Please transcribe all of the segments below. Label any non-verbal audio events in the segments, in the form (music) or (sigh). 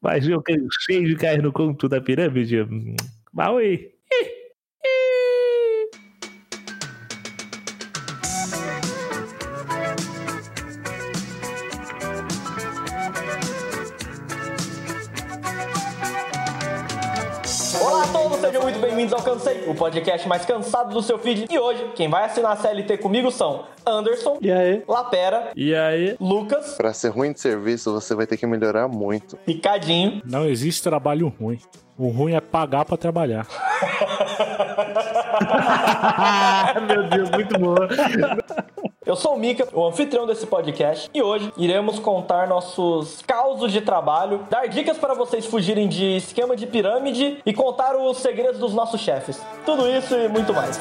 Mas eu cheio de cair no conto da pirâmide. Maui. Cansei, o podcast mais cansado do seu feed. E hoje, quem vai assinar a CLT comigo são Anderson, E aí? Lapera, E aí? Lucas Pra ser ruim de serviço, você vai ter que melhorar muito. e Cadinho. Não existe trabalho ruim. O ruim é pagar pra trabalhar. (laughs) (laughs) Meu Deus, muito boa. Eu sou o Mika, o anfitrião desse podcast, e hoje iremos contar nossos causos de trabalho, dar dicas para vocês fugirem de esquema de pirâmide e contar os segredos dos nossos chefes. Tudo isso e muito mais.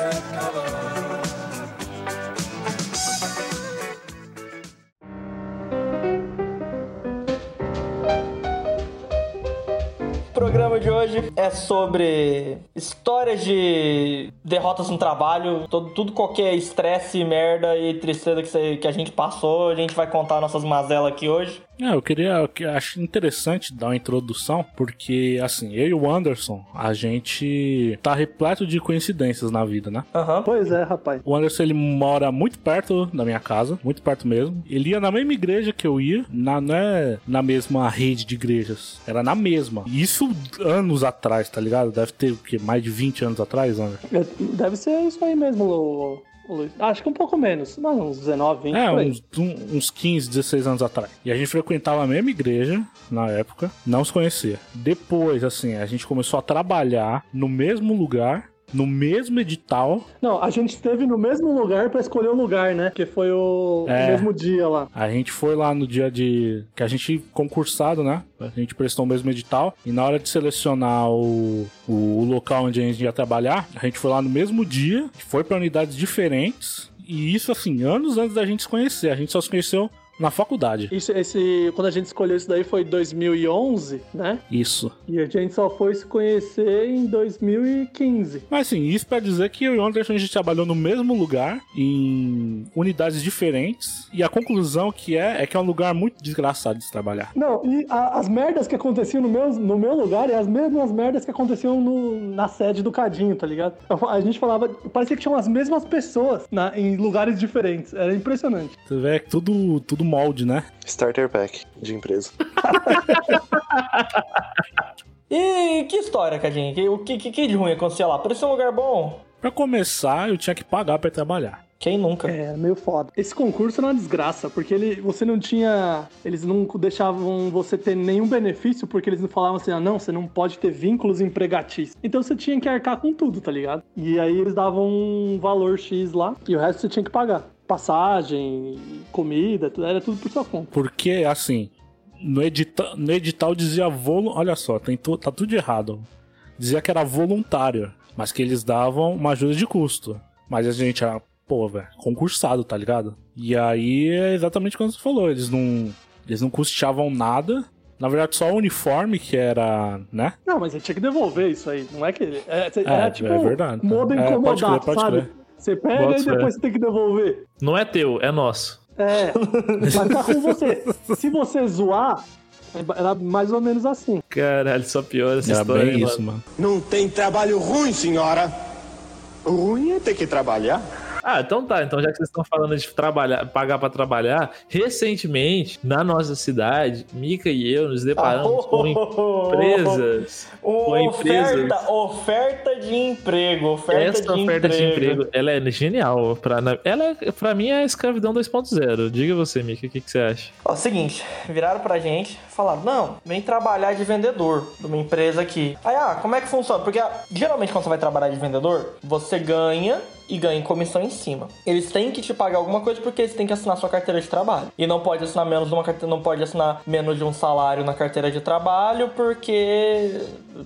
Hoje é sobre histórias de derrotas no trabalho, todo, tudo qualquer estresse, merda e tristeza que, que a gente passou. A gente vai contar nossas mazelas aqui hoje. É, eu queria. Eu que- acho interessante dar uma introdução, porque, assim, eu e o Anderson, a gente tá repleto de coincidências na vida, né? Aham. Pois é, rapaz. O Anderson, ele mora muito perto da minha casa, muito perto mesmo. Ele ia na mesma igreja que eu ia, na, não é na mesma rede de igrejas, era na mesma. E Isso anos atrás, tá ligado? Deve ter, o quê? Mais de 20 anos atrás, Anderson? É, Deve ser isso aí mesmo, Luiz. Acho que um pouco menos. Não, uns 19, 20 É, uns, um- uns 15, 16 anos atrás. E a gente frequentava a mesma igreja na época, não se conhecia. Depois, assim, a gente começou a trabalhar no mesmo lugar, no mesmo edital. Não, a gente esteve no mesmo lugar pra escolher o lugar, né? Que foi o, o É. mesmo dia lá. A gente foi lá no dia de. que a gente concursado, né? A gente prestou o mesmo edital. E na hora de selecionar o, o, o local onde a gente ia trabalhar, a gente foi lá no mesmo dia, foi pra unidades diferentes. E isso, assim, anos antes da gente se conhecer. A gente só se conheceu na faculdade. Isso, esse, quando a gente escolheu isso daí foi 2011, né? Isso. E a gente só foi se conhecer em 2015. Mas assim, isso pra dizer que eu e o Anderson a gente trabalhou no mesmo lugar, em unidades diferentes, e a conclusão que é é que é um lugar muito desgraçado de se trabalhar. Não, e a- as merdas que aconteciam no meu, no meu lugar é as mesmas merdas que aconteciam no- na sede do Cadinho, tá ligado? A gente falava, parecia que tinham as mesmas pessoas na- em lugares diferentes. Era impressionante. Você vê que tudo, tudo molde, né? Starter pack de empresa. (laughs) E que história, Cadinho? Que- O que, que, que de ruim aconteceu lá? Parecia um lugar bom. Pra começar, eu tinha que pagar pra ir trabalhar. Quem nunca? É, meio foda. Esse concurso era uma desgraça, porque ele, você não tinha. Eles não deixavam você ter nenhum benefício, porque eles não falavam assim, ah, não, você não pode ter vínculos empregatícios. Então você tinha que arcar com tudo, tá ligado? E aí eles davam um valor X lá, e o resto você tinha que pagar. Passagem, comida, tudo, era tudo por sua conta. Porque, assim, no, edita no edital dizia volu... Olha só, tem tu- tá tudo errado. Dizia que era voluntário, mas que eles davam uma ajuda de custo. Mas a gente era, pô, velho, concursado, tá ligado? E aí é exatamente como você falou, eles não, eles não custeavam nada. Na verdade, só o uniforme que era, né? Não, mas você tinha que devolver isso aí. Não é que. É, É, era tipo é verdade. modo É, pode incomodado, crer, pode sabe? crer. Você pega e depois você tem que devolver. Não é teu, é nosso. É, (laughs) vai ficar com você. Se você zoar, era mais ou menos assim. Caralho, só pior essa Era história. bem isso, mano? mano. Não tem trabalho ruim, senhora. O ruim é ter que trabalhar. Ah, então tá. Então, já que vocês estão falando de trabalhar, pagar pra trabalhar, recentemente, na nossa cidade, Mika e eu nos deparamos Ah, (laughs) com empresas. com Uma empresas. oferta, oferta de emprego, oferta, Essa de, oferta emprego. de emprego, ela é genial. Pra, ela, é, pra mim, é a escravidão 2.0. Diga você, Mika, o que, que você acha? Ó, seguinte, viraram pra gente, falaram, não, vem trabalhar de vendedor de uma empresa aqui. Aí, ah, como é que funciona? Porque ah, geralmente quando você vai trabalhar de vendedor, você ganha e ganha comissão em cima. Eles têm que te pagar alguma coisa porque eles têm que assinar sua carteira de trabalho. E não pode assinar menos de uma carteira, não pode assinar menos de um salário na carteira de trabalho, porque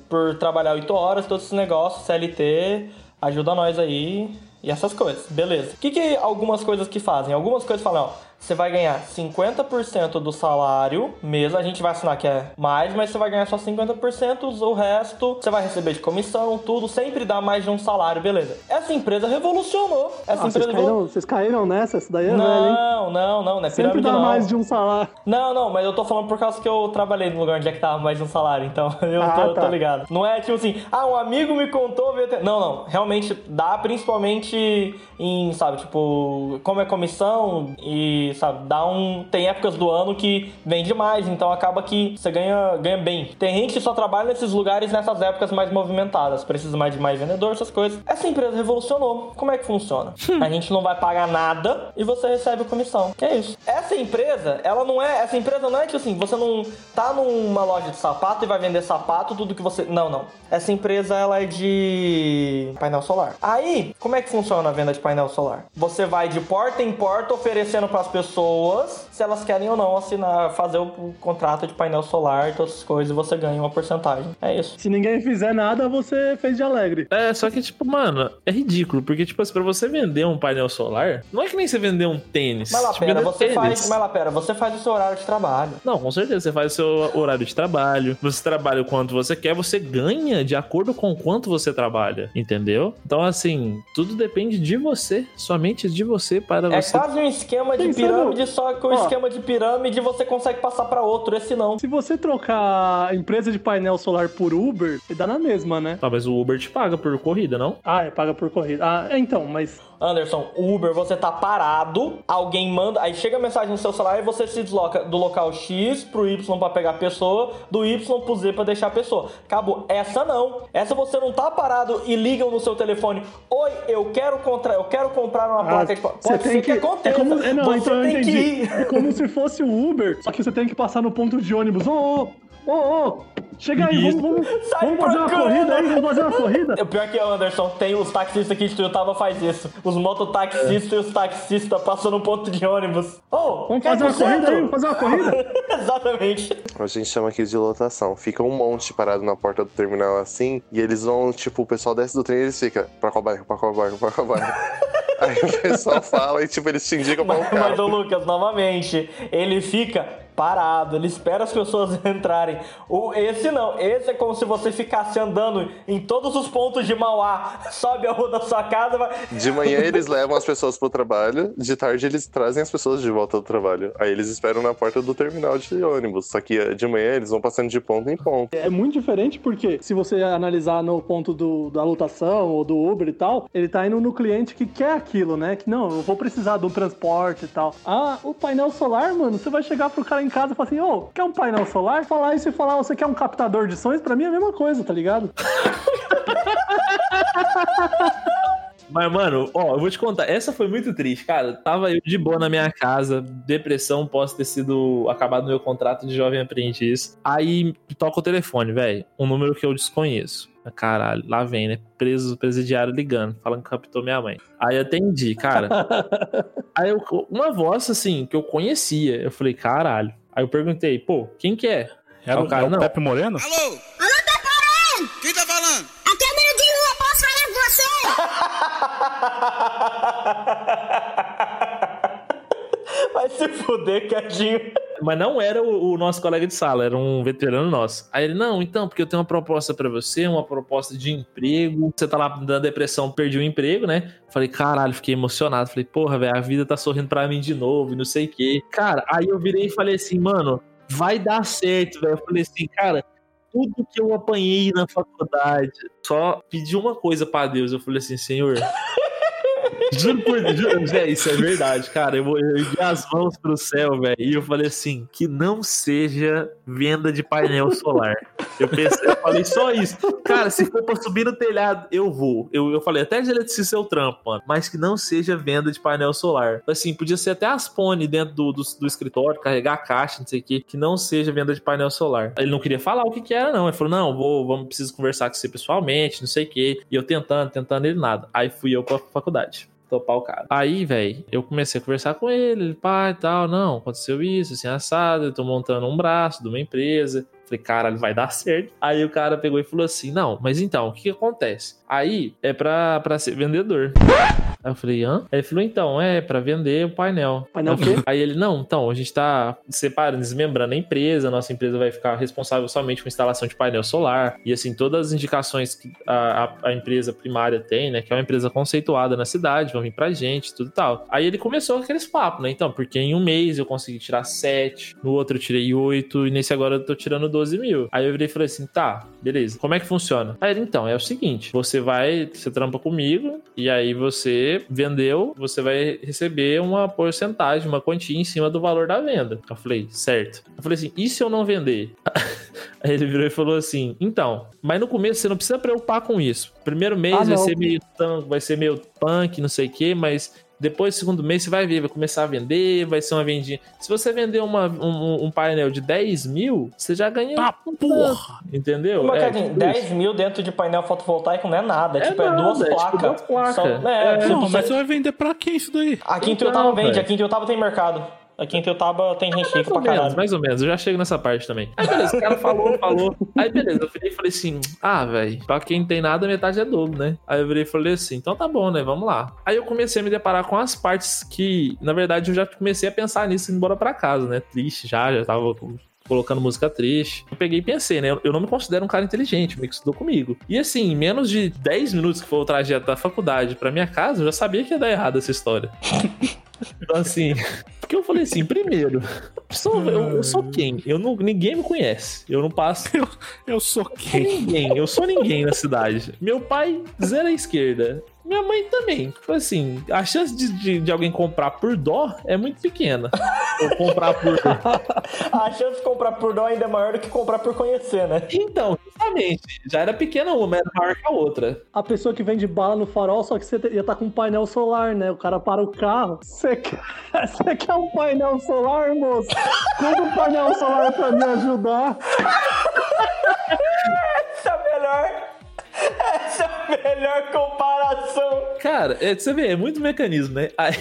por trabalhar 8 horas, todos esses negócios, CLT, ajuda nós aí. E essas coisas, beleza. O que, que algumas coisas que fazem? Algumas coisas falam, ó, você vai ganhar 50% do salário mesmo. A gente vai assinar que é mais, mas você vai ganhar só 50%, o resto você vai receber de comissão, tudo. Sempre dá mais de um salário, beleza. Essa empresa revolucionou. Essa Ah, vocês, empresa caíram, vocês caíram nessa? Essa daí é velha, hein? Não, não, não, não é Sempre dá não. mais de um salário. Não, não, mas eu tô falando por causa que eu trabalhei no lugar onde é que tava mais de um salário, então (laughs) eu, Ah, tô, eu tô tá. ligado. Não é tipo assim, ah, um amigo me contou, veio ter... Não, não, realmente dá principalmente em, sabe, tipo, como é comissão e, sabe, dá um... Tem épocas do ano que vende mais, então acaba que você ganha, ganha bem. Tem gente que só trabalha nesses lugares nessas épocas mais movimentadas, precisa mais de mais vendedor, essas coisas. Essa empresa revolucionou. Como é que funciona? A gente não vai pagar nada e você recebe comissão. É isso. Essa empresa, ela não é. Essa empresa não é tipo assim, você não tá numa loja de sapato e vai vender sapato, tudo que você. Não, não. Essa empresa, ela é de painel solar. Aí, como é que funciona a venda de painel solar? Você vai de porta em porta oferecendo para as pessoas pessoas se elas querem ou não assinar, fazer o, contrato de painel solar e todas essas coisas e você ganha uma porcentagem. É isso. Se ninguém fizer nada, você fez de alegre. É, só que, tipo, mano, é ridículo, porque, tipo, assim, pra você vender um painel solar, não é que nem você vender um tênis. Mas lá, Tipo, pera, você tênis. faz. Mas lá, pera, você faz o seu horário de trabalho. Não, com certeza. Você faz o seu horário de trabalho, você trabalha o quanto você quer, você ganha de acordo com o quanto você trabalha, entendeu? Então, assim, tudo depende de você, somente de você para É você. quase um esquema de Pensando- pirâmide, só que o Ó. esquema de pirâmide você consegue passar pra outro, esse não. Se você trocar empresa de painel solar por Uber, dá na mesma, né? Ah, mas o Uber te paga por corrida, não? Ah, é paga por corrida. Ah, é, então, mas Anderson, Uber, você tá parado, alguém manda, aí chega a mensagem no seu celular e você se desloca do local X pro Y pra pegar a pessoa, do Y pro Z pra deixar a pessoa. Acabou. Essa não. Essa você não tá parado e ligam no seu telefone. Oi, eu quero contra, eu quero comprar uma placa de. você Pode ser que, aconteça. É como, é, não, você então eu tem que ir. É como se fosse o Uber, só que você tem que passar no ponto de ônibus. Ô, ô, ô, ô, chega aí, vamos, vamos, vamos fazer uma corrida aí, vamos fazer uma corrida. O pior que é, Anderson, tem os taxistas aqui de Tuiutaba faz isso. Os mototaxistas e os taxistas passam no ponto de ônibus. Oh, Vamos fazer uma corrida aí, vamos fazer uma corrida. (laughs) Exatamente. A gente chama aqui de lotação. Fica um monte parado na porta do terminal assim, e eles vão, tipo, o pessoal desce do trem e eles ficam, pra qual bairro, pra qual bairro, pra qual bairro. (laughs) Aí o pessoal fala e, tipo, eles te indicam pra um Mas, mas, carro. ô Lucas, novamente, ele fica parado, ele espera as pessoas (laughs) entrarem. O, esse não, esse é como se você ficasse andando em todos os pontos de Mauá, (laughs) sobe a rua da sua casa, vai... De manhã eles levam as pessoas pro trabalho, de tarde eles trazem as pessoas de volta do trabalho. Aí eles esperam na porta do terminal de ônibus. Só que eh, de manhã eles vão passando de ponto em ponto. É muito diferente porque, se você analisar no ponto do, da lotação ou do Uber e tal, ele tá indo no cliente que quer aquilo, né? Que não, eu vou precisar do transporte e tal. Ah, o painel solar, mano, você vai chegar pro cara em casa e falar assim: Ô, quer um painel solar? Falar isso e falar, você quer um captador de sons? Pra mim é a mesma coisa, tá ligado? (laughs) Mas, mano, ó, eu vou te contar, essa foi muito triste, cara. Tava eu de boa na minha casa, depressão, posso ter sido acabado meu contrato de jovem aprendiz. Aí toca o telefone, velho, um número que eu desconheço. Caralho, lá vem, né? Preso, presidiário ligando, falando que captou minha mãe. Aí atendi, cara. (laughs) Aí eu, uma voz assim, que eu conhecia. Eu falei, caralho. Aí eu perguntei, pô, quem que é? Era o, o cara, é o não. Pepe Moreno? Alô? Alô, tá parando? Quem tá falando? A câmera de rua, você? vai se fuder, Cadinho. Mas não era o, o nosso colega de sala, era um veterano nosso. Aí ele, não, então, porque eu tenho uma proposta pra você, uma proposta de emprego. Você tá lá na depressão, perdi o emprego, né? Falei, caralho, fiquei emocionado. Falei, porra, velho, a vida tá sorrindo pra mim de novo, não sei o quê. Cara, aí eu virei e falei assim, mano, vai dar certo, velho. Falei assim, cara, tudo que eu apanhei na faculdade, só pedi uma coisa pra Deus. Eu falei assim, Senhor. Juro por Deus, Zé, isso é verdade, cara. Eu, eu ergui as mãos pro céu, velho, e eu falei assim: que não seja venda de painel solar. Eu pensei, eu falei só isso. Cara, se for pra subir no telhado, eu vou. Eu, eu falei, até de eletricista é o trampo, mano. Mas que não seja venda de painel solar. Assim, podia ser até as pone dentro do, do, do escritório, carregar a caixa, não sei o que, que não seja venda de painel solar. Ele não queria falar o que que era, não. Ele falou, não, vou, vamos, preciso conversar com você pessoalmente, não sei o que. E eu tentando, tentando, ele nada. Aí fui eu pra faculdade topar o cara. Aí, velho, eu comecei a conversar com ele, ele, pai, tal, não, aconteceu isso, assim, assado, eu tô montando um braço de uma empresa. Falei, caralho, vai dar (laughs) certo. Aí o cara pegou e falou assim: não, mas então, o que, que acontece? Aí é pra, pra ser vendedor. Aí eu falei, hã? Aí ele falou, então, é pra vender o painel. Painel o quê? Aí ele, não, então, a gente tá separando, desmembrando a empresa, a nossa empresa vai ficar responsável somente com instalação de painel solar. E assim, todas as indicações que a, a, a empresa primária tem, né? Que é uma empresa conceituada na cidade, vão vir pra gente, tudo e tal. Aí ele começou aqueles papos, né? Então, porque em um mês eu consegui tirar 7, no outro eu tirei 8, e nesse agora eu tô tirando 12 mil. Aí eu virei e falei assim, tá, beleza, como é que funciona? Aí ele, então, é o seguinte, você vai, você trampa comigo, e aí você vendeu, você vai receber uma porcentagem, uma quantia em cima do valor da venda. Eu falei, certo. Eu falei assim, e se eu não vender? (laughs) Aí ele virou e falou assim: então, mas no começo você não precisa preocupar com isso. Primeiro mês Ah, vai ser meio vai ser meio punk, não sei o quê, mas depois, segundo mês, você vai ver, vai começar a vender, vai ser uma vendinha. Se você vender uma, um, um painel de 10 mil, você já ganha. Ah, um porra! tanto, Entendeu? Mas, É, Cadinho, tipo 10 isso. mil dentro de painel fotovoltaico não é nada. É, É tipo, é nada, duas é tipo placas. duas placas. São- é, É. você Não, precisa- mas você vai vender pra quem isso daí? Aqui em Então, Teutaba vende, velho. aqui em Teutaba tem mercado. Aqui em Teutaba tem gente rica pra menos, caralho. mais ou menos. Eu já chego nessa parte também. Aí, beleza, o cara falou, falou. Aí, beleza, eu virei e falei assim: ah, velho, pra quem tem nada, metade é dobro, né? Aí eu virei e falei assim: então tá bom, né? Vamos lá. Aí eu comecei a me deparar com as partes que, na verdade, eu já comecei a pensar nisso indo embora pra casa, né? Triste já, já tava colocando música triste. Eu peguei e pensei, né? Eu não me considero um cara inteligente, o Mico estudou comigo. E assim, em menos de 10 minutos que foi o trajeto da faculdade pra minha casa, eu já sabia que ia dar errado essa história. (laughs) Então, assim, porque eu falei assim, primeiro, eu sou, eu, eu sou quem? Eu não, ninguém me conhece. Eu não passo Eu sou por quem? ninguém. Eu sou ninguém na cidade. Meu pai, zero à esquerda. Minha mãe também. Tipo assim, a chance de, de, de alguém comprar por dó é muito pequena. Ou comprar por. (laughs) A chance de comprar por dó ainda é maior do que comprar por conhecer, né? Então, justamente. Já era pequena uma, era maior que a outra. A pessoa que vende bala no farol, só que você ia estar com um painel solar, né? O cara para o carro. Você quer, (laughs) você quer um painel solar, moço? Compra um painel solar pra me ajudar. (laughs) Essa é a melhor. Essa é a melhor comparação. Cara, é, você vê, é muito mecanismo, né? Aí,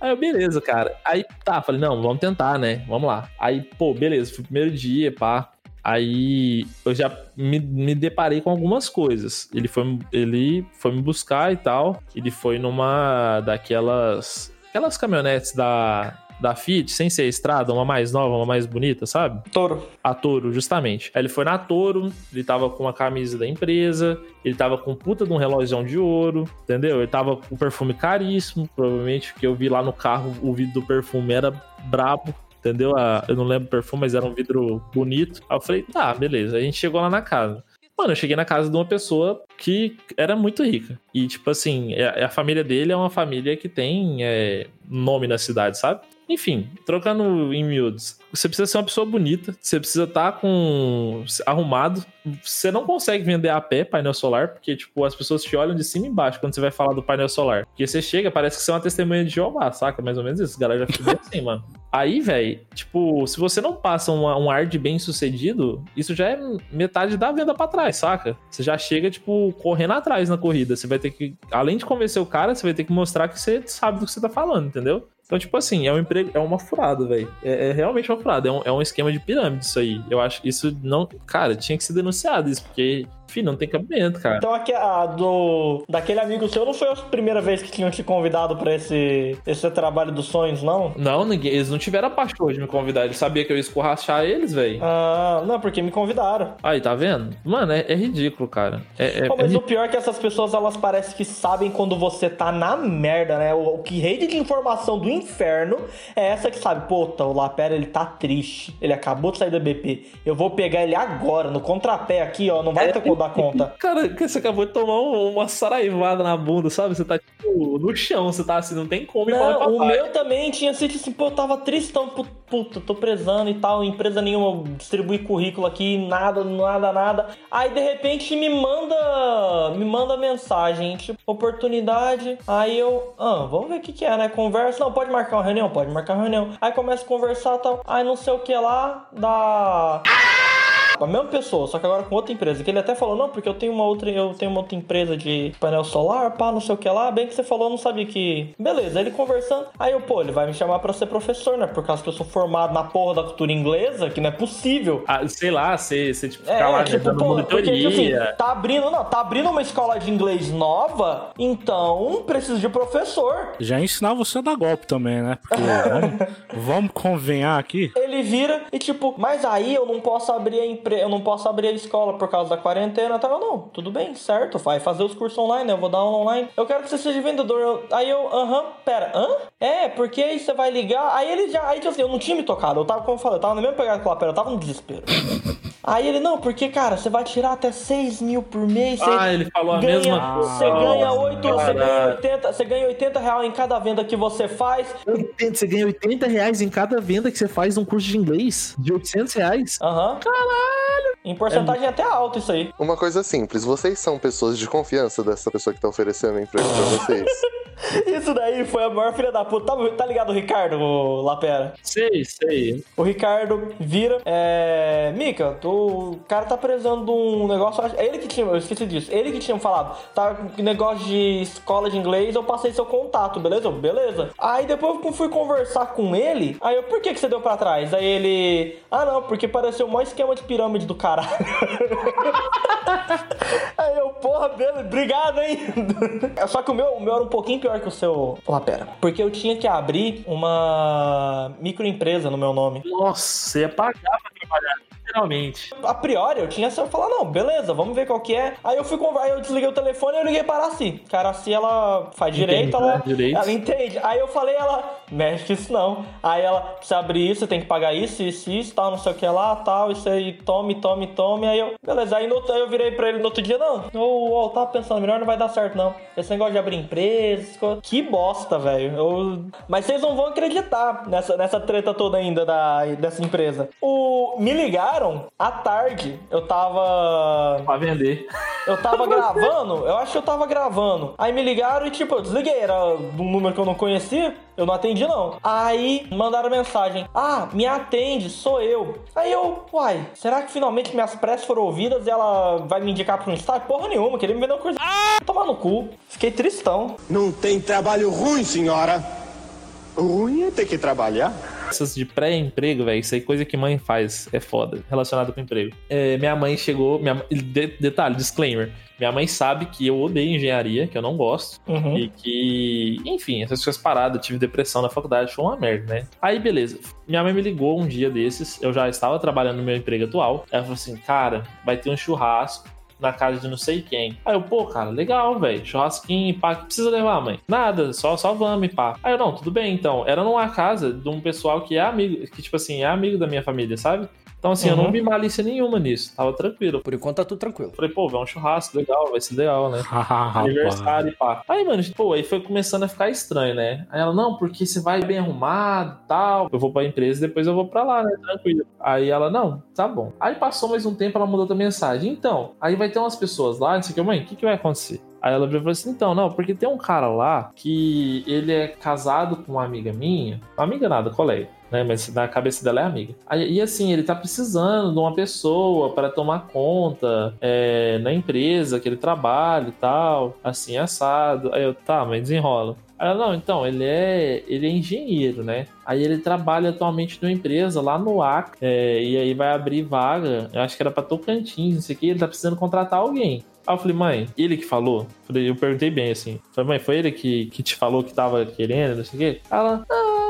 aí eu, beleza, cara. Aí tá, falei, não, vamos tentar, né? Vamos lá. Aí, pô, beleza, foi o primeiro dia, pá. Aí eu já me, me deparei com algumas coisas. Ele foi, ele foi me buscar e tal. Ele foi numa daquelas. Aquelas caminhonetes da, da Fiat, sem ser estrada, uma mais nova, uma mais bonita, sabe? Toro. A Toro, justamente. Aí ele foi na Toro, ele tava com a camisa da empresa, ele tava com puta de um relógio de ouro, entendeu? Ele tava com perfume caríssimo, provavelmente, porque eu vi lá no carro, o vidro do perfume era brabo. Entendeu? A- eu não lembro o perfume, mas era um vidro bonito. Aí eu falei, tá, beleza. A gente chegou lá na casa. Mano, eu cheguei na casa de uma pessoa que era muito rica. E, tipo assim, a, a família dele é uma família que tem é, nome na cidade, sabe? Enfim, trocando em miúdos. Você precisa ser uma pessoa bonita, você precisa estar com arrumado. Você não consegue vender a pé painel solar, porque, tipo, as pessoas te olham de cima e embaixo quando você vai falar do painel solar. Porque você chega, parece que você é uma testemunha de Jeová, saca? Mais ou menos isso. A galera já fica bem assim, mano. Aí, velho, tipo, se você não passa uma- um ar de bem sucedido, isso já é metade da venda pra trás, saca? Você já chega, tipo, correndo atrás na corrida. Você vai ter que, além de convencer o cara, você vai ter que mostrar que você sabe do que você tá falando, entendeu? Então, tipo assim, é um emprego, é uma furada, velho. É, é realmente uma furada. É um, é um esquema de pirâmide isso aí. Eu acho que isso não. Cara, tinha que ser denunciado isso, porque, enfim, não tem cabimento, cara. Então aqui, a do, daquele amigo seu não foi a primeira vez que tinham te convidado pra esse, esse trabalho dos sonhos, não? Não, ninguém, eles não tiveram a paixão de me convidar. Eles sabiam que eu ia escorrachar eles, velho. Ah, não, porque me convidaram. Aí, tá vendo? Mano, é, é ridículo, cara. É, é- Pô, mas é o pior é que essas pessoas, elas parecem que sabem quando você tá na merda, né? O, o que rede de informação do inferno é essa que sabe, puta, o Lapera, ele tá triste. Ele acabou de sair da BP. Eu vou pegar ele agora, no contrapé aqui, ó. Não vai ter como dar conta. Cara, você acabou de tomar um- uma saraivada na bunda, sabe? Você tá, tipo, no chão, você tá assim, não tem como ir falar Não, o meu também tinha sido assim, pô, eu tava tristão, pu- puta, tô prezando e tal, empresa nenhuma, distribuir currículo aqui, nada, nada, nada. Aí de repente me manda, me manda mensagem, tipo, oportunidade. Aí eu, ah, vamos ver o que que é, né? Conversa, não, pode marcar uma reunião, pode marcar uma reunião. Aí começa a conversar e tal, aí não sei o que lá, dá A mesma pessoa, só que agora com outra empresa. Que ele até falou, não, porque eu tenho uma outra, eu tenho uma outra empresa de painel solar, pá, não sei o que lá. Bem que você falou, eu não sabia que. Beleza, ele conversando. Aí eu, pô, ele vai me chamar pra ser professor, né? Por causa que eu sou formado na porra da cultura inglesa, que não é possível. Ah, sei lá, você, você tipo, É, ficar lá tipo, pô, porque, tipo assim, tá abrindo, não, tá abrindo uma escola de inglês nova, então precisa de professor. Já ensinar você a dar golpe também, né? Porque vamos, (laughs) vamos convenhar aqui. Ele vira e tipo, mas aí eu não posso abrir a empre... eu não posso abrir a escola por causa da quarentena? Eu, não, tudo bem, certo, vai fazer os cursos online, eu vou dar aula online. Eu quero que você seja vendedor. Eu- Aí eu, aham, pera, hã? É, porque aí você vai ligar. Aí ele já, aí tipo assim, eu não tinha me tocado, eu tava, como eu falei, eu tava na mesma pegada com a pera, eu tava no desespero. Aí ele, não, porque, cara, você vai tirar até 6 mil por mês. Ah, ele falou a ganha, mesma coisa. Você ganha 8, você ganha Caraca. 80, você ganha 80 reais em cada venda que você faz. Você ganha 80 reais em cada venda que você faz num curso de inglês. De 800 reais. Aham. Caralho! Em porcentagem até alto isso aí. Uma coisa simples, vocês são pessoas de confiança dessa pessoa que tá oferecendo emprego pra vocês. (laughs) Isso daí foi a maior filha da puta. Tá, tá ligado o Ricardo, o Lapera? Sei, sei. O Ricardo vira. É. Mica, tu... o cara tá precisando de um negócio. Ele que tinha. Eu esqueci disso. Ele que tinha falado. Tá com negócio de escola de inglês, eu passei seu contato, beleza? Beleza. Aí depois eu fui conversar com ele. Aí eu, por que, que você deu pra trás? Aí ele. Ah, não, porque pareceu o maior esquema de pirâmide do caralho. (laughs) Aí eu, porra, beleza, obrigado, hein? (laughs) Só que o meu, o meu era um pouquinho pior que o seu, Lapera. Porque eu tinha que abrir uma microempresa no meu nome. Nossa, você ia pagar pra trabalhar, literalmente. A priori, eu tinha só falar, não, beleza, vamos ver qual que é. Aí eu fui conversar, eu desliguei o telefone e eu liguei para a Araci. Que a Araci, ela faz Entende, direito, ela, né? Direito. ela entende. Aí eu falei, ela, mexe isso não. Aí ela, precisa abrir isso, você tem que pagar isso, isso, isso, tal, não sei o que lá, tal, isso aí, tome, tome, tome. Aí eu, beleza. Aí no, aí eu virei pra ele no outro dia, não, eu, eu tava pensando, melhor não vai dar certo, não. Esse negócio de abrir empresa, que bosta, velho. Eu- Mas vocês não vão acreditar nessa, nessa treta toda ainda da, dessa empresa. O... Me ligaram à tarde, eu tava Pra vender. eu tava (laughs) gravando, eu acho que eu tava gravando. Aí me ligaram e, tipo, eu desliguei. Era um número que eu não conhecia. Eu não atendi, não. Aí mandaram mensagem: Ah, me atende, sou eu. Aí eu, uai, será que finalmente minhas preces foram ouvidas e ela vai me indicar pra um estágio? Porra nenhuma, queria me vender uma coisa. Tomar no cu. Fiquei tristão. Não tem trabalho ruim, senhora. Ruim é ter que trabalhar. Essas de pré-emprego, velho, isso aí é coisa que mãe faz, é foda, relacionado com emprego. É, minha mãe chegou, minha, de- detalhe, disclaimer, minha mãe sabe que eu odeio engenharia, que eu não gosto, Uhum. e que, enfim, essas coisas paradas, tive depressão na faculdade, foi uma merda, né? Aí, beleza, minha mãe me ligou um dia desses, eu já estava trabalhando no meu emprego atual, ela falou assim, cara, vai ter um churrasco, na casa de não sei quem. Aí eu, pô, cara, legal, velho. Churrasquinho, pá, que precisa levar, mãe? Nada, só, só vamos, pá. Aí eu, não, tudo bem, então. Era numa casa de um pessoal que é amigo, que, tipo assim, é amigo da minha família, sabe? Então, assim, eu Uhum. não vi malícia nenhuma nisso. Tava tranquilo. Por enquanto tá tudo tranquilo. Falei, pô, vai um churrasco, legal, vai ser legal, né? (laughs) Aniversário e pá. Aí, mano, pô, aí foi começando a ficar estranho, né? Aí ela, não, porque você vai bem arrumado e tal. Eu vou pra empresa e depois eu vou pra lá, né? Tranquilo. Aí ela, não, tá bom. Aí passou mais um tempo, ela mudou outra mensagem. Então, aí vai ter umas pessoas lá, não sei o que, mãe, o que, que vai acontecer? Aí ela e falou assim: então, não, porque tem um cara lá que ele é casado com uma amiga minha, amiga nada, colega. Né, mas na cabeça dela é amiga. E assim, ele tá precisando de uma pessoa para tomar conta é, na empresa que ele trabalha e tal, assim, assado. Aí eu, tá, mas desenrola. Aí ela, não, então, ele é, ele é engenheiro, né? Aí ele trabalha atualmente numa empresa lá no Acre, é, e aí vai abrir vaga, eu acho que era pra Tocantins, não sei o que, ele tá precisando contratar alguém. Aí eu falei, mãe, ele que falou? Eu perguntei bem assim. Falei, mãe, foi ele que, que te falou que tava querendo, não sei o quê? Ela, ah,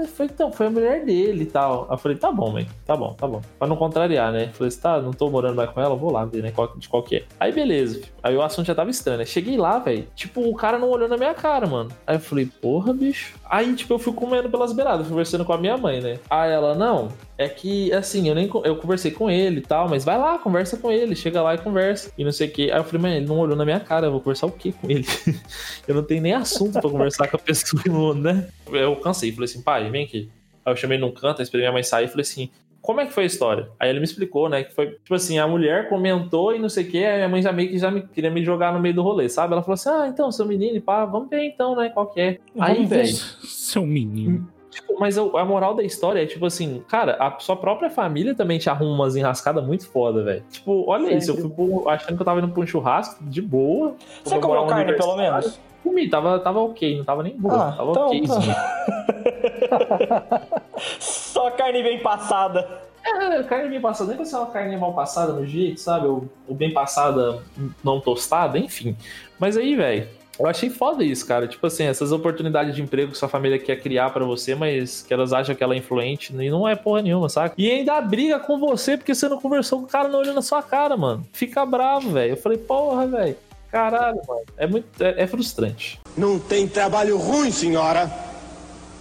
né, foi, então, foi a mulher dele e tal. Aí eu falei, tá bom, mãe, tá bom, tá bom. Pra não contrariar, né? Falei, tá, não tô morando mais com ela, vou lá ver, né, de qual que é. Aí beleza, aí o assunto já tava estranho, né? Cheguei lá, velho, tipo, o cara não olhou na minha cara, mano. Aí eu falei, porra, bicho. Aí, tipo, eu fui comendo pelas beiradas, conversando com a minha mãe, né? Aí ela, não, é que, assim, eu nem eu conversei com ele e tal, mas vai lá, conversa com ele, chega lá e conversa. E não sei o quê. Aí eu falei, mãe, ele não olhou na minha cara, eu vou conversar o quê com ele? (laughs) eu não tenho nem assunto pra conversar com a pessoa, (laughs) né? Eu cansei, falei assim, pai, vem aqui. Aí eu chamei num canto, aí esperei minha mãe sair e falei assim, como é que foi a história? Aí ele me explicou, né? Que foi, tipo assim, a mulher comentou e não sei o quê, aí minha mãe já meio que já me, queria me jogar no meio do rolê, sabe? Ela falou assim, ah, então, seu menino, pá, vamos ver então, né? Qual que é? Aí, Vamos ver velho, Seu menino. Tipo, mas a moral da história é, tipo assim, cara, a sua própria família também te arruma umas enrascadas muito foda, velho. Tipo, olha Sim, isso, eu fui achando que eu tava indo pra um churrasco de boa. Você comeu carne, pelo menos? Comi, tava, tava ok, não tava nem boa. Ah, tava então- ok. (laughs) Só carne bem passada. É, carne bem passada, nem pra ser uma carne mal passada no jeito, sabe? Ou bem passada, não tostada, enfim. Mas aí, velho, eu achei foda isso, cara. Tipo assim, essas oportunidades de emprego que sua família quer criar pra você, mas que elas acham que ela é influente e não é porra nenhuma, saca? E ainda briga com você porque você não conversou com o cara, não olhou na sua cara, mano. Fica bravo, velho. Eu falei, porra, velho. Caralho, mano. É muito. É, é frustrante. Não tem trabalho ruim, senhora.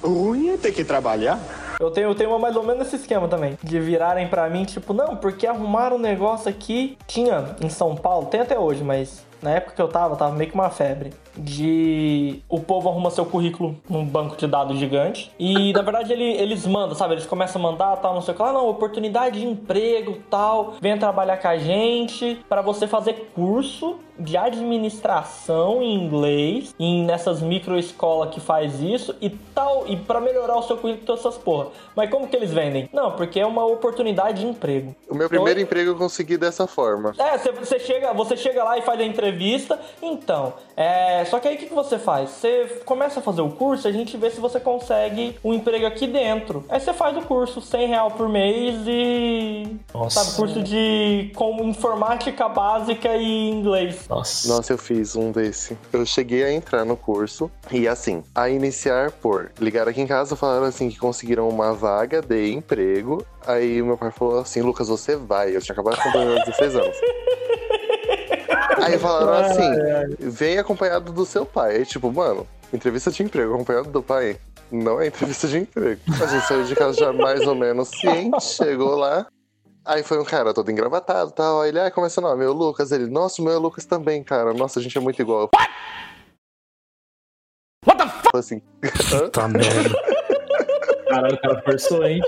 Ruim é ter que trabalhar. Eu tenho, eu tenho mais ou menos esse esquema também. De virarem pra mim, tipo, não, porque arrumaram um negócio aqui. Tinha em São Paulo, tem até hoje, mas na época que eu tava, tava meio que uma febre. De o povo arruma seu currículo num banco de dados gigante. E na verdade ele- eles mandam, sabe? Eles começam a mandar tal, não sei o que lá, não, oportunidade de emprego tal. Venha trabalhar com a gente pra você fazer curso de administração em inglês, em nessas microescolas que faz isso e tal, e pra melhorar o seu currículo todas essas porra. Mas como que eles vendem? Não, porque é uma oportunidade de emprego. O meu primeiro Oi? emprego eu consegui dessa forma. É, você chega, você chega lá e faz a entrevista. Então, é, só que aí o que, que você faz? Você começa a fazer o curso, a gente vê se você consegue um emprego aqui dentro. Aí você faz o curso, 100 real por mês e. Nossa. Sabe, curso de como informática básica e inglês. Nossa. Nossa, eu fiz um desse. Eu cheguei a entrar no curso e assim, a iniciar por ligar aqui em casa falaram assim que conseguiram uma vaga de emprego. Aí meu pai falou assim: Lucas, você vai. Eu tinha acabado de completar 16 (laughs) anos. Aí falaram assim: vem acompanhado do seu pai. Aí, tipo, mano, entrevista de emprego acompanhado do pai. Não é entrevista de emprego. A gente saiu de casa já mais ou menos ciente, chegou lá. Aí foi um cara todo engravatado e tal. Aí ele, ah, como é seu nome? Eu, Lucas. Ele, nossa, o meu é Lucas também, cara. Nossa, a gente é muito igual. Eu, What the fuck? assim. (laughs) Tá merda. Caralho, o cara forçou, hein?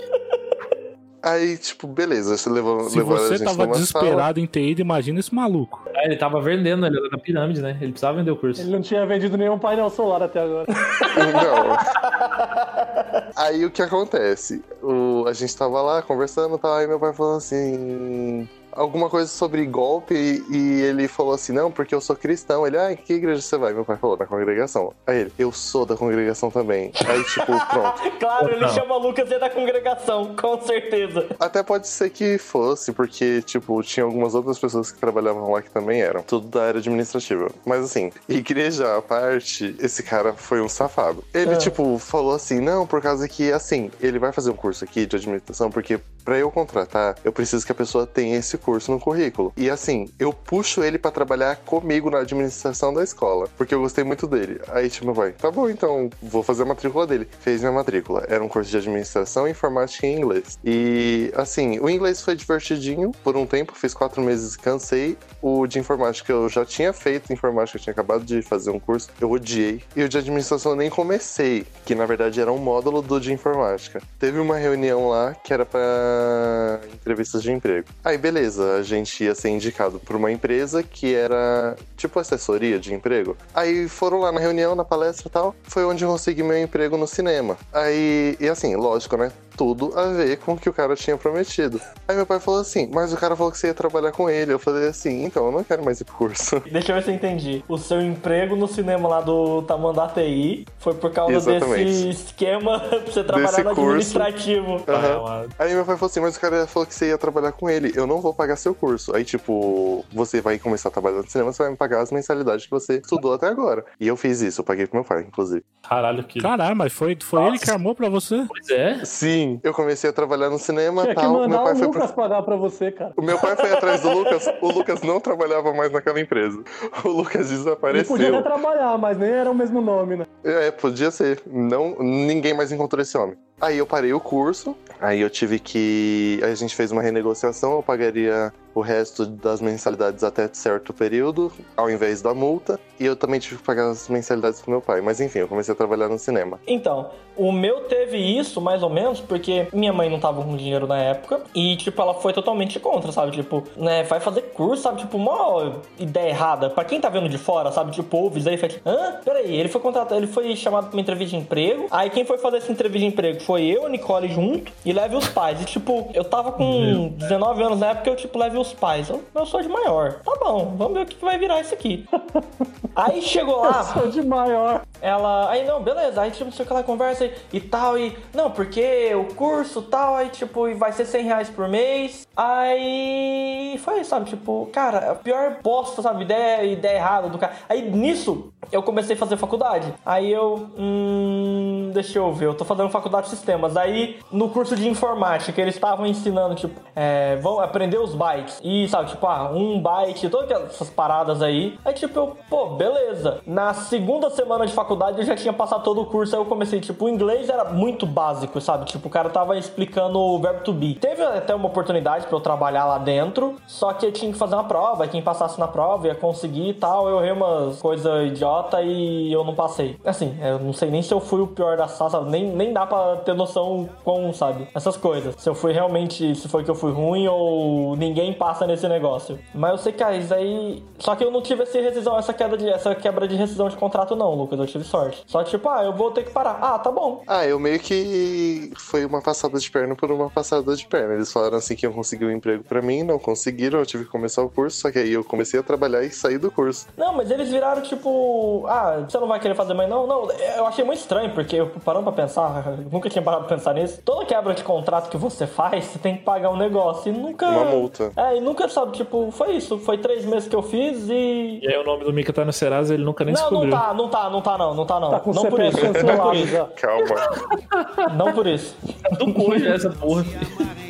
Aí, tipo, beleza, você levou, Se levou a você gente tava desesperado em ter ido, imagina esse maluco. Ah, ele tava vendendo, ele era da pirâmide, né? Ele precisava vender o curso. Ele não tinha vendido nenhum painel solar até agora. Sala. Não. Aí o que acontece? O, a gente tava lá conversando e tal, aí meu pai falou assim. Alguma coisa sobre golpe e, ele falou assim: Não, porque eu sou cristão. Ele, ah, em que igreja você vai? Meu pai falou: Na congregação. Aí ele, eu sou da congregação também. Aí, tipo, (laughs) pronto. Claro, ele Não. chama Lucas e é da congregação, com certeza. Até pode ser que fosse, porque, tipo, tinha algumas outras pessoas que trabalhavam lá que também eram. Tudo da área administrativa. Mas assim, igreja à parte, esse cara foi um safado. Ele, Ah. tipo, falou assim: não, por causa que, assim, ele vai fazer um curso aqui de administração, porque pra eu contratar, eu preciso que a pessoa tenha esse curso no currículo. E assim, eu puxo ele pra trabalhar comigo na administração da escola, porque eu gostei muito dele. Aí, tipo, pai, tá bom, então vou fazer a matrícula dele. Fez minha matrícula. Era um curso de administração, informática e inglês. E assim, o inglês foi divertidinho por um tempo, fiz quatro meses e cansei. O de informática eu já tinha feito informática, eu tinha acabado de fazer um curso, eu odiei. E o de administração eu nem comecei, que na verdade era um módulo do de informática. Teve uma reunião lá que era pra entrevistas de emprego. Aí beleza, a gente ia ser indicado por uma empresa que era tipo assessoria de emprego. Aí foram lá na reunião, na palestra e tal, foi onde eu consegui meu emprego no cinema. Aí, e assim, lógico, né? Tudo a ver com o que o cara tinha prometido. Aí meu pai falou assim, mas o cara falou que você ia trabalhar com ele. Eu falei assim, então eu não quero mais ir pro curso. (laughs) Deixa eu ver se eu entendi. O seu emprego no cinema lá do Tamanduá TI foi por causa Exatamente. desse esquema (laughs) pra você trabalhar Desse no curso. administrativo. Aham. Aí meu pai falou assim, mas o cara falou que você ia trabalhar com ele, eu não vou pagar seu curso. Aí, tipo, você vai começar a trabalhar no cinema, você vai me pagar as mensalidades que você estudou até agora. E eu fiz isso, eu paguei pro meu pai, inclusive. Caralho, que. Caralho, mas foi, foi ele que armou pra você? Pois é. Sim, eu comecei a trabalhar no cinema Tinha e que tal. Meu pai o foi Lucas pro... pagar pra você, cara. O meu pai foi atrás do Lucas, o Lucas não trabalhava mais naquela empresa. O Lucas Ele desapareceu. podia até trabalhar, mas nem era o mesmo nome, né? É, podia ser. Não, ninguém mais encontrou esse homem. Aí eu parei o curso, aí eu tive que. Aí a gente fez uma renegociação, eu pagaria o resto das mensalidades até certo período, ao invés da multa. E eu também tive que pagar as mensalidades pro meu pai. Mas enfim, eu comecei a trabalhar no cinema. Então, o meu teve isso, mais ou menos, porque minha mãe não tava com dinheiro na época. E, tipo, ela foi totalmente contra, sabe? Tipo, né, vai fazer curso, sabe? Tipo, uma ideia errada. Pra quem tá vendo de fora, sabe? Tipo, ouve isso aí fala, hã? Peraí, ele foi contratado, ele foi chamado pra uma entrevista de emprego. Aí quem foi fazer essa entrevista de emprego foi eu, a Nicole junto, e leve os pais. E, tipo, eu tava com 19 anos na época, eu, tipo, leve os pais. Eu, eu sou de maior. Tá bom, vamos ver o que vai virar isso aqui. (laughs) aí chegou lá. Sou de maior. Ela, aí não, beleza, aí tipo, não sei o que ela conversa e, e tal, e não, porque o curso tal, aí tipo, e vai ser 100 reais por mês. Aí foi, sabe, tipo, cara, a pior bosta, sabe, ideia, ideia errada do cara. Aí nisso, eu comecei a fazer faculdade. Aí eu, hum, deixa eu ver, eu tô fazendo faculdade de sistemas. Aí no curso de informática, eles estavam ensinando, tipo, é, vão aprender os bytes. E sabe, tipo, ah, um byte, todas essas paradas aí. Aí tipo, eu, pô, beleza. Na segunda semana de faculdade eu já tinha passado todo o curso, aí eu comecei, tipo, o inglês era muito básico, sabe? Tipo, o cara tava explicando o verbo to be. Teve até uma oportunidade pra eu trabalhar lá dentro, só que eu tinha que fazer uma prova, quem passasse na prova ia conseguir e tal. Eu errei umas coisas idiota e eu não passei. Assim, eu não sei nem se eu fui o pior da sala, sabe? Nem, nem dá pra ter noção com, sabe? Essas coisas. Se eu fui realmente, se foi que eu fui ruim ou ninguém passa nesse negócio. Mas eu sei que isso aí. Só que eu não tive essa rescisão, essa queda de, essa quebra de rescisão de contrato, não, Lucas. Eu tive sorte. Só tipo, ah, eu vou ter que parar. Ah, tá bom. Ah, eu meio que foi uma passada de perna por uma passada de perna. Eles falaram assim que iam conseguir um emprego pra mim, não conseguiram, eu tive que começar o curso, só que aí eu comecei a trabalhar e saí do curso. Não, mas eles viraram tipo, ah, você não vai querer fazer mais não? Não, eu achei muito estranho, porque eu parando pra pensar, (laughs) nunca tinha parado pra pensar nisso. Toda quebra de contrato que você faz, você tem que pagar um negócio e nunca. Uma multa. É, e nunca, sabe, tipo, foi isso. Foi três meses que eu fiz e. E aí o nome do Mika tá no Serasa, ele nunca nem Não, não descobriu. tá, não tá, não tá, não, não tá, não. Tá com não por isso. Não por isso. Calma. (laughs) Não por isso. Do cu essa porra.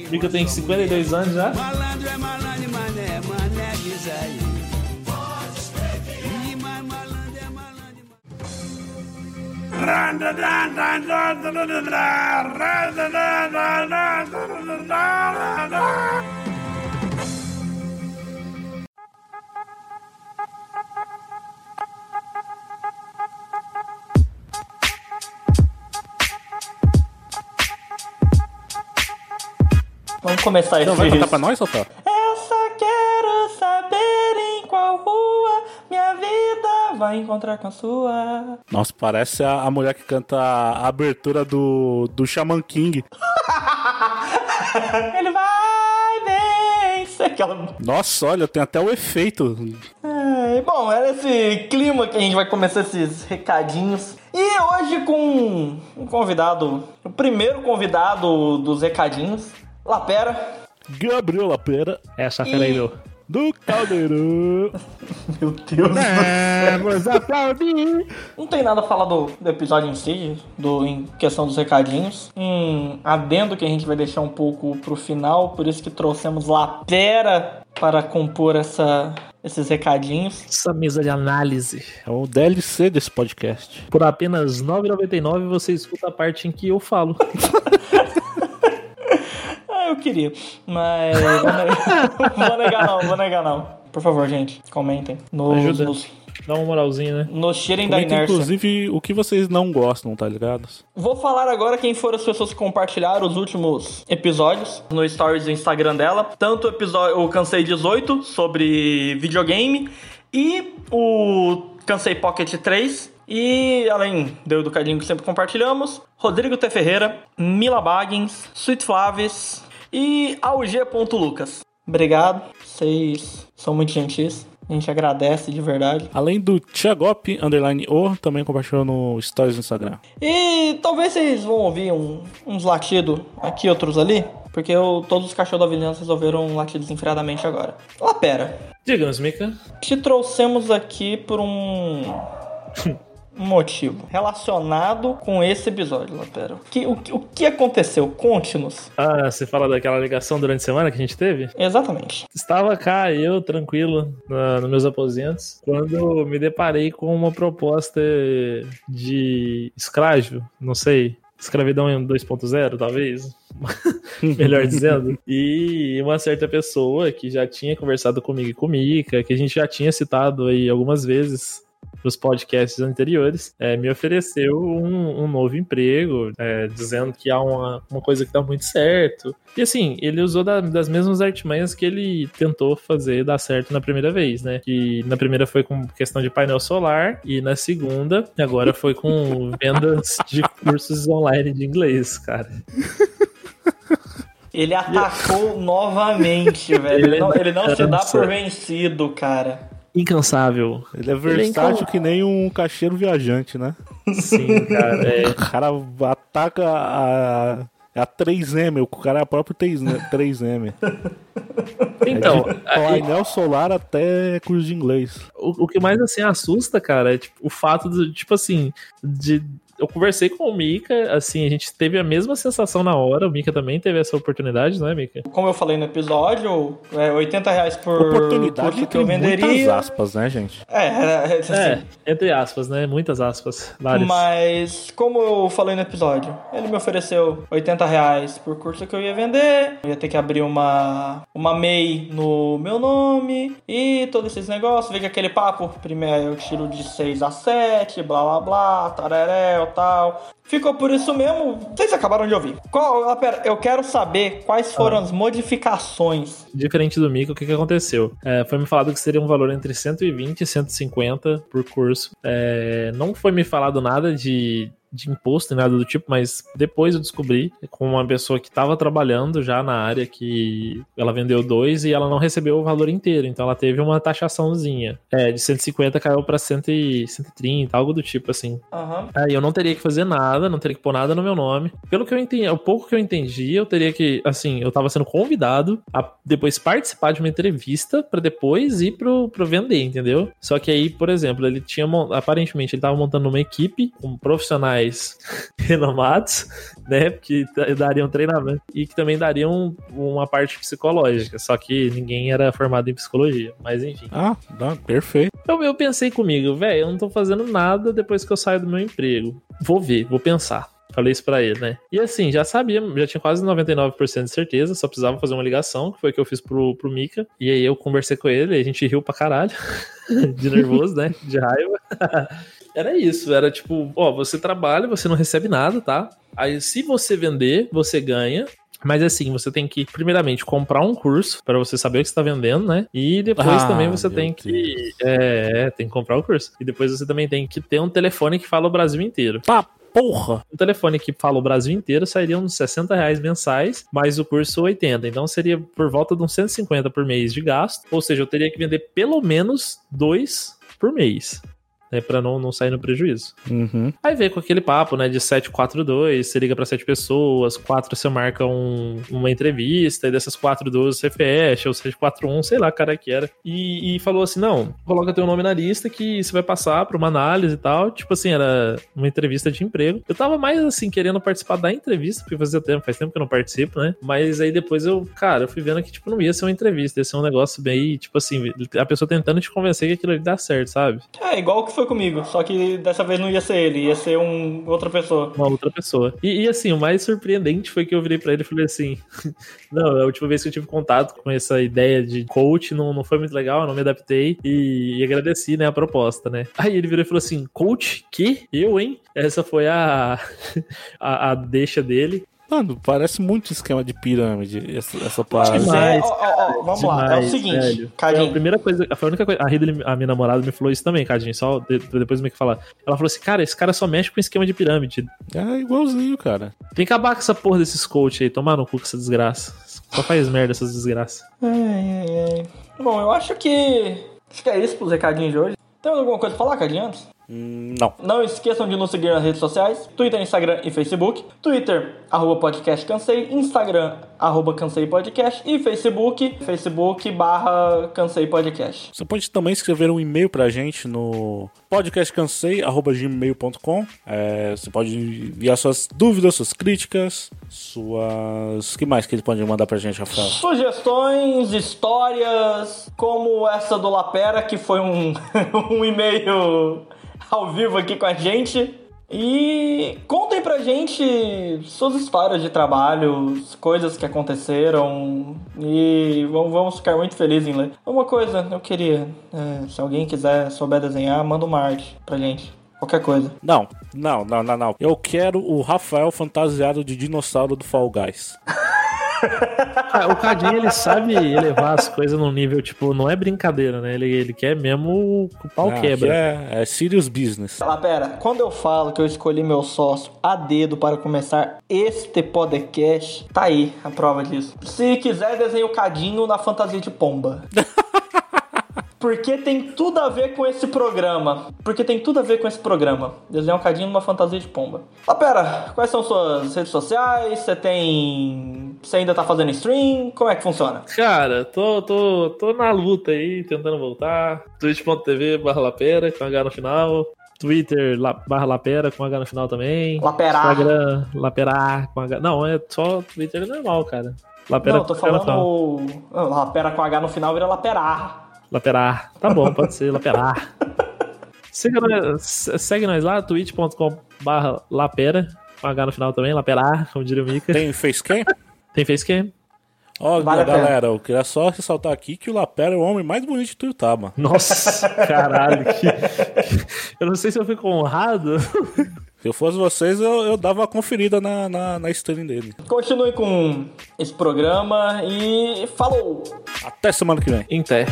Mika tem 52 anos já. Malandro é malandro, Vamos começar esse. Então vai cantar pra nós? Eu só quero saber em qual rua minha vida vai encontrar com a sua. Nossa, parece a, a mulher que canta a abertura do, do Shaman King. (laughs) Ele vai vencer. Aquela... Nossa, olha, tem até o efeito. É, bom, era esse clima que a gente vai começar esses recadinhos. E hoje com um convidado, o primeiro convidado dos recadinhos, Lapera. Gabriel Lapera, Essa fera aí, meu. Do Caldeirão. (laughs) Meu Deus do céu. Vamos aplaudir. Não tem nada a falar do, do episódio em si, do, em questão dos recadinhos. Um adendo que a gente vai deixar um pouco pro final, por isso que trouxemos Lapera para compor essa, esses recadinhos. Essa mesa de análise. É o DLC desse podcast. Por apenas R$ 9,99 você escuta a parte em que eu falo. (laughs) Queria, mas (laughs) vou negar, vou negar não, vou negar não. Por favor, gente, comentem. Nos, Ajuda. nos, Dá uma moralzinha, né? nos tirem da inércia. inclusive, o que vocês não gostam, tá ligado? Vou falar agora quem foram as pessoas que compartilharam os últimos episódios no stories do Instagram dela. Tanto o episódio, o Cansei 18 sobre videogame e o Cansei Pocket 3. E além do Educadinho que sempre compartilhamos, Rodrigo T. Ferreira, Mila Baggins, Sweet Flaves e AUG.Lucas. Obrigado, vocês são muito gentis. A gente agradece de verdade. Além do Thiagop, underline O, também compartilhou no Stories no Instagram. E talvez vocês vão ouvir um- uns latidos aqui, outros ali. Porque eu- todos os cachorros da vizinhança resolveram latir desenfreadamente agora. Lá, pera. Diga-nos, Mika. Te trouxemos aqui por um. (laughs) motivo relacionado com esse episódio, Lapera. Que, o, que- o que aconteceu? Conte-nos. Ah, você fala daquela ligação durante a semana que a gente teve? Exatamente. Estava cá, eu, tranquilo, na, nos meus aposentos, quando me deparei com uma proposta de escravo, não sei. Escravidão em 2.0, talvez. (laughs) Melhor dizendo. E uma certa pessoa que já tinha conversado comigo e com Mika, que a gente já tinha citado aí algumas vezes nos podcasts anteriores, é, me ofereceu um, um novo emprego, é, dizendo que há uma, uma coisa que dá muito certo. E assim, ele usou da- das mesmas artimanhas que ele tentou fazer dar certo na primeira vez, né? Que na primeira foi com questão de painel solar, e na segunda, agora foi com (laughs) vendas de cursos online de inglês, cara. Ele atacou novamente, (laughs) velho. Ele não, ele não se dá por vencido, cara. Incansável. Ele é versátil que nem um caixeiro viajante, né? Sim, (laughs) cara. É, O cara ataca a, a 3M, o cara é a própria 3M. Então, aí- Painel solar até curso de inglês. o, o que mais assim assusta, cara, é tipo, o fato de, tipo assim, de. Eu conversei com o Mika, assim, a gente teve a mesma sensação na hora, o Mika também teve essa oportunidade, não é, Mika? Como eu falei no episódio, é 80 reais por Oportunidade curso que eu tem muitas venderia. aspas, né, gente? É, é, assim, É, entre aspas, né? Muitas aspas. Várias. Mas, como eu falei no episódio, ele me ofereceu 80 reais por curso que eu ia vender. Eu ia ter que abrir uma, uma MEI no meu nome e todos esses negócios. Veja aquele papo. Primeiro eu tiro de 6 a 7, blá blá blá, tareréu, tal. Ficou por isso mesmo. Vocês acabaram de ouvir. Qual, ah, pera, eu quero saber quais foram as modificações. Diferente do Mika, o que, que aconteceu? É, foi me falado que seria um valor entre 120 e 150 por curso. É, não foi me falado nada de, de imposto, nem nada do tipo, mas depois eu descobri com uma pessoa que estava trabalhando já na área que ela vendeu dois e ela não recebeu o valor inteiro, então ela teve uma taxaçãozinha. É, de 150 caiu para 130, algo do tipo assim. Aham. Aí eu não teria que fazer nada, não teria que pôr nada no meu nome. Pelo que eu entendi, o pouco que eu entendi, eu teria que, assim, eu tava sendo convidado a depois participar de uma entrevista pra depois ir pro, pro vender, entendeu? Só que aí, por exemplo, ele tinha, aparentemente, ele tava montando uma equipe com profissionais (laughs) renomados, né, que dariam treinamento e que também dariam uma parte psicológica, só que ninguém era formado em psicologia, mas enfim. Ah, dá, perfeito. Então eu pensei comigo, velho, eu não tô fazendo nada depois que eu saio do meu emprego. Vou ver, vou pensar. Falei isso pra ele, né? E assim, já sabia, já tinha quase 99% de certeza, só precisava fazer uma ligação, que foi o que eu fiz pro, pro Mika. E aí eu conversei com ele, a gente riu pra caralho, (laughs) de nervoso, né? De raiva. (laughs) Era isso, era tipo, ó, você trabalha, você não recebe nada, tá? Aí se você vender, você ganha. Mas assim, você tem que, primeiramente, comprar um curso pra você saber o que você tá vendendo, né? E depois Ah, também você tem que. Deus. É, é, tem que comprar o curso. E depois você também tem que ter um telefone que fala o Brasil inteiro. Tá, porra! Um telefone que fala o Brasil inteiro sairia uns 60 reais mensais, mais o curso 80. Então seria por volta de uns 150 por mês de gasto. Ou seja, eu teria que vender pelo menos dois por mês. Né, pra não, não sair no prejuízo. Uhum. Aí veio com aquele papo, né, de 742, você liga pra sete pessoas, quatro você marca um- uma entrevista, e dessas quatro, duas você fecha, ou 741, sei lá, cara que era. E, e falou assim, não, coloca teu nome na lista que você vai passar pra uma análise e tal. Tipo assim, era uma entrevista de emprego. Eu tava mais, assim, querendo participar da entrevista, porque fazia tempo, faz tempo que eu não participo, né? Mas aí depois eu, cara, eu fui vendo que, tipo, não ia ser uma entrevista, ia ser um negócio bem, tipo assim, a pessoa tentando te convencer que aquilo ali dá certo, sabe? É, igual o que foi comigo, só que dessa vez não ia ser ele, ia ser um, outra pessoa. uma outra pessoa. E, e, assim, o mais surpreendente foi que eu virei pra ele e falei assim: (laughs) Não, a última vez que eu tive contato com essa ideia de coach não, não foi muito legal, não me adaptei e, e agradeci, né, a proposta, né? Aí ele virou e falou assim: Coach? Que? Eu, hein? Essa foi a, (laughs) a, a deixa dele. Mano, parece muito esquema de pirâmide, essa, essa parada. Demais, é, ó, ó, ó, vamos lá, é o Demais, seguinte, velho. Foi a Cadinho, primeira coisa, foi a única coisa. A Ridley, a minha namorada, me falou isso também, Cadinho, só de- depois me que falar. Ela falou assim: Cara, esse cara só mexe com esquema de pirâmide. É igualzinho, cara. Tem que acabar com essa porra desses coach aí, tomar no cu com essa desgraça. Só faz merda essas desgraças. Ai, ai, ai. Bom, eu acho que. Acho que é isso pros recadinhos de hoje. Tem alguma coisa pra falar, Cadinho, antes? Hum, Não. Não esqueçam de nos seguir nas redes sociais: Twitter, Instagram e Facebook. Twitter, arroba podcast cansei. Instagram, arroba cansei podcast. E Facebook, Facebook barra cansei podcast. Você pode também escrever um e-mail pra gente no podcastcansei.gmail.com. É, você pode enviar suas dúvidas, suas críticas, suas. O que mais que ele pode mandar pra gente, Rafael? Sugestões, histórias, como essa do Lapera, que foi um, (laughs) um e-mail ao vivo aqui com a gente. E contem pra gente suas histórias de trabalho, coisas que aconteceram. E vamos, ficar muito felizes em ler. Uma coisa, eu queria, é, se alguém quiser, souber desenhar, manda uma arte pra gente. Qualquer coisa. Não, não, não, não, não. Eu quero o Rafael fantasiado de dinossauro do Fall Guys. (laughs) (laughs) Ah, o Cadinho, ele sabe elevar as coisas num nível, tipo, não é brincadeira, né? Ele, ele quer mesmo o pau Ah, quebra. que É, é serious business. Lá, pera, quando eu falo que eu escolhi meu sócio a dedo para começar este podcast, tá aí a prova disso. Se quiser, desenhe o cadinho na fantasia de pomba. (laughs) Porque tem tudo a ver com esse programa. Porque tem tudo a ver com esse programa. Desenhar um cadinho numa fantasia de pomba. Ah, pera, quais são suas redes sociais? Você tem. Você ainda tá fazendo stream? Como é que funciona? Cara, tô, tô, tô na luta aí, tentando voltar. twitch.tv barra lapera, com H no final. Twitter la, barra lapera, com H no final também. Laperar. Instagram, lapera, com H. Não, é só Twitter normal, cara. Lapera Não, tô com H no final. falando. Ah, Lapera com H no final vira laperar. Laperar. Tá bom, pode ser, laperar. (laughs) Siga nós- segue nós lá, twitch.com barra lapera, com H no final também, laperar, como diria o Mika. Tem facecam? (laughs) Tem facecam? Ó, Vale galera, eu queria só ressaltar aqui que o Lapera é o homem mais bonito de Tuiutaba. Nossa, (laughs) caralho. Que... Eu não sei se eu fico honrado. Se eu fosse vocês, eu, eu dava uma conferida na, na, na stream dele. Continue com esse programa e falou! Até semana que vem. Inter.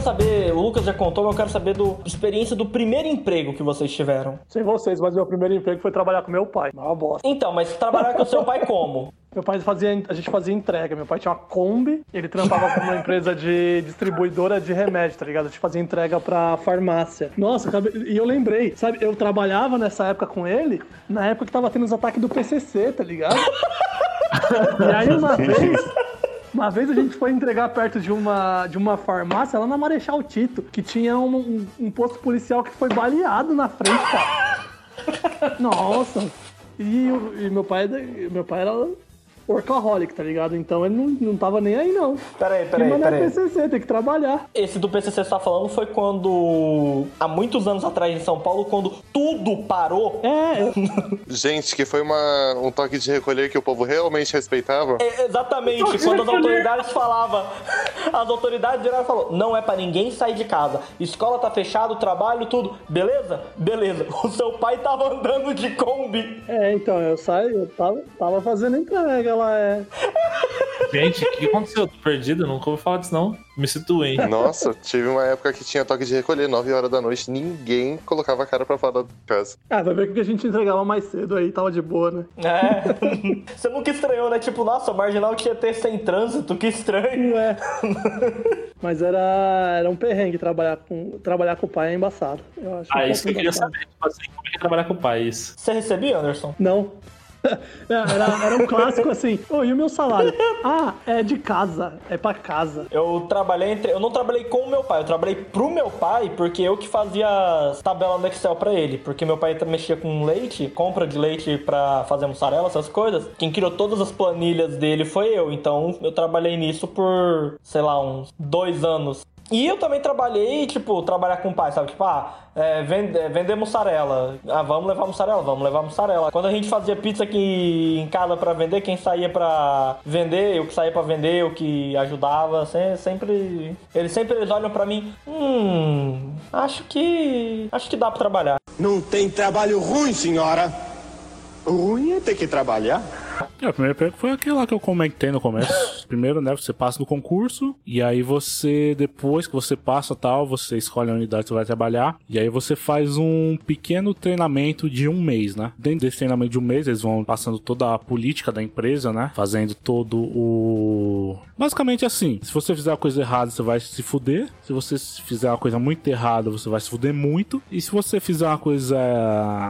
Quero, eu quero saber, o Lucas já contou, mas eu quero saber do experiência do primeiro emprego que vocês tiveram. Sem vocês, mas meu primeiro emprego foi trabalhar com meu pai. Uma bosta. Então, mas trabalhar com o seu pai como? Meu pai fazia, a gente fazia entrega. Meu pai tinha uma Kombi, ele trampava com uma empresa de distribuidora de remédio, tá ligado? A gente fazia entrega pra farmácia. Nossa, e eu lembrei, sabe? Eu trabalhava nessa época com ele, na época que tava tendo os ataques do PCC, tá ligado? (laughs) e aí uma vez, uma vez a gente foi entregar perto de uma, de uma farmácia lá na Marechal Tito, que tinha um, um- um posto policial que foi baleado na frente, cara. Nossa. E, e meu pai, meu pai era workaholic, tá ligado? Então ele não, não tava nem aí, não. Peraí, peraí, é peraí. PCC, tem que trabalhar. Esse do PCC que você tá falando foi quando, há muitos anos atrás em São Paulo, quando tudo parou. É, eu- Gente, que foi uma, um toque de recolher que o povo realmente respeitava. É, exatamente, quando as autoridades falavam, as autoridades viraram e falaram, não é pra ninguém sair de casa, escola tá fechada, trabalho, tudo, beleza? Beleza. (laughs) O seu pai tava andando de Kombi. é, então, eu saí, eu tava, tava fazendo entrega lá, é. Gente, o que aconteceu? Tô perdido, nunca ouvi falar disso, não. Me situem. Nossa, tive uma época que tinha toque de recolher, 9 horas da noite, ninguém colocava a cara pra fora da casa. Ah, vai ver que a gente entregava mais cedo aí, tava de boa, né? É. (laughs) Você nunca estranhou, né? Tipo, nossa, marginal tinha ter sem trânsito, que estranho. É. (laughs) Mas era, era um perrengue trabalhar com, trabalhar com o pai é embaçado. Eu acho Ah, um isso que eu queria saber, tipo assim, como é que é trabalhar com o pai, isso. Você recebia, Anderson? Não. (laughs) Era, era um clássico assim. Ô, e o meu salário? Ah, é de casa. É pra casa. Eu trabalhei entre. Eu não trabalhei com o meu pai, eu trabalhei pro meu pai, porque eu que fazia as tabelas no Excel pra ele. Porque meu pai mexia com leite, compra de leite pra fazer mussarela, essas coisas. Quem criou todas as planilhas dele foi eu. Então eu trabalhei nisso por, sei lá, uns dois anos. E eu também trabalhei, tipo, trabalhar com o pai, sabe? Tipo, ah, é, é, vender mussarela. Ah, vamos levar mussarela, vamos levar mussarela. Quando a gente fazia pizza aqui em casa pra vender, quem saía pra vender, eu que saía pra vender, eu que ajudava, se- sempre. Eles sempre eles olham pra mim, hum, acho que. acho que dá pra trabalhar. Não tem trabalho ruim, senhora. O ruim é ter que trabalhar. É, o primeiro emprego foi aquele lá que eu comentei no começo. (laughs) Primeiro, né, você passa no concurso, e aí você, depois que você passa tal, você escolhe a unidade que você vai trabalhar, e aí você faz um pequeno treinamento de um mês, né? Dentro desse treinamento de um mês, eles vão passando toda a política da empresa, né? Fazendo todo o. Basicamente assim, se você fizer a coisa errada, você vai se fuder. Se você fizer uma coisa muito errada, você vai se fuder muito. E se você fizer uma coisa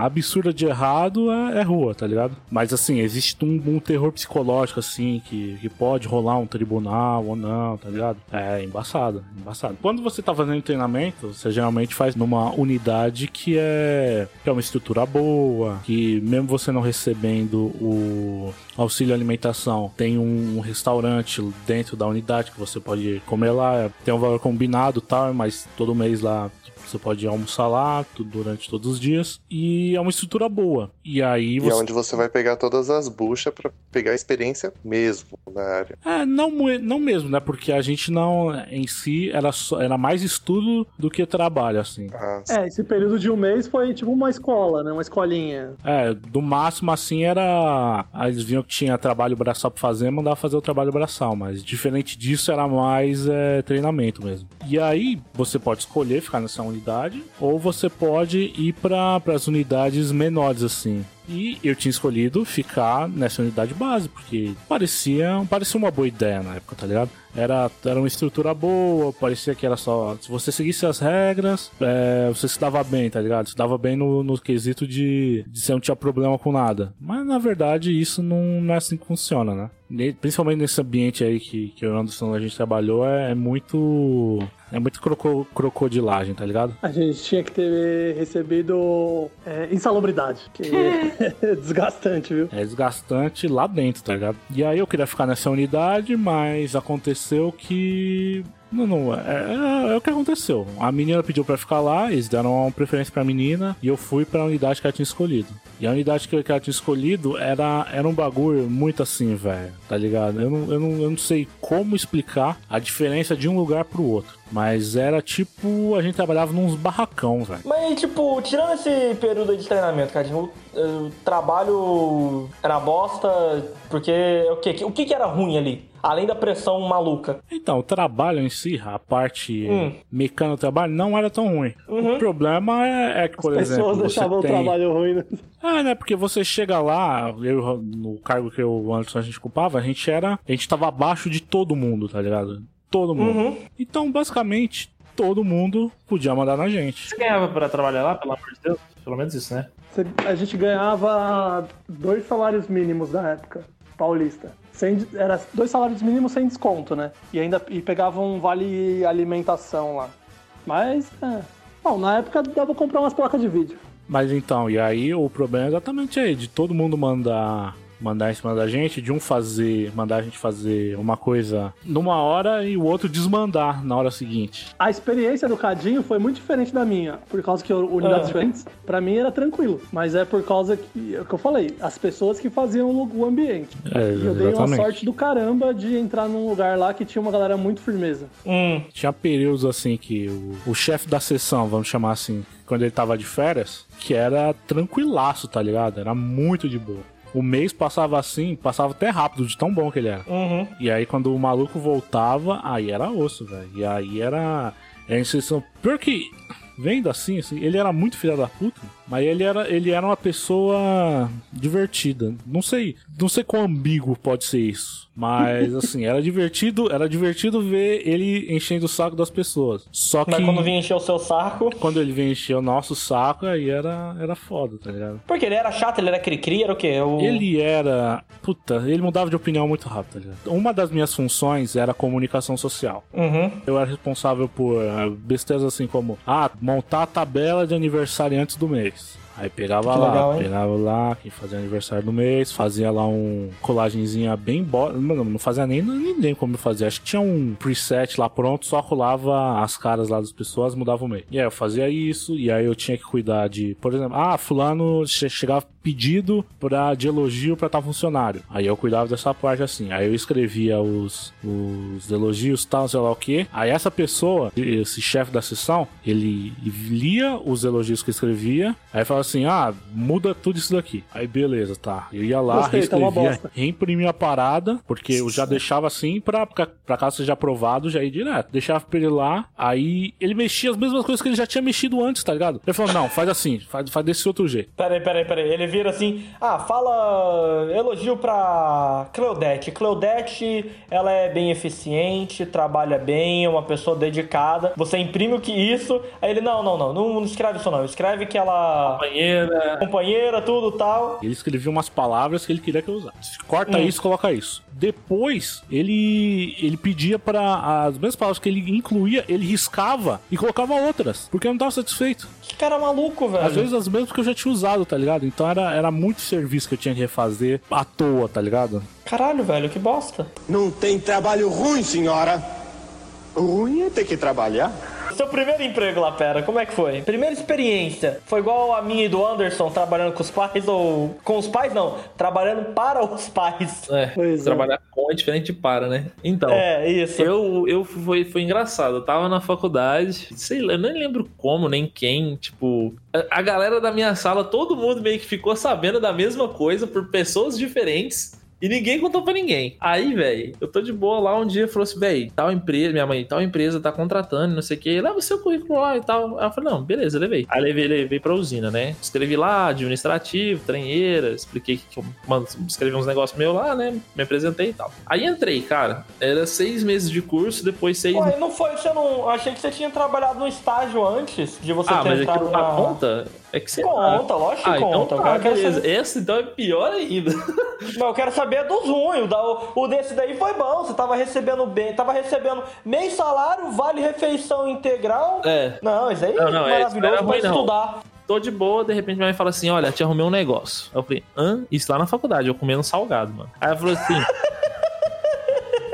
absurda de errado, é, é rua, tá ligado? Mas assim, existe um um, terror psicológico, assim, que, que pode rolar um tribunal ou não, tá ligado? É embaçado, embaçado. Quando você tá fazendo treinamento, você geralmente faz numa unidade que é, que é uma estrutura boa, que mesmo você não recebendo o auxílio alimentação, tem um restaurante dentro da unidade que você pode comer lá, tem um valor combinado tal, mas todo mês lá você pode almoçar lá durante todos os dias. E é uma estrutura boa. E aí E é você. onde você vai pegar todas as buchas pra pegar a experiência mesmo na área. É, não, não mesmo, né? Porque a gente não, em si, era, só, era mais estudo do que trabalho, assim. Ah, É, esse período de um mês foi tipo uma escola, né? Uma escolinha. É, do máximo, assim, era. Aí eles viam que tinha trabalho braçal pra fazer, mandava fazer o trabalho braçal. Mas diferente disso, era mais é, treinamento mesmo. E aí, você pode escolher ficar nessa unidade, ou você pode ir para as unidades menores, assim. E eu tinha escolhido ficar nessa unidade base, porque parecia, parecia uma boa ideia na época, tá ligado? Era, era uma estrutura boa, parecia que era só. Se você seguisse as regras, é, você se dava bem, tá ligado? Se dava bem no, no quesito de, de você não tinha problema com nada. Mas na verdade isso não, não é assim que funciona, né? Principalmente nesse ambiente aí que, que o Anderson a gente trabalhou, é, é muito. É muito croco, crocodilagem, tá ligado? A gente tinha que ter recebido é, insalubridade, que (laughs) é desgastante, viu? É desgastante lá dentro, tá ligado? E aí eu queria ficar nessa unidade, mas aconteceu que. Não, não, é, é, é o que aconteceu. A menina pediu pra ficar lá, eles deram uma preferência pra menina, e eu fui pra unidade que ela tinha escolhido. E a unidade que, que ela tinha escolhido era, era um bagulho muito assim, velho, tá ligado? Eu não, eu, não, eu não sei como explicar a diferença de um lugar pro outro. Mas era tipo, a gente trabalhava nos barracão, velho. Mas, tipo, tirando esse período de treinamento, cara, o, trabalho era bosta, porque o que, o que que era ruim ali? Além da pressão maluca. Então, o trabalho em si, a parte Hum. mecânica do trabalho, não era tão ruim. O problema é, é que, por As exemplo, pessoas você deixavam tem... o trabalho ruim. né? Ah, né? Porque você chega lá, eu, no cargo que eu, o Anderson a gente ocupava, a gente era. A gente tava abaixo de todo mundo, tá ligado? Todo mundo. Uhum. Então, basicamente, todo mundo podia mandar na gente. Você ganhava pra trabalhar lá, pelo amor de Deus? Pelo menos isso, né? A gente ganhava dois salários mínimos na época, paulista. Sem, era dois salários mínimos sem desconto, né? E ainda e pegava um vale alimentação lá. Mas, é. Bom, na época dava pra comprar umas placas de vídeo. Mas então, e aí o problema é exatamente aí, de todo mundo mandar mandar em cima da gente, de um fazer, mandar a gente fazer uma coisa numa hora e o outro desmandar na hora seguinte. A experiência do Cadinho foi muito diferente da minha, por causa que eu- unidades Ah. diferentes, pra mim era tranquilo. Mas é por causa que, é o que eu falei, as pessoas que faziam o o ambiente. É, E eu dei uma sorte do caramba de entrar num lugar lá que tinha uma galera muito firmeza. Hum. Tinha períodos assim que o, o chefe da sessão, vamos chamar assim, quando ele tava de férias, que era tranquilaço, tá ligado? Era muito de boa. O mês passava assim, passava até rápido, de tão bom que ele era. Uhum. E aí quando o maluco voltava, aí era osso, velho. E aí era. Era a inserção. Pior que. Vendo assim, assim, ele era muito filho da puta, mas ele era, ele era uma pessoa divertida. Não sei, não sei quão ambíguo pode ser isso, mas (laughs) assim, era divertido, era divertido ver ele enchendo o saco das pessoas. Só que Mas quando vinha encher o seu saco. quando ele vinha encher o nosso saco, aí era, era foda, tá ligado? Porque ele era chato, ele era cri-cri, era o quê? O... Ele era. Puta, ele mudava de opinião muito rápido, tá ligado? Uma das minhas funções era comunicação social. Uhum. Eu era responsável por eh, besteiras assim como ah, montar a tabela de aniversariantes do mês. Aí pegava Que lá, legal, pegava lá, quem fazia aniversário do mês, fazia lá um colagenzinha bem bo... Mano, não fazia nem ninguém como fazer. Acho que tinha um preset lá pronto, só rolava as caras lá das pessoas, mudava o mês. E aí eu fazia isso, e aí eu tinha que cuidar de, por exemplo, ah, fulano che- chegava pedido pra, de elogio pra tal funcionário. Aí eu cuidava dessa parte assim. Aí eu escrevia os, os elogios, tal, sei lá o que. Aí essa pessoa, esse chefe da sessão, ele lia os elogios que eu escrevia. Aí falava assim: ah, muda tudo isso daqui. Aí beleza, tá. Eu ia lá, Gostei, tá reescrevia, bosta. reimprimia a parada, porque eu já deixava assim pra, pra, pra caso seja aprovado, já ir direto. Deixava pra ele lá, aí ele mexia as mesmas coisas que ele já tinha mexido antes, tá ligado? Ele falou: não, faz assim, faz, faz desse outro jeito. Peraí, peraí, peraí. Ele vira assim, ah, fala elogio pra Cleodete. Cleodete, ela é bem eficiente, trabalha bem, é uma pessoa dedicada. Você imprime o que isso, aí ele, não, não, não, não, não escreve isso não, escreve que ela Companheira. companheira, tudo tal. Ele escrevia umas palavras que ele queria que eu usasse. Corta Hum. isso, coloca isso. Depois, ele ele pedia para as mesmas palavras que ele incluía, ele riscava e colocava outras, porque eu não tava satisfeito. Que cara maluco, velho. Às vezes as mesmas que eu já tinha usado, tá ligado? Então era, era muito serviço que eu tinha que refazer à toa, tá ligado? Caralho, velho, que bosta. Não tem trabalho ruim, senhora. Ruim é ter que trabalhar. Seu primeiro emprego lá, pera, como é que foi? Primeira experiência, foi igual a minha e do Anderson, trabalhando com os pais ou... Com os pais, não, trabalhando para os pais. É, Pois é. trabalhar com é diferente de para, né? Então. É, isso. Eu, eu foi, foi engraçado. Eu tava na faculdade, sei lá, eu nem lembro como, nem quem. Tipo, a, a galera da minha sala, todo mundo meio que ficou sabendo da mesma coisa por pessoas diferentes. E ninguém contou pra ninguém. Aí, velho, eu tô de boa lá um dia falou assim, velho, tal empresa, minha mãe, tal empresa tá contratando, não sei o que, leva o seu currículo lá e tal. Aí eu falei, não, beleza, levei. Aí levei, levei pra usina, né? Escrevi lá, administrativo, trenheira, expliquei que eu mano, escrevi uns negócios meus lá, né? Me apresentei e tal. Aí entrei, cara. Era seis meses de curso, depois seis Ué, não foi, você não... Achei que você tinha trabalhado no estágio antes de você Ah, ter mas entrado aquilo na... conta? É que você. Conta, lógico que ah, então conta. tá, eu quero beleza. saber- Esse então é pior ainda. Mas eu quero saber dos ruins. O, da- o desse daí foi bom. Você tava recebendo bem. Tava recebendo meio salário, vale refeição integral. É. Não, isso aí Não, é não, é, maravilhoso era pra estudar. Tô de boa, de repente minha mãe fala assim: Olha, te arrumei um negócio. Aí eu falei: Hã? Isso lá na faculdade, eu comendo salgado, mano. Aí ela falou assim.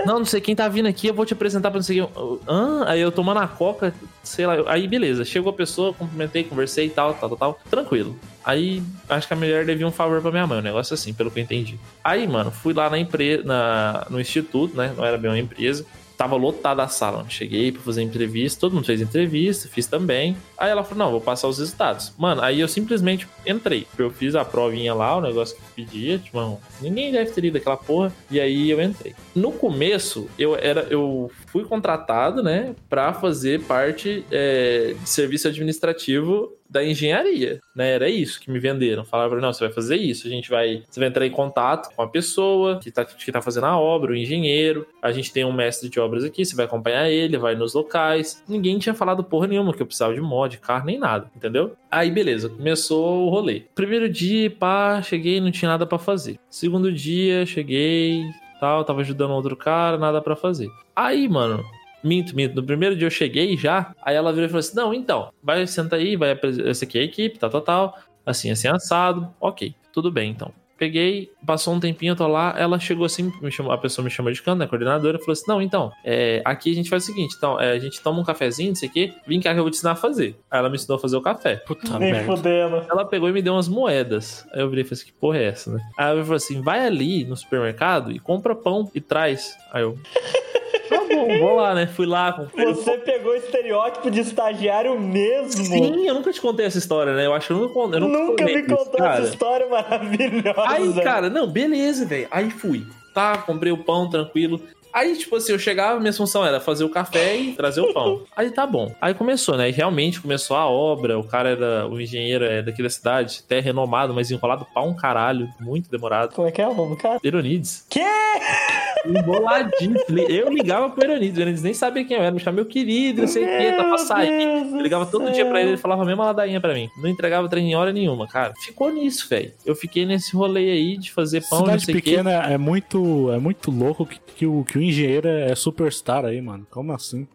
Não, não sei quem tá vindo aqui, eu vou te apresentar pra não sei quem. Hã? Aí eu tomando a coca, sei lá. Aí beleza, chegou a pessoa, cumprimentei, conversei e tal, tal, tal, tal. Tranquilo. Aí acho que a mulher devia um favor pra minha mãe, um negócio assim, pelo que eu entendi. Aí, mano, fui lá na empresa, na, no instituto, né? Não era bem uma empresa. Tava lotada a sala. Cheguei pra fazer entrevista, todo mundo fez entrevista, fiz também. Aí ela falou: não, vou passar os resultados. Mano, aí eu simplesmente entrei. Eu fiz a provinha lá, o negócio que pedia, tipo, mano, ninguém deve ter lido aquela porra. E aí eu entrei. No começo, eu era, eu fui contratado, né, pra fazer parte é, de serviço administrativo da engenharia, né? Era isso que me venderam. Falaram, não, você vai fazer isso, a gente vai, você vai entrar em contato com a pessoa que tá, que tá fazendo a obra, o engenheiro. A gente tem um mestre de obras aqui, você vai acompanhar ele, vai nos locais. Ninguém tinha falado porra nenhuma que eu precisava de mod, carro, nem nada, entendeu? Aí, beleza, começou o rolê. Primeiro dia, pá, cheguei, não tinha nada pra fazer. Segundo dia, cheguei, tal, tava ajudando outro cara, nada pra fazer. Aí, mano, Minto, minto. No primeiro dia eu cheguei já, aí ela virou e falou assim: Não, então, vai, senta aí, vai, essa aqui é a equipe, tal, tal, tal. Assim, assim, assado. Ok, tudo bem então. Peguei, passou um tempinho, eu tô lá, ela chegou assim, me chamou, a pessoa me chamou de canto, né, coordenadora, falou assim, não, então, é, aqui a gente faz o seguinte, então, é, a gente toma um cafezinho, não sei o quê, vem cá que eu vou te ensinar a fazer. Aí ela me ensinou a fazer o café. Puta Nem merda. fudendo. Ela pegou e me deu umas moedas. Aí eu virei e falei assim, que porra é essa, né? Aí ela falou assim, vai ali no supermercado e compra pão e traz. Aí eu... Tá bom, vou lá, né? Fui lá, comprei Você pegou o estereótipo de estagiário mesmo. Sim, eu nunca te contei essa história, né? Eu acho que eu nunca, eu nunca, Nunca me contou essa história maravilhosa. Aí, cara, não, beleza, velho. Aí fui. Tá, comprei o pão, tranquilo. Aí, tipo assim, eu chegava, minha função era fazer o café e trazer o pão. Aí tá bom. Aí começou, né? E realmente começou a obra. O cara era, o engenheiro é daqui da cidade, até renomado, mas enrolado pra um caralho. Muito demorado. Como é que é o nome do cara? Eronides. Que? Emboladinho. Eu ligava pro Eronides, o Eronides nem sabia quem eu era, me chamava meu querido, não sei o que, tá pra sair. Deus do Eu ligava todo céu. dia pra ele, ele falava a mesma ladainha pra mim. Não entregava treino em hora nenhuma, cara. Ficou nisso, velho. Eu fiquei nesse rolê aí de fazer pão, não Cidade sei o que. pequena é muito, é muito louco que, que o, que o engenheiro é superstar aí, mano. Como assim?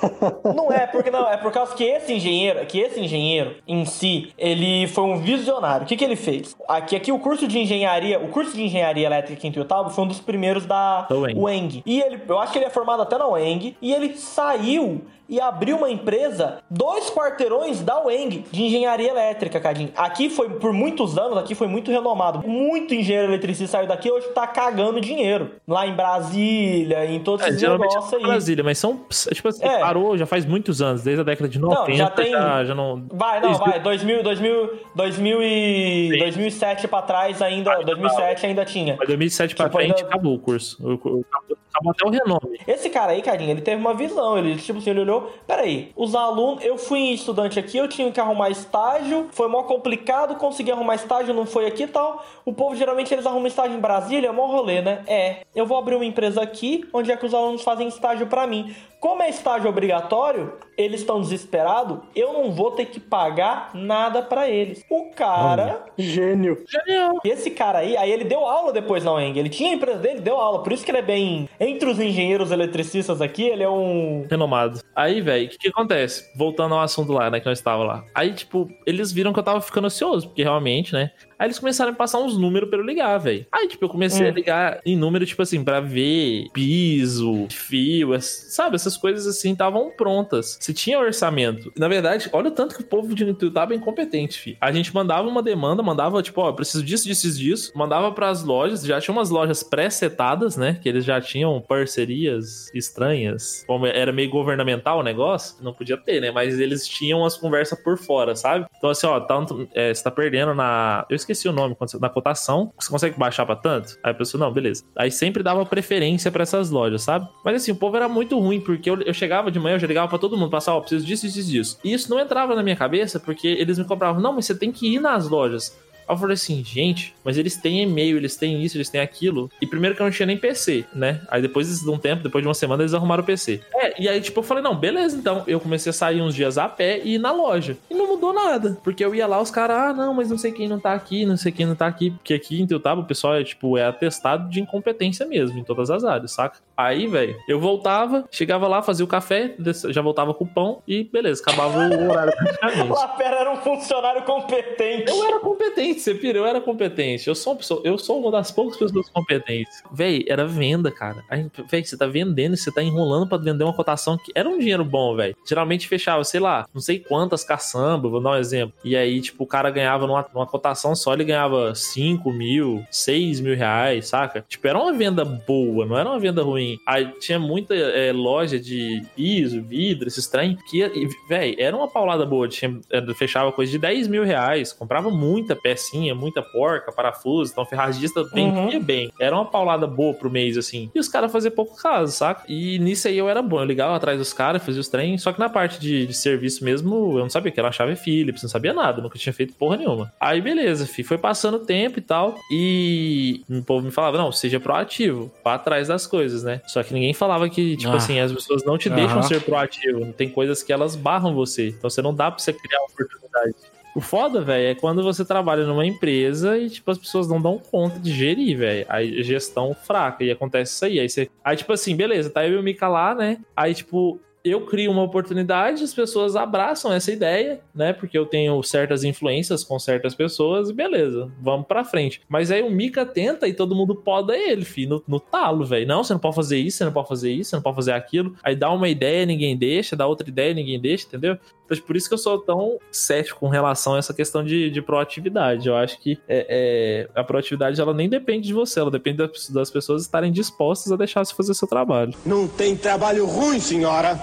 (laughs) Não é, porque não, é por causa que esse engenheiro, que esse engenheiro em si, ele foi um visionário. O que, que ele fez? Aqui, aqui o curso de engenharia, o curso de engenharia elétrica aqui em Tuiutaba foi um dos primeiros da. UENG. E ele, eu acho que ele é formado até na UENG, e ele saiu e abriu uma empresa, dois quarteirões da UENG de engenharia elétrica, Cadinho. Aqui foi, por muitos anos, aqui foi muito renomado. Muito engenheiro eletricista saiu daqui hoje tá cagando dinheiro. Lá em Brasília, em todos É, esses é negócios aí. Brasília, mas são, tipo assim, É. parou já faz muitos anos, desde a década de 90, já já, tem- já, não... Vai, não, vai. 2000, 2000, 2000 e Sim. 2007 pra trás ainda, 2007 ainda tinha. Mas 2007 pra Tipo, frente ainda- acabou o curso. Acabou, Acabou até o renome. Esse cara aí, carinha, ele teve uma visão. Ele, tipo assim, ele olhou. Peraí, os alunos. Eu fui estudante aqui, eu tinha que arrumar estágio. Foi mó complicado, consegui arrumar estágio, não foi aqui e tal. O povo geralmente eles arrumam estágio em Brasília, é mó rolê, né? É. Eu vou abrir uma empresa aqui, onde é que os alunos fazem estágio pra mim. Como é estágio obrigatório, eles estão desesperados, eu não vou ter que pagar nada pra eles. O cara. Gênio. Genial. Esse cara aí, aí ele deu aula depois na UENG. Ele tinha a empresa dele, deu aula. Por isso que ele é bem. Entre os engenheiros eletricistas aqui, ele é um. Renomado. Aí, velho, o que, que acontece? Voltando ao assunto lá, né, que nós estava lá. Aí, tipo, eles viram que eu tava ficando ansioso, porque realmente, né? Aí eles começaram a passar uns números pra eu ligar, velho. Aí, tipo, eu comecei a ligar em número, tipo assim, pra ver piso, fio, sabe? Essas coisas assim estavam prontas. Se tinha orçamento. Na verdade, olha o tanto que o povo de Ituiutaba é incompetente, fi. A gente mandava uma demanda, mandava, tipo, ó, preciso disso, disso, disso, disso. Mandava pras lojas, já tinha umas lojas pré-setadas, né? Que eles já tinham parcerias estranhas. Como era meio governamental o negócio, não podia ter, né? Mas eles tinham as conversas por fora, sabe? Então, assim, ó, tanto, é, você tá perdendo na. Eu esqueci o nome, na cotação. Você consegue baixar pra tanto? Aí a pessoa, não, beleza. Aí sempre dava preferência pra essas lojas, sabe? Mas assim, o povo era muito ruim, porque eu, eu chegava de manhã, eu já ligava pra todo mundo, passava, ó, preciso disso, disso, disso. E isso não entrava na minha cabeça, porque eles me cobravam, não, mas você tem que ir nas lojas. Aí eu falei assim, gente, mas eles têm e-mail, eles têm isso, eles têm aquilo. E primeiro que eu não tinha nem PC, né? Aí depois de um tempo, depois de uma semana, eles arrumaram o PC. É, e aí, tipo, eu falei, não, beleza, então. Eu comecei a sair uns dias a pé e ir na loja. E não mudou nada. Porque eu ia lá, os caras, ah, não, mas não sei quem não tá aqui, não sei quem não tá aqui. Porque aqui em Teutaba o pessoal é, tipo, é atestado de incompetência mesmo, em todas as áreas, saca? Aí, velho, eu voltava, chegava lá, fazia o café, já voltava com o pão e beleza, acabava o horário praticamente. (laughs) O Lapera era um funcionário competente. Eu era competente, você pira, eu era competente. Eu sou uma pessoa, eu sou uma das poucas pessoas competentes. Véi, era venda, cara. Véi, você tá vendendo, você tá enrolando pra vender uma cotação que era um dinheiro bom, velho. Geralmente fechava, sei lá, não sei quantas caçambas, vou dar um exemplo. E aí, tipo, o cara ganhava numa, numa cotação só, ele ganhava 5 mil, 6 mil reais, saca? Tipo, era uma venda boa, não era uma venda ruim. Aí tinha muita é, loja de piso, vidro, esses trem, que, véi, era uma paulada boa. Tinha, é, fechava coisa de 10 mil reais, comprava muita pecinha, muita porca, parafuso, então ferragista vendia bem. Era uma paulada boa pro mês, assim. E os caras faziam pouco caso, saca? E nisso aí eu era bom. Eu ligava atrás dos caras, fazia os trem. Só que na parte de, de serviço mesmo, eu não sabia que era a chave Philips, não sabia nada, nunca tinha feito porra nenhuma. Aí beleza, fi, foi passando o tempo e tal. E o povo me falava, não, seja proativo, vá atrás das coisas, né? Só que ninguém falava que, tipo Ah. assim, as pessoas não te Aham. deixam ser proativo. Tem coisas que elas barram você. Então você não dá pra você criar oportunidade. O foda, velho, é quando você trabalha numa empresa e, tipo, as pessoas não dão conta de gerir, velho. Aí gestão fraca e acontece isso aí. Aí você. Aí, tipo assim, beleza, tá eu e o Mika lá, né? Aí, tipo. Eu crio uma oportunidade, as pessoas abraçam essa ideia, né? Porque eu tenho certas influências com certas pessoas e beleza, vamos pra frente. Mas aí o Mika tenta e todo mundo poda ele, fi, no, no talo, velho. Não, você não pode fazer isso, você não pode fazer isso, você não pode fazer aquilo. Aí dá uma ideia, ninguém deixa, dá outra ideia, ninguém deixa, entendeu? Então, por isso que eu sou tão cético com relação a essa questão de, de proatividade. Eu acho que é, é, a proatividade ela nem depende de você, ela depende das, das pessoas estarem dispostas a deixar você fazer seu trabalho. Não tem trabalho ruim, senhora.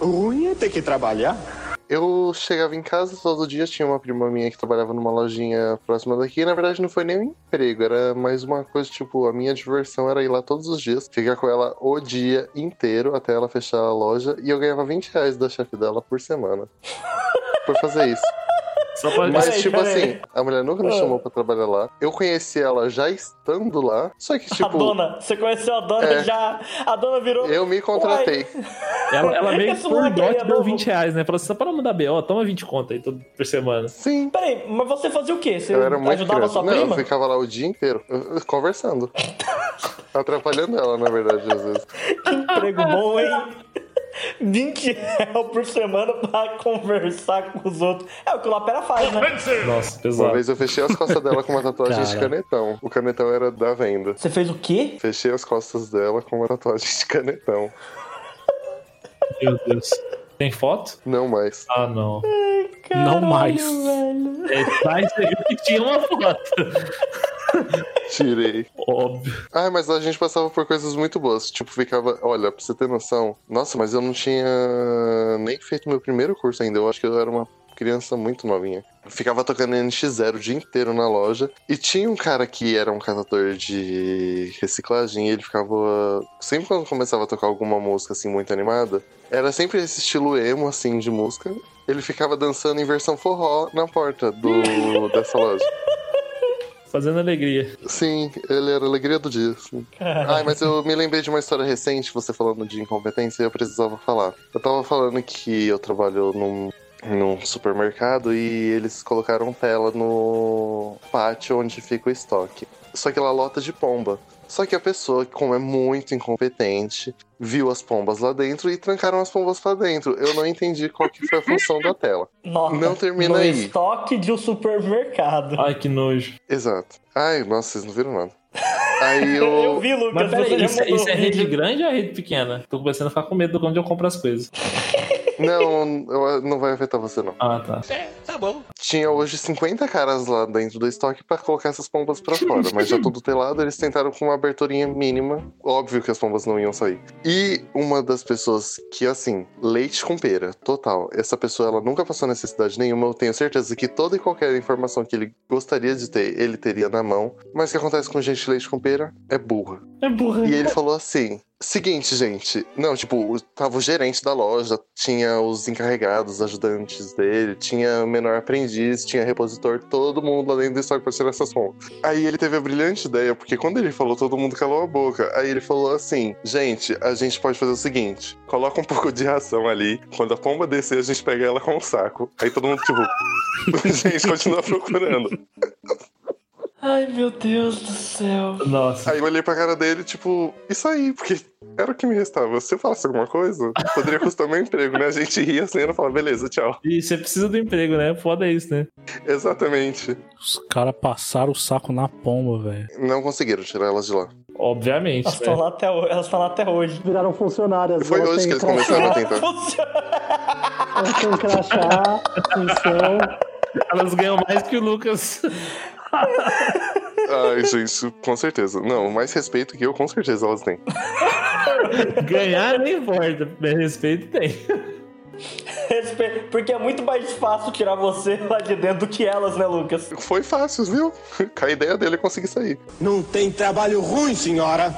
Ruim é ter que trabalhar. Eu chegava em casa todo dia, tinha uma prima minha que trabalhava numa lojinha próxima daqui. E, na verdade, não foi nem um emprego, era mais uma coisa, tipo, a minha diversão era ir lá todos os dias, ficar com ela o dia inteiro até ela fechar a loja. E eu ganhava 20 reais da chefe dela por semana. (laughs) por fazer isso. Só pra... Mas, Peraí, tipo assim, a mulher nunca me Ah. chamou pra trabalhar lá. Eu conheci ela já estando lá. Só que, a tipo, dona, você conheceu a dona É. já. A dona virou. eu me contratei. Ela, ela meio que por aí dó é deu novo. 20 reais, né? Falou assim, só para mudar BO, toma 20 conto aí todo, por semana. Sim. Peraí, mas você fazia o quê? Você Eu era muito ajudava criança. sua Não, prima? eu ficava lá o dia inteiro conversando. (laughs) Atrapalhando ela, na verdade, às vezes. Que emprego bom, hein? 20 reais por semana pra conversar com os outros. É o que o Lapera faz, né? Nossa, Uma pesado. vez eu fechei as costas dela com uma tatuagem de canetão. O canetão era da venda. Você fez o quê? Fechei as costas dela com uma tatuagem de canetão. Meu Deus. Tem foto? Não mais. Ah, não. Não mais. velho. É, mas eu tinha uma foto. Tirei. Óbvio. Ah, mas a gente passava por coisas muito boas. Tipo, ficava. Olha, pra você ter noção. Nossa, mas eu não tinha nem feito meu primeiro curso ainda. Eu acho que eu era uma criança muito novinha. Ficava tocando NX0 o dia inteiro na loja. E tinha um cara que era um catador de reciclagem. E ele ficava. Sempre quando começava a tocar alguma música assim muito animada, era sempre esse estilo emo assim de música. Ele ficava dançando em versão forró na porta do, (laughs) dessa loja. Fazendo alegria. Sim, ele era a alegria do dia. Sim. Ai, mas eu me lembrei de uma história recente, você falando de incompetência, e eu precisava falar. Eu tava falando que eu trabalho num, num supermercado e eles colocaram tela no pátio onde fica o estoque. Só que ela lota de pomba. Só que a pessoa, como é muito incompetente, viu as pombas lá dentro e trancaram as pombas pra dentro. Eu não entendi qual que foi a função da tela. Nossa, Não termina no aí. estoque de um supermercado. Ai, que nojo. Exato. Ai, nossa, vocês não viram nada. Aí (laughs) eu. Eu vi, Lucas. Mas peraí, isso, mandou isso é rede grande ou é rede pequena? Tô começando a ficar com medo de onde eu compro as coisas. (laughs) Não, não vai afetar você, não. Ah, tá. Tinha hoje 50 caras lá dentro do estoque pra colocar essas pombas pra fora, mas já tudo telado, eles tentaram com uma aberturinha mínima. Óbvio que as pombas não iam sair. E uma das pessoas que, assim, leite com pera, total. Essa pessoa, ela nunca passou necessidade nenhuma. Eu tenho certeza que toda e qualquer informação que ele gostaria de ter, ele teria na mão. Mas o que acontece com gente leite com pera é burra. É burra. E ele falou assim: seguinte, gente. Não, tipo, tava o gerente da loja, tinha os encarregados, ajudantes dele, tinha menor aprendiz, tinha repositor, todo mundo lá dentro do estoque pra tirar essas pombas. Aí ele teve a brilhante ideia, porque quando ele falou, todo mundo calou a boca. Aí ele falou assim: gente, a gente pode fazer o seguinte: coloca um pouco de ração ali, quando a pomba descer, a gente pega ela com um saco. Aí todo mundo, tipo, (laughs) gente, continua procurando. Ai, meu Deus do céu. Nossa. Aí eu olhei pra cara dele, tipo, isso aí, porque era o que me restava. Se eu falasse alguma coisa, poderia custar meu emprego, né? A gente ria assim, ela fala, beleza, tchau. E você precisa do emprego, né? Foda isso, né? Exatamente. Os caras passaram o saco na pomba, velho. Não conseguiram tirar elas de lá. Obviamente. Elas estão lá, até hoje- elas estão lá até hoje. Viraram funcionárias. Foi hoje que eles começaram a crachá, tentar. Elas têm crachá, função. Elas ganham mais que o Lucas. Ai, gente, com certeza. Não, mais respeito que eu, com certeza elas têm. Ganhar não importa. mas Respeito tem. Respe- Porque é muito mais fácil tirar você lá de dentro do que elas, né, Lucas? Foi fácil, viu? Com a ideia dele eu consegui sair. Não tem trabalho ruim, senhora.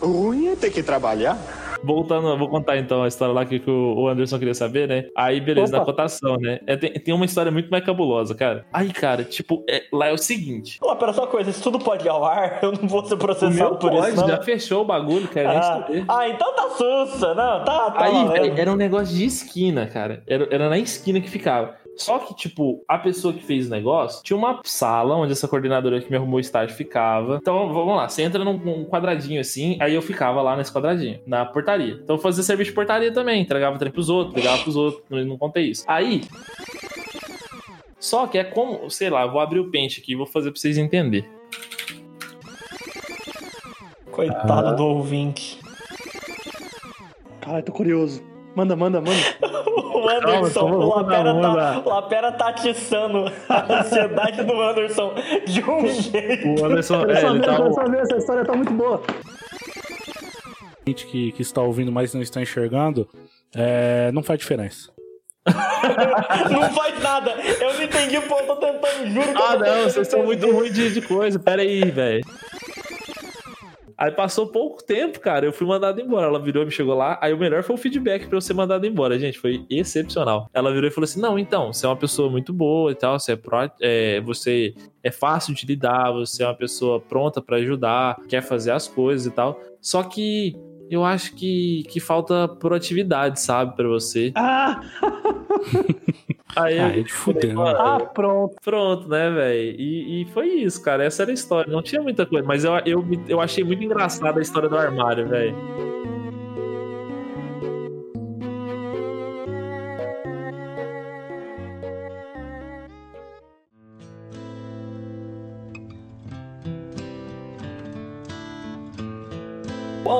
Ruim é ter que trabalhar. Voltando, eu vou contar então a história lá que, que o Anderson queria saber, né? Aí, beleza, Opa. na cotação, né? É, tem, tem uma história muito mais cabulosa, cara. Aí, cara, tipo, é- lá é o seguinte. Pô, pera só uma coisa, isso tudo pode ir ao ar? (laughs) Eu não vou ser processado por pode, isso, não. já fechou o bagulho, nem Ah, ah, então tá sussa. Não, tá, tá Aí, valendo. velho, era um negócio de esquina, cara. Era, era na esquina que ficava. Só que, tipo, a pessoa que fez o negócio tinha uma sala onde essa coordenadora que me arrumou o estágio ficava. Então, vamos lá, você entra num, quadradinho assim, aí eu ficava lá nesse quadradinho, na portaria. Então, eu fazia serviço de portaria também, entregava trem pros outros, ligava pros outros, não, não contei isso. Aí. Só que é como, sei lá, eu vou abrir o pente aqui e vou fazer pra vocês entenderem. Coitado do ouvinte. Caralho, tô curioso. Manda, manda, manda. (laughs) O Anderson, Calma, o, Lapera tá, Lapera tá atiçando a ansiedade do Anderson de um jeito. O Anderson, é, ele tá. essa história tá muito boa. Gente que, que está ouvindo, mas não está enxergando, é, não faz diferença. (laughs) Não faz nada. Eu não entendi, pô, eu tô tentando, juro que Ah, não, vocês são muito ruins de, de coisa. Pera aí, velho. Aí passou pouco tempo, cara. Eu fui mandado embora. Ela virou e me chegou lá. Aí o melhor foi o feedback pra eu ser mandado embora, gente. Foi excepcional. Ela virou e falou assim: Não, então, você é uma pessoa muito boa e tal. Você é, pró é, você é fácil de lidar. Você é uma pessoa pronta pra ajudar, quer fazer as coisas e tal. Só que eu acho que, que falta proatividade, sabe, pra você. Ah, (laughs) Aí eu- Ah, é de fuder, né? ah pronto. Pronto, né, velho? E, e foi isso, cara. Essa era a história. Não tinha muita coisa, mas eu, eu, eu achei muito engraçada a história do armário, velho.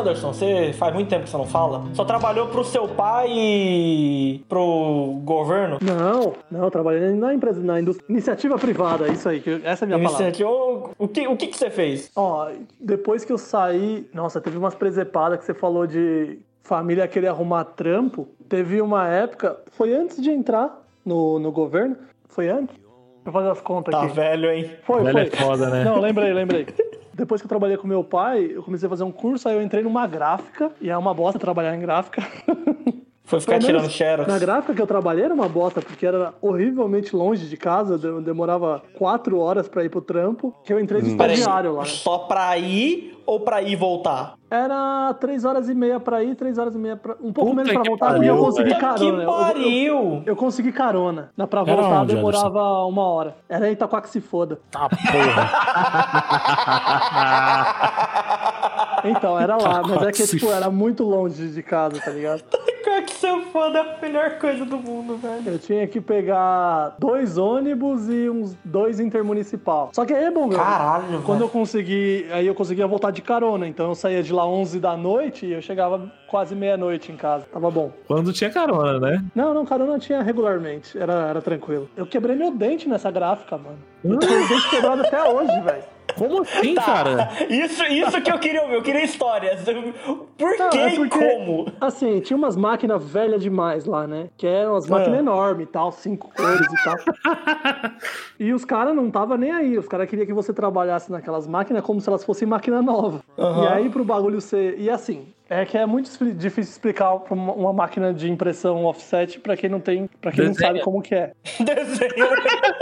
Anderson, você faz muito tempo que você não fala? Só trabalhou pro seu pai e pro governo? Não, não, eu trabalhei na empresa, na indústria, iniciativa privada, isso aí, que essa é a minha palavra. Vicente, ô, o que, o que que você fez? Ó, depois que eu saí, nossa, teve umas presepadas que você falou de família querer arrumar trampo. Teve uma época, foi antes de entrar no, no governo. Foi antes? Deixa eu fazer as contas Tá aqui. velho, hein? Foi, Velho foi. é foda, né? Não, lembrei, lembrei. (laughs) Depois que eu trabalhei com meu pai, eu comecei a fazer um curso, aí eu entrei numa gráfica, e é uma bosta trabalhar em gráfica. (laughs) Foi ficar Pelo tirando xerox. Na gráfica que eu trabalhei era uma bosta, porque era horrivelmente longe de casa, de- demorava quatro horas pra ir pro trampo, que eu entrei de Peraí, estagiário lá. só pra ir ou pra ir e voltar? Era três horas e meia pra ir, três horas e meia pra... Um pouco Puta menos pra voltar, pariu, e eu consegui carona. que Eu- eu- pariu! Eu consegui carona. Na pra voltar onde, demorava uma hora. Era Itaquá que se foda. Tá porra. (laughs) Então, era lá. Mas é que, tipo, era muito longe de casa, tá ligado? (laughs) Que seu foda é a melhor coisa do mundo, velho. Eu tinha que pegar dois ônibus e uns dois intermunicipal. Só que aí é bom, meu. Caralho, Quando eu velho. consegui, aí eu conseguia voltar de carona. Então eu saía de lá 11 da noite e eu chegava quase meia-noite em casa. Tava bom. Quando tinha carona, né? Não, não, carona tinha regularmente. Era, era tranquilo. Eu quebrei meu dente nessa gráfica, mano. Eu tenho o dente quebrado até hoje, velho. Como assim, (laughs) cara? Isso, isso que eu queria ouvir, eu queria histórias. Por Não, que é e porque, como? Assim, tinha umas máquinas velhas demais lá, né? Que eram as máquinas Ah. enormes e tal, cinco cores e tal. (laughs) e os caras não tava nem aí. Os caras queriam que você trabalhasse naquelas máquinas como se elas fossem máquina nova. Aham. E aí pro bagulho ser. E assim, é que é muito difícil explicar pra uma, máquina de impressão offset pra quem não tem. para quem não Desenha. sabe como que é. (laughs) Desenho.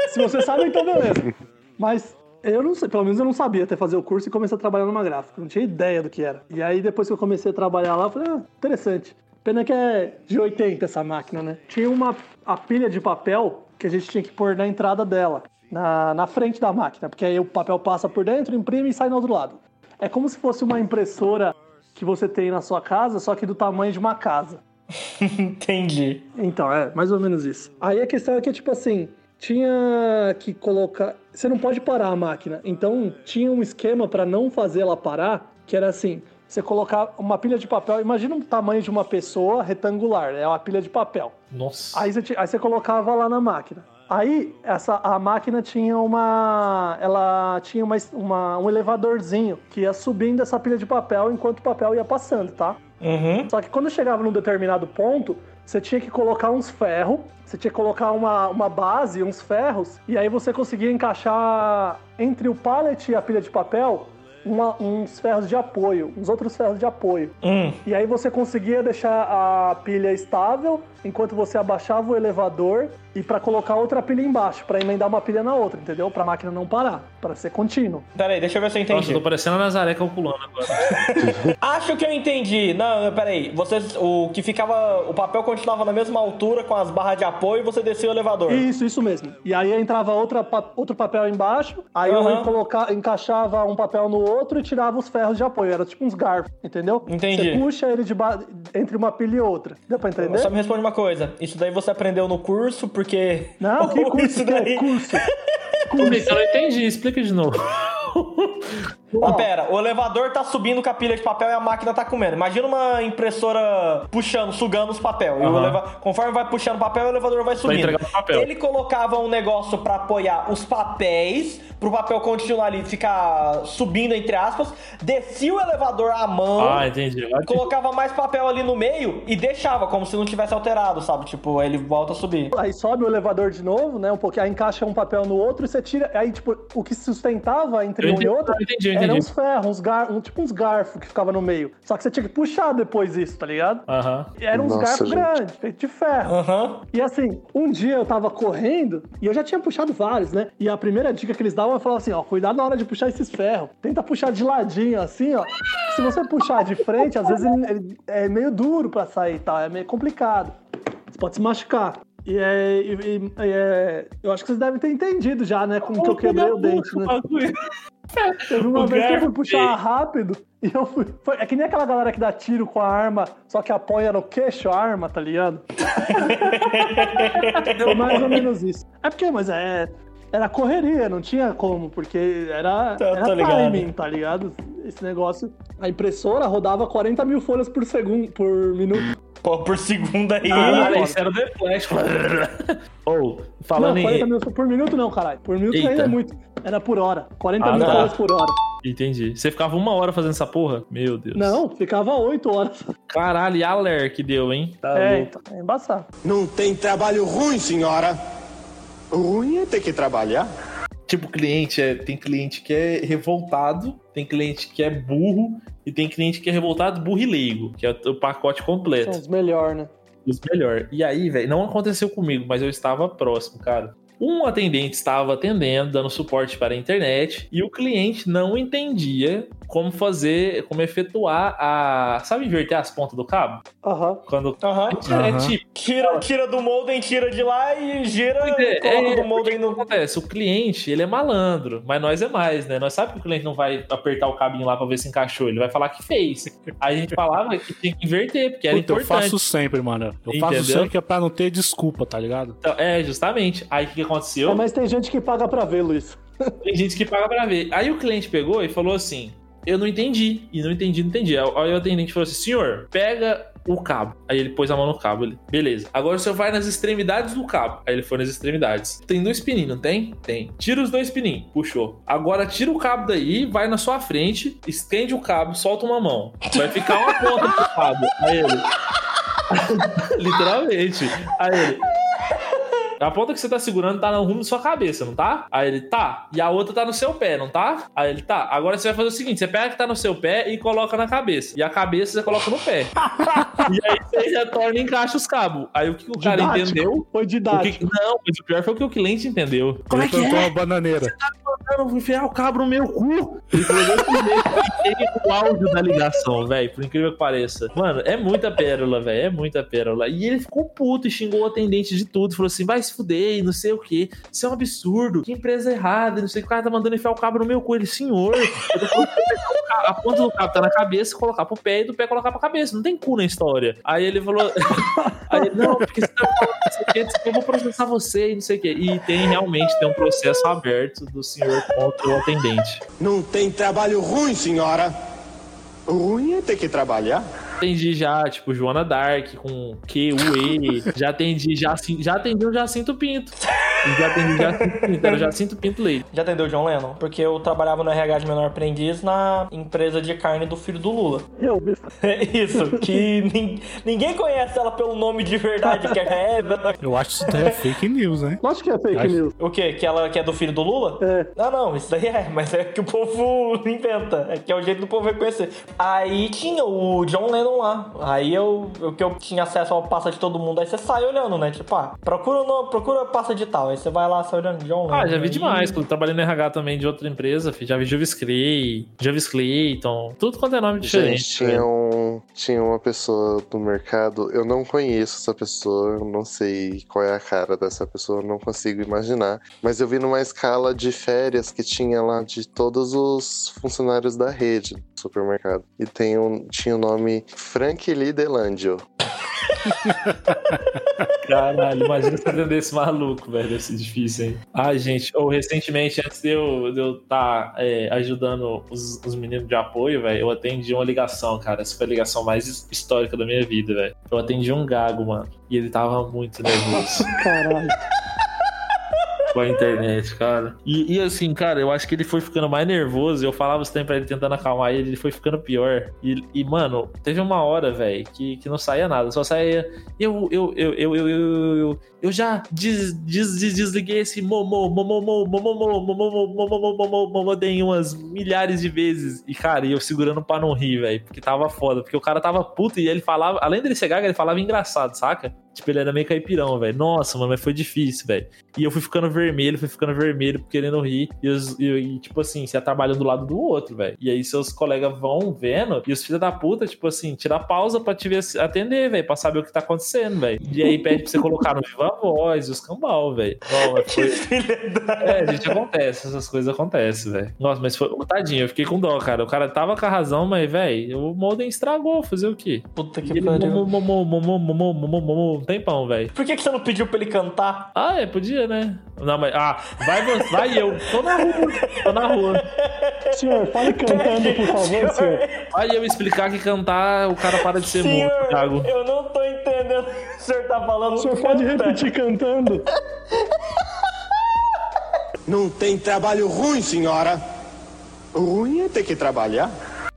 Se você sabe, então beleza. Mas eu não sei, pelo menos eu não sabia até fazer o curso e começar a trabalhar numa gráfica. Não tinha ideia do que era. E aí depois que eu comecei a trabalhar lá, eu falei, ah, interessante. Pena que é de 80 essa máquina, né? Tinha uma a pilha de papel que a gente tinha que pôr na entrada dela, na, na frente da máquina, porque aí o papel passa por dentro, imprime e sai no outro lado. É como se fosse uma impressora que você tem na sua casa, só que do tamanho de uma casa. (laughs) Entendi. Então, é, mais ou menos isso. Aí a questão é que, tipo assim, tinha que colocar. Você não pode parar a máquina. Então, tinha um esquema pra não fazer ela parar, que era assim: você colocar uma pilha de papel. Imagina o tamanho de uma pessoa retangular, é uma pilha de papel. Nossa. Aí você, aí você colocava lá na máquina. Aí essa, a máquina tinha uma. Ela tinha uma, uma- um elevadorzinho que ia subindo essa pilha de papel enquanto o papel ia passando, tá? Uhum. Só que quando chegava num determinado ponto, você tinha que colocar uns ferros, você tinha que colocar uma, uma base, uns ferros, e aí você conseguia encaixar entre o pallet e a pilha de papel uma- uns ferros de apoio, uns outros ferros de apoio. Hum. E aí você conseguia deixar a pilha estável enquanto você abaixava o elevador e para colocar outra pilha embaixo, para emendar uma pilha na outra, entendeu? Para a máquina não parar, para ser contínuo. Peraí, deixa eu ver se eu Nossa, entendi. eu tô parecendo a Nazaré calculando agora. (laughs) Acho que eu entendi. Não, peraí. Vocês, o que ficava. O papel continuava na mesma altura com as barras de apoio e você descia o elevador. Isso, isso mesmo. E aí entrava outra, pa- outro papel embaixo, aí Aham. eu coloca, encaixava um papel no outro e tirava os ferros de apoio. Era tipo uns garfos, entendeu? Entendi. Você puxa ele de ba- entre uma pilha e outra. Deu pra entender? Só me responde uma coisa. Isso daí você aprendeu no curso, porque. Não, que (laughs) curso isso que é? daí. Curso. (laughs) Isso eu não entendi, explica de novo. (laughs) Ah, pera, o elevador tá subindo com a pilha de papel e a máquina tá comendo. Imagina uma impressora puxando, sugando os papel. E o Aham. eleva- Conforme vai puxando o papel, o elevador vai subindo. entregar o papel. Ele colocava um negócio pra apoiar os papéis, pro papel continuar ali, ficar subindo, entre aspas. Descia o elevador à mão. Ah, entendi. Colocava mais papel ali no meio e deixava, como se não tivesse alterado, sabe? Tipo, aí ele volta a subir. Aí sobe o elevador de novo, né? Um pouquinho, aí encaixa um papel no outro e você tira. Aí, tipo, o que sustentava entre Eu um entendi, e outro eu entendi, entendi. uns ferros, uns gar... um, tipo uns garfos que ficava no meio. Só que você tinha que puxar depois isso, tá ligado? Aham. E eram uns Nossa, garfos grandes, feitos de ferro. Aham. E assim, um dia eu tava correndo e eu já tinha puxado vários, né? E a primeira dica que eles davam é falar assim, ó, cuidado na hora de puxar esses ferros. Tenta puxar de ladinho, assim, ó. Se você puxar de frente, às vezes ele, ele é meio duro pra sair e tal, é meio complicado. Você pode se machucar. E, é, e- e- é- eu acho que vocês devem ter entendido já, né? Como que eu quebrei o dente, né? Teve uma O vez que eu fui puxar rápido e eu fui. foi- é que nem aquela galera que dá tiro com a arma, só que apoia no queixo a arma, tá ligado? (laughs) Foi mais ou menos isso. É porque, mas é. Era correria, não tinha como, porque era, Tô- era ligado. timing, tá ligado? Esse negócio. A impressora rodava 40 mil folhas por segundo, por minuto. Pô, por segundo aí. Caralho, isso era The Flash. Ou, falando não, 40 em. minutos por minuto não, caralho. Por minuto Eita. ainda é muito. Era por hora. 40 Ah, minutos tá. por hora. Entendi. Você ficava uma hora fazendo essa porra? Meu Deus. Não, ficava 8 horas. Caralho, e a Ler que deu, hein? Tá é, louco. então, é embaçado. Não tem trabalho ruim, senhora. Ruim é ter que trabalhar. Tipo, cliente é. Tem cliente que é revoltado, tem cliente que é burro, e tem cliente que é revoltado, burro e leigo, que é o pacote completo. São os melhores, né? Os melhor. E aí, velho, não aconteceu comigo, mas eu estava próximo, cara. Um atendente estava atendendo, dando suporte para a internet, e o cliente não entendia como fazer, como efetuar a. Sabe inverter as pontas do cabo? Aham. Quando. Aham. É tipo. Tira, tira do molden, tira de lá e gira, É, coloca é, do molden o que no. acontece? O cliente, ele é malandro, mas nós é mais, né? Nós sabemos que o cliente não vai apertar o cabinho lá pra ver se encaixou, ele vai falar que fez. Aí a gente falava que tinha que inverter, porque era Puta, eu importante. faço sempre, mano. Eu faço Entendeu? sempre que é pra não ter desculpa, tá ligado? Então, é, justamente. Aí o que que aconteceu? É, mas tem gente que paga pra ver, Luiz. Tem gente que paga pra ver. Aí o cliente pegou e falou assim: Eu não entendi. E não entendi, não entendi. Aí o atendente falou assim: Senhor, pega o cabo. Aí ele pôs a mão no cabo. Ele, beleza. Agora o senhor vai nas extremidades do cabo. Aí ele foi nas extremidades. Tem dois pininhos, não tem? Tem. Tira os dois pininhos. Puxou. Agora tira o cabo daí, vai na sua frente, estende o cabo, solta uma mão. Vai ficar uma ponta pro cabo. Aí ele. (laughs) Literalmente. Aí ele. A ponta que você tá segurando tá no rumo da sua cabeça, não tá? Aí ele tá. E a outra tá no seu pé, não tá? Aí ele tá. Agora você vai fazer o seguinte: você pega a que tá no seu pé e coloca na cabeça. E a cabeça você coloca no pé. (laughs) e aí você retorna e encaixa os cabos. Aí o que o cara Didático. entendeu? Foi O que- didático. não, mas o pior foi o que o cliente entendeu. Como é Ele que plantou é? uma bananeira. Eu vou enfiar o cabo no meu cu. Ele. E tem o áudio da ligação, velho. Por incrível que pareça. Mano, é muita pérola, velho. É muita pérola. E ele ficou puto e xingou o atendente de tudo. Falou assim: vai se fuder e não sei o que. Isso é um absurdo. Que empresa errada. Não sei o que. O cara tá mandando enfiar o cabo no meu cu. Ele, senhor. O a ponta do cabo tá na cabeça, colocar pro pé e do pé colocar pra cabeça. Não tem cu na história. Aí ele falou. (laughs) Aí ele, não, porque você tá o eu vou processar você e não sei o que. E tem realmente tem um processo aberto do senhor contra o atendente. Não tem trabalho ruim, senhora. Ruim é ter que trabalhar. Atendi já, tipo, Joana Dark com Q, U, E. Já atendi, já, já atendi o Jacinto Pinto. Já atendi o Jacinto Pinto, era o Jacinto Pinto Leite. Já atendeu o John Lennon? Porque eu trabalhava no RH de menor aprendiz na empresa de carne do filho do Lula. Eu vi. É (laughs) isso, que nin- ninguém conhece ela pelo nome de verdade, que é Eva. Eu acho que isso daí é fake news, né? Lógico que é fake Acho- news. O quê? Que ela que é do filho do Lula? É. Não, não, isso daí é, mas é que o povo (laughs) inventa. É que é o jeito do povo reconhecer. Aí tinha o John Lennon lá. Aí eu, eu que eu tinha acesso ao passa de todo mundo. Aí você sai olhando, né? Tipo, ah, procura, no, procura passa de tal. Aí você vai lá, sai olhando John Lennon. Ah, já vi Aí- demais. Quando trabalhei no RH também de outra empresa, já vi Jarvis Clay, Jarvis Clayton, tudo quanto é nome diferente. Gente, tinha, um, tinha uma pessoa no mercado, eu não conheço essa pessoa, eu não sei qual é a cara dessa pessoa, eu não consigo imaginar. Mas eu vi numa escala de férias que tinha lá de todos os funcionários da rede do supermercado. E tem um, tinha o nome Frank Lee Delangio. (laughs) Caralho, imagina você atender esse maluco, velho. Deve ser difícil, hein? Ah, gente, ou recentemente, antes de eu estar de eu tá, é, ajudando os, os meninos de apoio, velho, eu atendi uma ligação, cara. Essa foi a ligação mais his- histórica da minha vida, velho. Eu atendi um gago, mano. E ele tava muito nervoso Caralho. Com a internet, cara. E, e assim, cara, eu acho que ele foi ficando mais nervoso. Eu falava isso tempo pra ele tentando acalmar ele, ele foi ficando pior. E, e, mano, teve uma hora, velho, que, que não saía nada. Só saía. Eu, eu, eu, eu, eu, eu, eu, eu já des, des, des- desliguei esse momô, momô, momô, momô, momô, momô, momô, momô, momô, dei umas milhares de vezes. E, cara, e eu segurando pra não rir, velho, porque tava foda. Porque o cara tava puto e ele falava, além dele gaga, ele falava engraçado, saca? Tipo, ele era meio caipirão, velho. Nossa, mano, mas foi difícil, velho. E eu fui ficando vermelho, fui ficando vermelho, querendo rir. E, os- e- e, tipo assim, você trabalhando do lado do outro, velho. E aí seus colegas vão vendo, e os filhos da puta, tipo assim, tirar pausa pra te ver, atender, velho, pra saber o que tá acontecendo, velho. E aí pede pra você colocar no Viva Voz, e os cambal, velho. Foi... É, gente, acontece, essas coisas acontecem, velho. Nossa, mas foi. Tadinho, eu fiquei com dó, cara. O cara tava com a razão, mas, velho, o modem estragou, fazer o quê? Puta E que pariu. Tempão, velho. Por que, que você não pediu pra ele cantar? Ah, é, podia, né? Não, mas. Ah, vai você, vai eu. Tô na rua. Tô na rua. Senhor, fale cantando, por favor, senhor. Vai eu explicar que cantar, o cara para de ser Senhor, morto, Thiago. eu não tô entendendo o que o senhor tá falando. O senhor pode Canta. repetir cantando? Não tem trabalho ruim, senhora. Ruim é ter que trabalhar.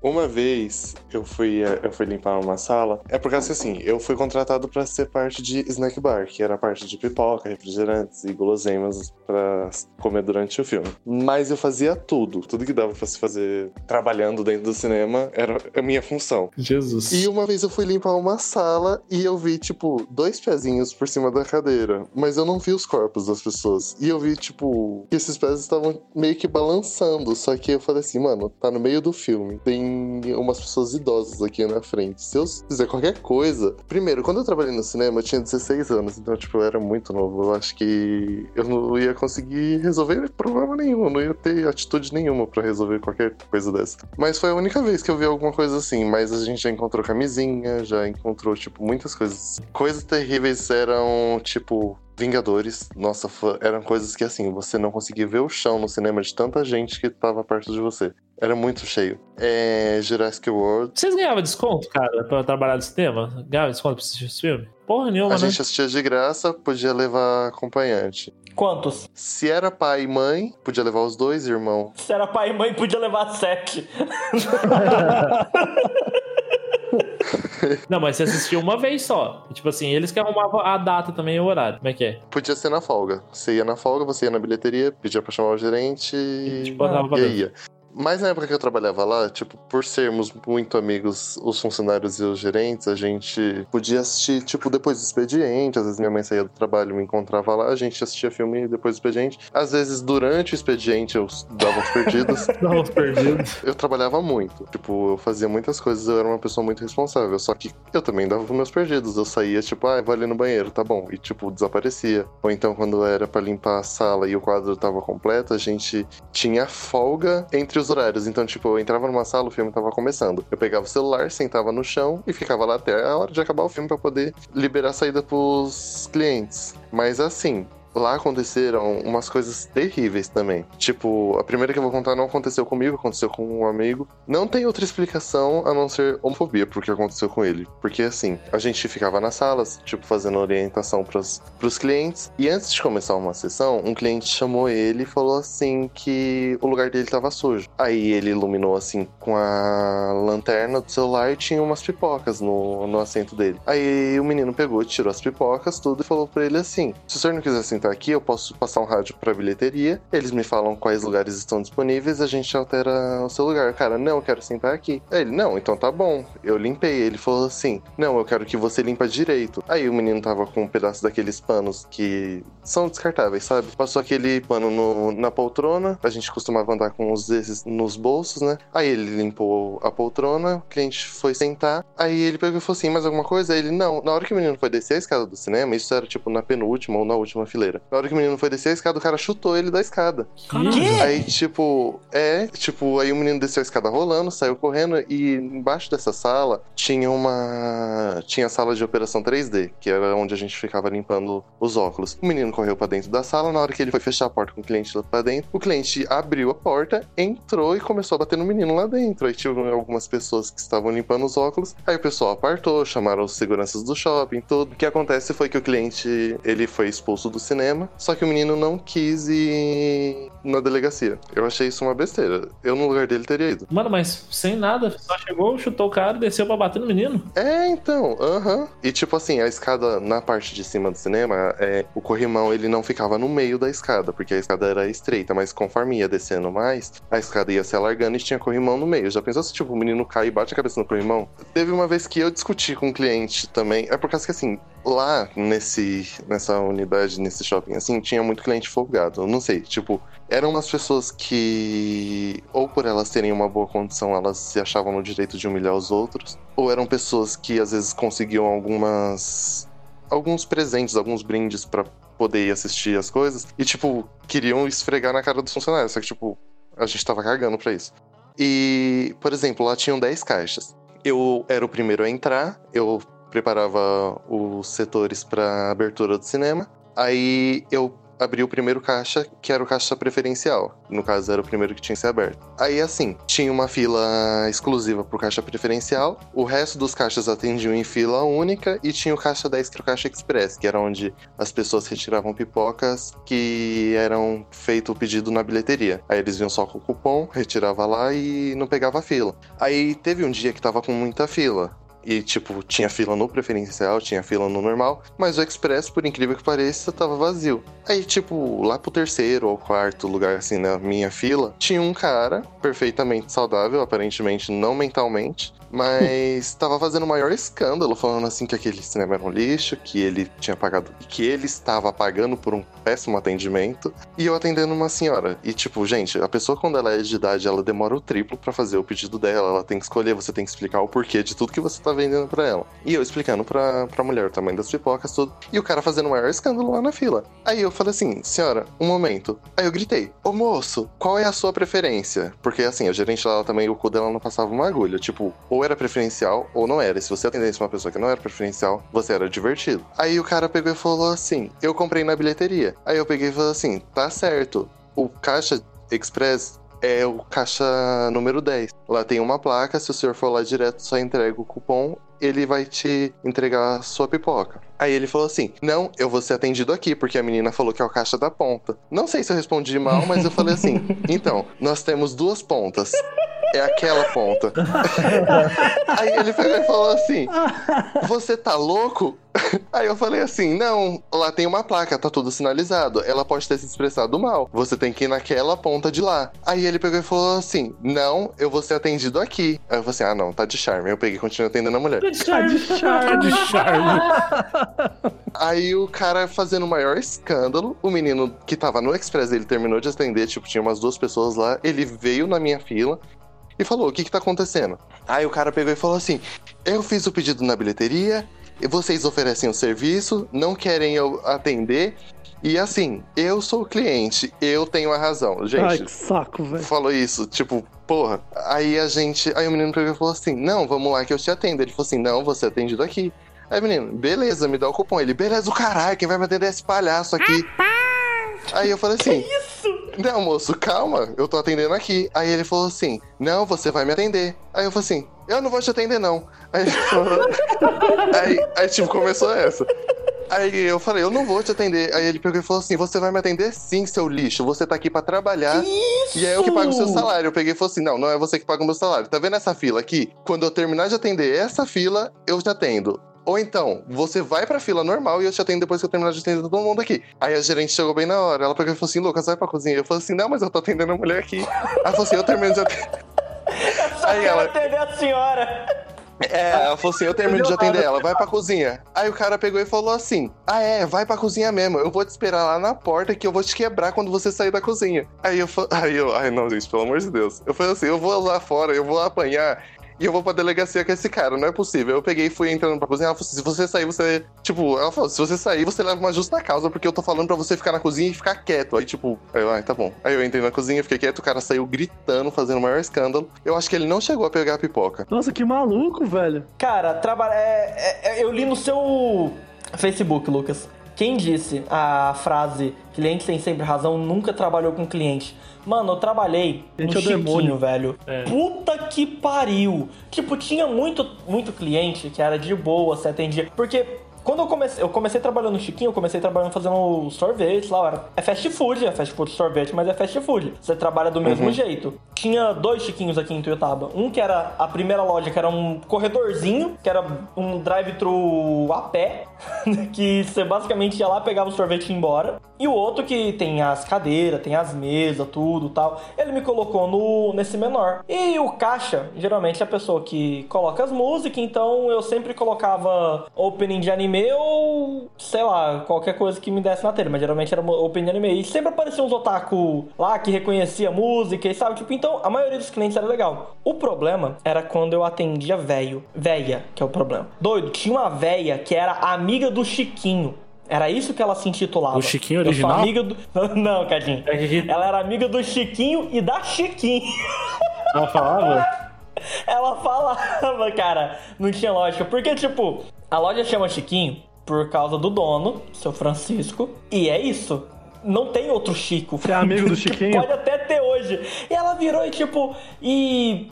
Uma vez eu fui, eh, eu fui limpar uma sala. É por causa que assim, eu fui contratado pra ser parte de snack bar, que era a parte de pipoca, refrigerantes e guloseimas pra comer durante o filme. Mas eu fazia tudo, tudo que dava pra se fazer trabalhando dentro do cinema era a minha função. Jesus. E uma vez eu fui limpar uma sala e eu vi, tipo, dois pezinhos por cima da cadeira. Mas eu não vi os corpos das pessoas. E eu vi, tipo, que esses pés estavam meio que balançando. Só que eu falei assim, mano, tá no meio do filme. Tem umas pessoas idosas aqui na frente. Se eu fizer qualquer coisa. Primeiro, quando eu trabalhei no cinema, eu tinha 16 anos. Então, tipo, eu era muito novo. Eu acho que eu não ia conseguir resolver problema nenhum. Não ia ter atitude nenhuma pra resolver qualquer coisa dessa. Mas foi a única vez que eu vi alguma coisa assim. Mas a gente já encontrou camisinha, já encontrou, tipo, muitas coisas. Coisas terríveis eram, tipo, Vingadores. Nossa, fã- eram coisas que, assim, você não conseguia ver o chão no cinema de tanta gente que tava perto de você. Era muito cheio. É. Jurassic World. Vocês ganhavam desconto, cara, pra trabalhar no cinema? Ganhava desconto pra assistir esse filme? Porra nenhuma, A né? gente assistia de graça, podia levar acompanhante. Quantos? Se era pai e mãe, podia levar os dois irmãos. Se era pai e mãe, podia levar sete. (laughs) (laughs) Não, mas você assistiu uma vez só. Tipo assim, eles que arrumavam a data também e o horário. Como é que é? Podia ser na folga. Você ia na folga, você ia na bilheteria, pedia pra chamar o gerente e, Tipo, e ia. Mas na época que eu trabalhava lá, tipo, por sermos muito amigos, os funcionários e os gerentes, a gente podia assistir, tipo, depois do expediente. Às vezes minha mãe saía do trabalho, me encontrava lá, a gente assistia filme depois do expediente. Às vezes, durante o expediente, eu dava uns perdidos. (laughs) Não, os perdidos. Eu trabalhava muito. Tipo, eu fazia muitas coisas, eu era uma pessoa muito responsável. Só que eu também dava os meus perdidos. Eu saía, tipo, ah, vou ali no banheiro, tá bom. E, tipo, desaparecia. Ou então, quando era pra limpar a sala e o quadro tava completo, a gente tinha folga entre os horários. Então, tipo, eu entrava numa sala, o filme tava começando. Eu pegava o celular, sentava no chão e ficava lá até a hora de acabar o filme pra poder liberar a saída pros clientes. Mas assim, Lá aconteceram umas coisas terríveis também. Tipo, a primeira que eu vou contar não aconteceu comigo, aconteceu com um amigo. Não tem outra explicação a não ser homofobia pro que aconteceu com ele. Porque assim, a gente ficava nas salas, tipo, fazendo orientação pros, pros clientes. E antes de começar uma sessão, um cliente chamou ele e falou assim que o lugar dele tava sujo. Aí ele iluminou assim com a lanterna do celular e tinha umas pipocas no, no assento dele. Aí o menino pegou, tirou as pipocas, tudo e falou pra ele assim: se o senhor não quiser sentar aqui, eu posso passar um rádio pra bilheteria. Eles me falam quais lugares estão disponíveis, a gente altera o seu lugar. Cara, não, eu quero sentar aqui. Ele, não, então tá bom. Eu limpei. Ele falou assim: não, eu quero que você limpa direito. Aí o menino tava com um pedaço daqueles panos que são descartáveis, sabe? Passou aquele pano no- na poltrona. A gente costumava andar com os desses nos bolsos, né? Aí ele limpou a poltrona, o cliente foi sentar. Aí ele pegou e falou assim: mais alguma coisa? Aí ele, não. Na hora que o menino foi descer a escada do cinema, isso era tipo na penúltima ou na última fileira. Na hora que o menino foi descer a escada, o cara chutou ele da escada. Aí, tipo, é, tipo, aí o menino desceu a escada rolando, saiu correndo e embaixo dessa sala tinha uma. Tinha a sala de operação 3D, que era onde a gente ficava limpando os óculos. O menino correu pra dentro da sala, na hora que ele foi fechar a porta com o cliente lá pra dentro, o cliente abriu a porta, entrou e começou a bater no menino lá dentro. Aí tinha algumas pessoas que estavam limpando os óculos, aí o pessoal apartou, chamaram os seguranças do shopping, tudo. O que acontece foi que o cliente, ele foi expulso do cinema, só que o menino não quis ir na delegacia. Eu achei isso uma besteira. Eu, no lugar dele, teria ido. Mano, mas sem nada, só chegou, chutou o cara, desceu pra bater no menino. É, então, aham. E tipo assim, a escada na parte de cima do cinema, é, o corrimão ele não ficava no meio da escada, porque a escada era estreita, mas conforme ia descendo mais, a escada ia se alargando e tinha corrimão no meio. Já pensou se tipo o menino cai e bate a cabeça no corrimão? Teve uma vez que eu discuti com um cliente também, é por causa que assim, lá nesse nessa unidade, nesse shopping assim, tinha muito cliente folgado. Não sei, tipo, eram umas pessoas que, ou por elas terem uma boa condição, elas se achavam no direito de humilhar os outros, ou eram pessoas que às vezes conseguiam algumas. alguns presentes, alguns brindes pra poder ir assistir as coisas, e tipo, queriam esfregar na cara dos funcionários, só que tipo, a gente tava cagando pra isso. E, por exemplo, lá tinham 10 caixas. Eu era o primeiro a entrar, eu preparava os setores para abertura do cinema. Aí eu abri o primeiro caixa, que era o caixa preferencial. No caso, era o primeiro que tinha que ser aberto. Aí, assim, tinha uma fila exclusiva pro caixa preferencial, o resto dos caixas atendiam em fila única e tinha o caixa 10 que era o caixa express, que era onde as pessoas retiravam pipocas que eram feito o pedido na bilheteria. Aí eles vinham só com o cupom, retirava lá e não pegava a fila. Aí teve um dia que tava com muita fila. E, tipo, tinha fila no preferencial, tinha fila no normal, mas o Express, por incrível que pareça, tava vazio. Aí, tipo, lá pro terceiro ou quarto lugar, assim, na minha fila, tinha um cara perfeitamente saudável, aparentemente não mentalmente, mas tava fazendo o maior escândalo, falando assim que aquele cinema era um lixo, que ele tinha pagado, que ele estava pagando por um péssimo atendimento, e eu atendendo uma senhora. E tipo, gente, a pessoa quando ela é de idade, ela demora o triplo pra fazer o pedido dela, ela tem que escolher, você tem que explicar o porquê de tudo que você tá vendendo pra ela. E eu explicando pra, pra mulher o tamanho das pipocas, tudo, e o cara fazendo o maior escândalo lá na fila. Aí eu falei assim, senhora, um momento. Aí eu gritei, ô moço, qual é a sua preferência? Porque assim, a gerente lá também, o cu dela não passava uma agulha, tipo, ou era preferencial ou não era. E se você atendesse uma pessoa que não era preferencial, você era divertido. Aí o cara pegou e falou assim: Eu comprei na bilheteria. Aí eu peguei e falei assim: Tá certo. O caixa express é o caixa número 10. Lá tem uma placa, se o senhor for lá direto, só entrega o cupom, ele vai te entregar a sua pipoca. Aí ele falou assim: Não, eu vou ser atendido aqui, porque a menina falou que é o caixa da ponta. Não sei se eu respondi mal, mas eu falei assim: (laughs) Então, nós temos duas pontas. É aquela ponta. (laughs) Aí ele pegou e falou assim: Você tá louco? Aí eu falei assim: Não, lá tem uma placa, tá tudo sinalizado. Ela pode ter se expressado mal. Você tem que ir naquela ponta de lá. Aí ele pegou e falou assim: Não, eu vou ser atendido aqui. Aí eu falei assim: Ah, não, tá de charme. Eu peguei e continuei atendendo a mulher. Tá de charme. (laughs) Aí o cara fazendo o maior escândalo, o menino que tava no Express, ele terminou de atender, tipo, tinha umas duas pessoas lá, ele veio na minha fila e falou: O que que tá acontecendo? Aí o cara pegou e falou assim: Eu fiz o pedido na bilheteria, e vocês oferecem o serviço, não querem eu atender. E assim, eu sou o cliente, eu tenho a razão. Gente, Ai, que saco, velho. falou isso, tipo, porra. Aí a gente. Aí o menino pegou e falou assim: Não, vamos lá que eu te atendo. Ele falou assim: Não, você é atendido aqui. Aí o menino, beleza, me dá o cupom. Ele, beleza, o caralho, quem vai me atender é esse palhaço aqui. Aí eu falei assim: Não, moço, calma, eu tô atendendo aqui. Aí ele falou assim: Não, você vai me atender. Aí eu falei assim: Eu não vou te atender, não. Aí, ele falou- (laughs) aí, aí, tipo, começou essa. Aí eu falei, eu não vou te atender. Aí ele pegou e falou assim: Você vai me atender sim, seu lixo. Você tá aqui pra trabalhar. E é eu que pago o seu salário. Eu peguei e falei assim: Não, não é você que paga o meu salário. Tá vendo essa fila aqui? Quando eu terminar de atender essa fila, eu te atendo. Ou então, você vai pra fila normal e eu te atendo depois que eu terminar de atender todo mundo aqui. Aí a gerente chegou bem na hora. Ela pegou e falou assim: Lucas, vai pra cozinha. Eu falei assim: Não, mas eu tô atendendo a mulher aqui. Ela falou assim: Eu termino de atender. Só Aí quero ela- atender a senhora. É, ela falou assim: eu termino de atender ela, vai pra cozinha. Aí o cara pegou e falou assim: Ah, é, vai pra cozinha mesmo. Eu vou te esperar lá na porta que eu vou te quebrar quando você sair da cozinha. Aí eu falei, (laughs) aí eu, ai não, gente, pelo amor de Deus. Eu falei assim: eu vou lá fora, eu vou apanhar. E eu vou pra delegacia com esse cara, não é possível. Eu peguei e fui entrando pra cozinha. Ela falou assim: se você sair, você. Tipo, ela falou: se você sair, você leva uma justa causa, porque eu tô falando pra você ficar na cozinha e ficar quieto. Aí, tipo, aí eu, ai, tá bom. Aí eu entrei na cozinha, fiquei quieto, o cara saiu gritando, fazendo o maior escândalo. Eu acho que ele não chegou a pegar a pipoca. Nossa, que maluco, velho. Cara, trabalhar. É, é- eu li no seu Facebook, Lucas. Quem disse a frase cliente tem sempre razão nunca trabalhou com cliente? Mano, eu trabalhei Cliente no é o Chiquinho, demônio. velho. Puta que pariu. Tipo, tinha muito, muito cliente que era de boa, você atendia. Porque quando eu comecei, eu comecei trabalhando no Chiquinho, eu comecei trabalhando fazendo sorvete lá. Era, é fast food, é fast food sorvete, mas é fast food. Você trabalha do mesmo jeito. Tinha dois Chiquinhos aqui em Tuiutaba. Um que era a primeira loja, que era um corredorzinho, que era um drive-thru a pé, (laughs) que você basicamente ia lá, pegava o sorvete e ia embora. E o outro que tem as cadeiras, tem as mesas, tudo tal. Ele me colocou no nesse menor. E o caixa, geralmente é a pessoa que coloca as músicas, então eu sempre colocava opening de anime ou, sei lá, qualquer coisa que me desse na telha, mas geralmente era opening de anime. E sempre aparecia uns otaku lá que reconhecia música e sabe, tipo, então a maioria dos clientes era legal. O problema era quando eu atendia velho, véia, que é o problema. Doido, tinha uma véia que era amiga do Chiquinho. Era isso que ela se intitulava. O Chiquinho Eu sou original? amiga do... (laughs) Não, Cadinho. Ela era amiga do Chiquinho e da Chiquinho. Ela (laughs) falava? Ela falava, cara, não tinha lógica. Porque, tipo, A loja chama Chiquinho por causa do dono, seu Francisco, e é isso. Não tem outro Chico. Você é amigo do (laughs) Chiquinho? Pode até ter hoje. E ela virou e tipo. E.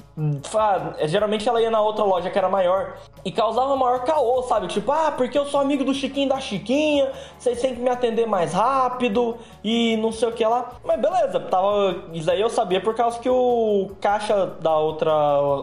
Geralmente ela ia na outra loja que era maior e causava maior caô, sabe? Tipo, ah, porque eu sou amigo do Chiquinho da Chiquinha, vocês têm que me atender mais rápido e não sei o que lá. Mas beleza, tava. Isso aí eu sabia por causa que o caixa da outra,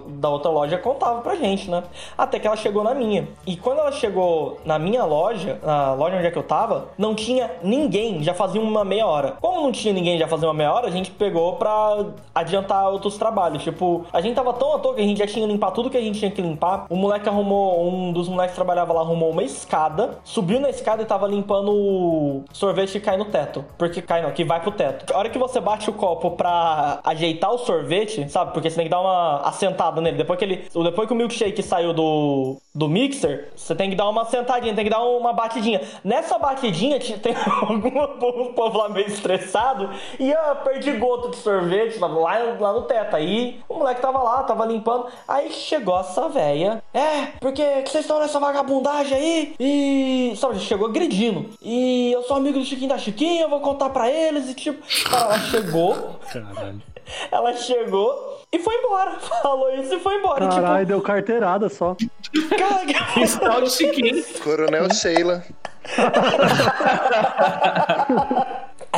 da outra loja contava pra gente, né? Até que ela chegou na minha. E quando ela chegou na minha loja, na loja onde é que eu tava, não tinha ninguém, já fazia uma meia hora. Como não tinha ninguém, já fazia uma meia hora, a gente pegou pra adiantar outros trabalhos. Tipo, a gente tava tão à toa que a gente já tinha que limpar tudo que a gente tinha que limpar. O moleque arrumou, um dos moleques que trabalhava lá arrumou uma escada, subiu na escada e tava limpando o sorvete que cai no teto. Porque cai não, que vai pro teto. A hora que você bate o copo pra ajeitar o sorvete, sabe? Porque você tem que dar uma assentada nele. Depois que ele. Depois que o milkshake saiu do, do mixer, você tem que dar uma sentadinha, tem que dar uma batidinha. Nessa batidinha (laughs) tem algum povo lá meio estressado e eu perdi gota de sorvete lá, lá no teto. Aí o moleque tava lá, tava limpando. Aí chegou essa véia. É, porque que vocês estão nessa vagabundagem aí? E. Sabe, chegou agredindo. E eu sou amigo do Chiquinho da Chiquinha, eu vou contar pra eles. E tipo, ela chegou. Caralho. (laughs) Ela chegou e foi embora. (laughs) Falou isso e foi embora. E, Caralho, deu carteirada só. tipo, cara, que- (laughs) Esse tal de Chiquinho. Coronel Sheila.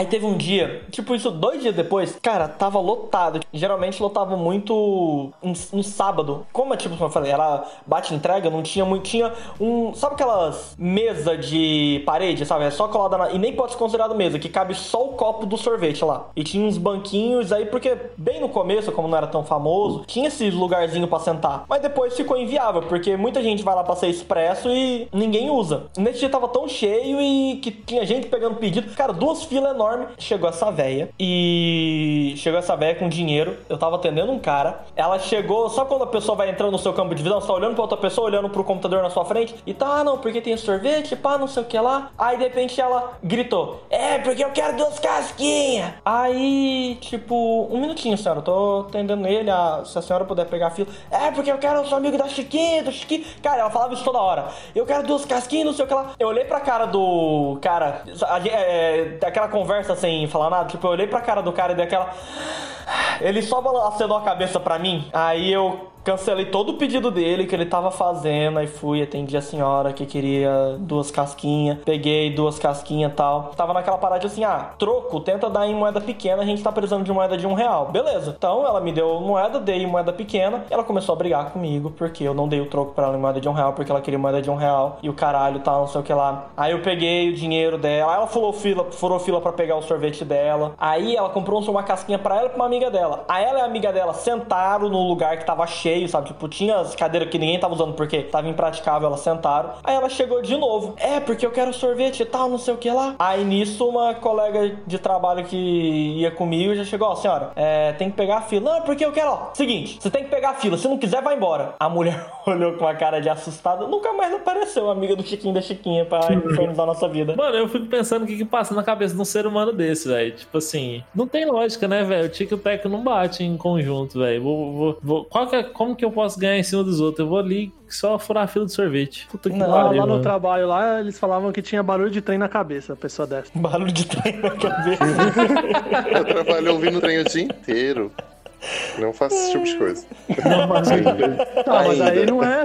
Aí teve um dia, tipo isso, dois dias depois, cara, tava lotado. Geralmente lotava muito no, sábado. Como, tipo, como eu falei, era bate entrega, não tinha muito. Tinha um. Sabe aquelas mesa de parede, sabe? É só colada na. E nem pode ser considerado mesa, que cabe só o copo do sorvete lá. E tinha uns banquinhos aí, porque bem no começo, como não era tão famoso, tinha esses lugarzinho pra sentar. Mas depois ficou inviável, porque muita gente vai lá pra ser expresso e ninguém usa. Nesse dia tava tão cheio e que tinha gente pegando pedido. Cara, duas filas enormes. Chegou essa véia e. Chegou essa véia com dinheiro. Eu tava atendendo um cara. Ela chegou. Sabe quando a pessoa vai entrando no seu campo de visão? Você tá olhando pra outra pessoa, olhando pro computador na sua frente? E tá, ah, não, porque tem sorvete, pá, não sei o que lá. Aí de repente ela gritou: É, porque eu quero duas casquinhas. Aí, tipo, um minutinho, senhora. Eu tô atendendo ele. a- se a senhora puder pegar a fila. É, porque eu quero ser amigo da Chiquinha, do Chiquinho. Cara, ela falava isso toda hora. Eu quero duas casquinhas, não sei o que lá. Eu olhei pra cara do cara. a gente- É, aquela conversa sem falar nada. Tipo, eu olhei pra cara do cara e dei aquela. Ele só acenou a cabeça pra mim. Aí eu cancelei todo o pedido dele que ele tava fazendo. Aí fui, atendi a senhora que queria duas casquinhas. Peguei duas casquinhas e tal. Tava naquela parada assim: ah, troco, tenta dar em moeda pequena. A gente tá precisando de moeda de um real. Beleza. Então ela me deu moeda, dei moeda pequena. Ela começou a brigar comigo porque eu não dei o troco pra ela em moeda de um real. Porque ela queria moeda de um real. E o caralho tal, não sei o que lá. Aí eu peguei o dinheiro dela. Aí ela furou fila, furou fila pra pegar o sorvete dela. Aí ela comprou uma casquinha pra ela e pra uma amiga dela. Aí ela e a amiga dela sentaram no lugar que tava cheio, sabe? Tipo, tinha as cadeiras que ninguém tava usando porque tava impraticável, elas sentaram. Aí ela chegou de novo. É, porque eu quero sorvete e tal, não sei o que lá. Aí nisso, uma colega de trabalho que ia comigo já chegou, ó, senhora, é, tem que pegar a fila. Não, porque eu quero, ó, seguinte, você tem que pegar a fila, se não quiser, vai embora. A mulher (laughs) olhou com uma cara de assustada, nunca mais apareceu, amiga do Chiquinho da Chiquinha pra infernizar a nossa vida. Mano, eu fico pensando o que que passa na cabeça de um ser humano desse, velho. Tipo assim, não tem lógica, né, velho? O Tic e o Teco não bate em conjunto, velho. Vou, vou, vou- qual que é- como que eu posso ganhar em cima dos outros? Eu vou ali só furar a fila de sorvete. Puta que Não, Lá, pariu, lá no mano. trabalho, lá eles falavam que tinha barulho de trem na cabeça, a pessoa dessa. (laughs) Barulho de trem na cabeça. Eu trabalho ouvindo o trem o dia inteiro. Não faço esse tipo de coisa. Não, mas- Tá, mas aí Ainda. não é.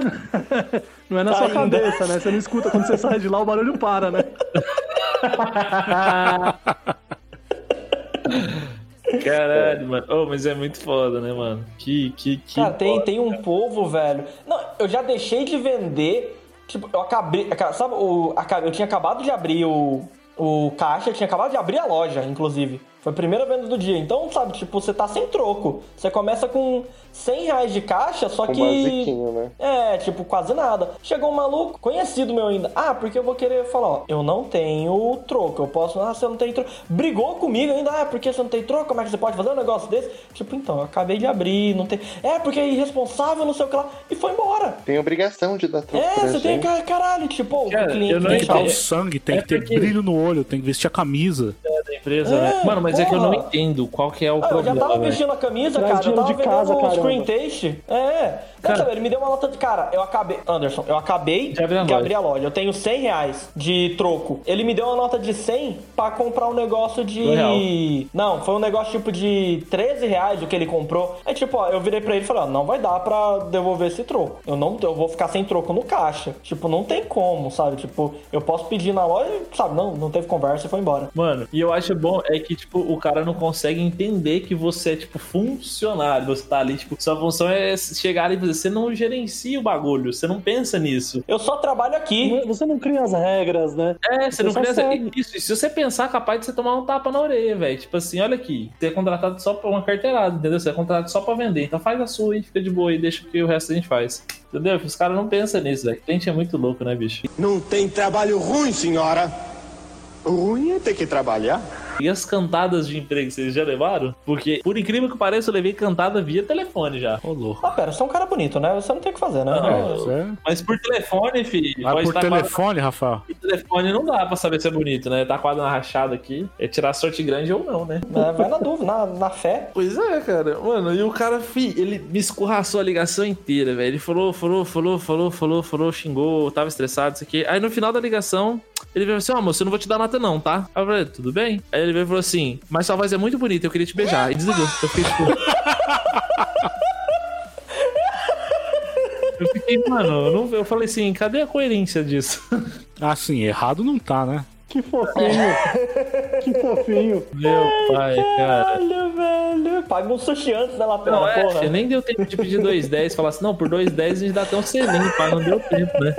Não é na sua Ainda. cabeça, né? Você não escuta quando você sai de lá, o barulho para, né? (laughs) Caralho, mano. Oh, mas é muito foda, né, mano? Que, que, que. Cara, tem, foda. tem um povo, velho. Não, eu já deixei de vender. Tipo, eu acabei. aca- Sabe, o, eu tinha acabado de abrir o, o caixa, eu tinha acabado de abrir a loja, inclusive. Foi a primeira venda do dia. Então, sabe, tipo, você tá sem troco. Você começa com 100 reais de caixa, só Com que. né? É, tipo, quase nada. Chegou um maluco, conhecido meu ainda. Ah, porque eu vou querer falar, ó, eu não tenho troco. Eu posso, ah, você não tem troco. Brigou comigo ainda, ah, porque você não tem troco, como é que você pode fazer um negócio desse? Tipo, então, eu acabei de abrir, não tem. É, porque é irresponsável, não sei o que lá. E foi embora. Tem obrigação de dar troco É, pra você tem gente. que. Caralho, tipo, Cara, o cliente eu não Tem que o entendi. sangue, tem É que ter porque- brilho no olho, tem que vestir a camisa. empresa, É, né? Mano, mas é que eu não entendo qual que é o Ah, eu já problema, tava vestindo a camisa, Traz cara. Eu tava de casa, o screen taste. É. Cara- cara, ele me deu uma nota de. Cara, eu acabei. Anderson, eu acabei De abrir a de loja. abrir a loja. Eu tenho 100 reais de troco. Ele me deu uma nota de 100 pra comprar um negócio de. Não, foi um negócio tipo de 13 reais o que ele comprou. Aí, tipo, ó, eu virei pra ele e falei, ó, não vai dar pra devolver esse troco. Eu não eu vou ficar sem troco no caixa. Tipo, não tem como, sabe? Tipo, eu posso pedir na loja, sabe? Não, não teve conversa e foi embora. Mano, e eu acho bom é que, tipo, o cara não consegue entender que você é, tipo, funcionário. Você tá ali, tipo, sua função é chegar ali e fazer. Você não gerencia o bagulho, você não pensa nisso. Eu só trabalho aqui. Você não cria as regras, né? É, você não só cria. segue. Isso, e se você pensar, capaz de você tomar um tapa na orelha, velho. Tipo assim, olha aqui, você é contratado só pra uma carteirada, entendeu? Você é contratado só pra vender. Então faz a sua e fica de boa e deixa que o resto a gente faz. Entendeu? Os caras não pensam nisso, velho. Cliente é muito louco, né, bicho? Não tem trabalho ruim, senhora. Ruim é ter que trabalhar. E as cantadas de emprego, vocês já levaram? Porque, por incrível que pareça, eu levei cantada via telefone já. Ô, louco. Ah, pera, você é um cara bonito, né? Você não tem o que fazer, né? Não, Isso é- Mas por telefone, filho. Pode por telefone, Rafael? Por telefone não dá pra saber se é bonito, né? Tá quadro na rachada aqui. É tirar sorte grande ou não, né? É, vai na dúvida, na, na fé. Pois é, cara. Mano, e o cara, fi, ele me escorraçou a ligação inteira, velho. Ele falou, falou, falou, falou, falou, falou, xingou, tava estressado, isso aqui. Aí no final da ligação, ele veio assim: Ó, moço, eu não vou te dar nota, não, tá? Aí eu falei, tudo bem? Aí ele veio e falou assim: Mas sua voz é muito bonita, eu queria te beijar. E desligou. Eu fiquei tipo. Eu fiquei, mano, eu, não, eu falei assim, cadê a coerência disso? Ah, sim, errado não tá, né? Que fofinho. que fofinho. Meu pai, cara. Caralho, velho. Paga um sushi antes da lapela, Não, é, porra. filho, nem deu tempo de pedir 2,10. Falar assim, não, por 2,10 a gente dá até um selinho, pai. Não deu tempo, né?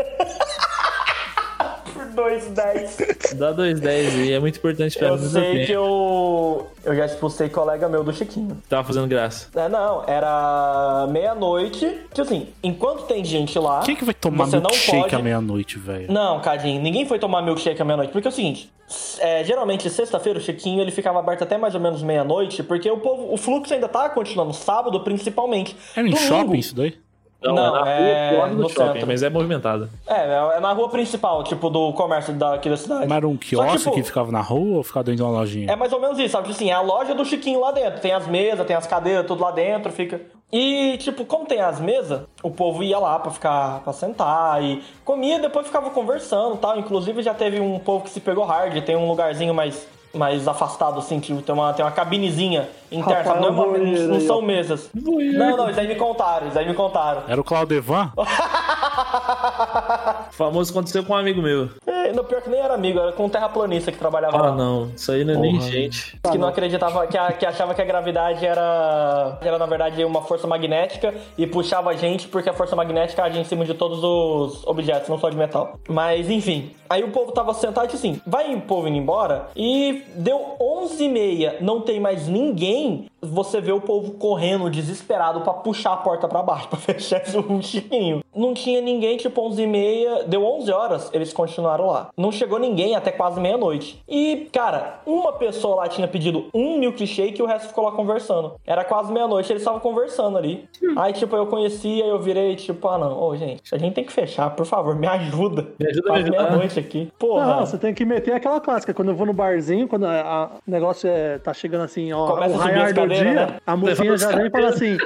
Por 2,10. (laughs) Dá 2,10 e é muito importante pra Eu mim. deu sei tempo. que eu. Eu já expulsei colega meu do Chiquinho. Tava fazendo graça. É, não, era meia-noite. Tipo assim, enquanto tem gente lá. Quem que vai tomar milkshake pode... à meia-noite, velho? Não, Cadinho, ninguém foi tomar milkshake à meia-noite. Porque é o seguinte, é, geralmente sexta-feira o Chiquinho ele ficava aberto até mais ou menos meia-noite, porque o povo, o fluxo ainda tá continuando, sábado principalmente. Era em Domingo- shopping isso daí? Não, Não, é na é rua do lado do no shopping, centro. mas é movimentado. É, é na rua principal, tipo, do comércio daqui da cidade. Mas era um Só, quiosque tipo, que ficava na rua ou ficava dentro de uma lojinha? É mais ou menos isso, sabe? Tipo assim, é a loja do Chiquinho lá dentro. Tem as mesas, tem as cadeiras, tudo lá dentro, fica. E, tipo, como tem as mesas, o povo ia lá pra ficar, pra sentar e comia, depois ficava conversando e tal. Inclusive já teve um povo que se pegou hard, tem um lugarzinho mais, mais afastado, assim, tipo, tem uma, tem uma cabinezinha interna, sabe? Não, é uma- Voeiro não são mesas. Não, não, isso aí me contaram, isso aí me contaram. Era o Claudevan? O (laughs) famoso aconteceu com um amigo meu. É, no pior que nem era amigo, era com um terraplanista que trabalhava Ah, lá. não. Isso aí não é nem gente. Que não acreditava, que, a- que achava que a gravidade era, era, na verdade, uma força magnética e puxava a gente porque a força magnética agia em cima de todos os objetos, não só de metal. Mas, enfim. Aí o povo tava sentado e disse assim: vai o povo indo embora. E deu 11h30, não tem mais ninguém. Você vê o povo correndo, desesperado, pra puxar a porta pra baixo, (laughs) pra fechar o chiquinho. Não tinha ninguém, tipo 11h30, deu 11 horas, eles continuaram lá. Não chegou ninguém até quase meia-noite. E, cara, uma pessoa lá tinha pedido um milkshake e o resto ficou lá conversando. Era quase meia-noite, eles estavam conversando ali. Aí, tipo, eu conhecia, eu virei, tipo, ah, não, ô, gente, a gente tem que fechar, por favor, me ajuda. Me ajuda Quase meia-noite aqui. Porra. Não, você tem que meter aquela clássica. Quando eu vou no barzinho, quando a- a- o negócio é, tá chegando assim, ó, Começa o raiar do dia, né? a mocinha já vem e fala assim,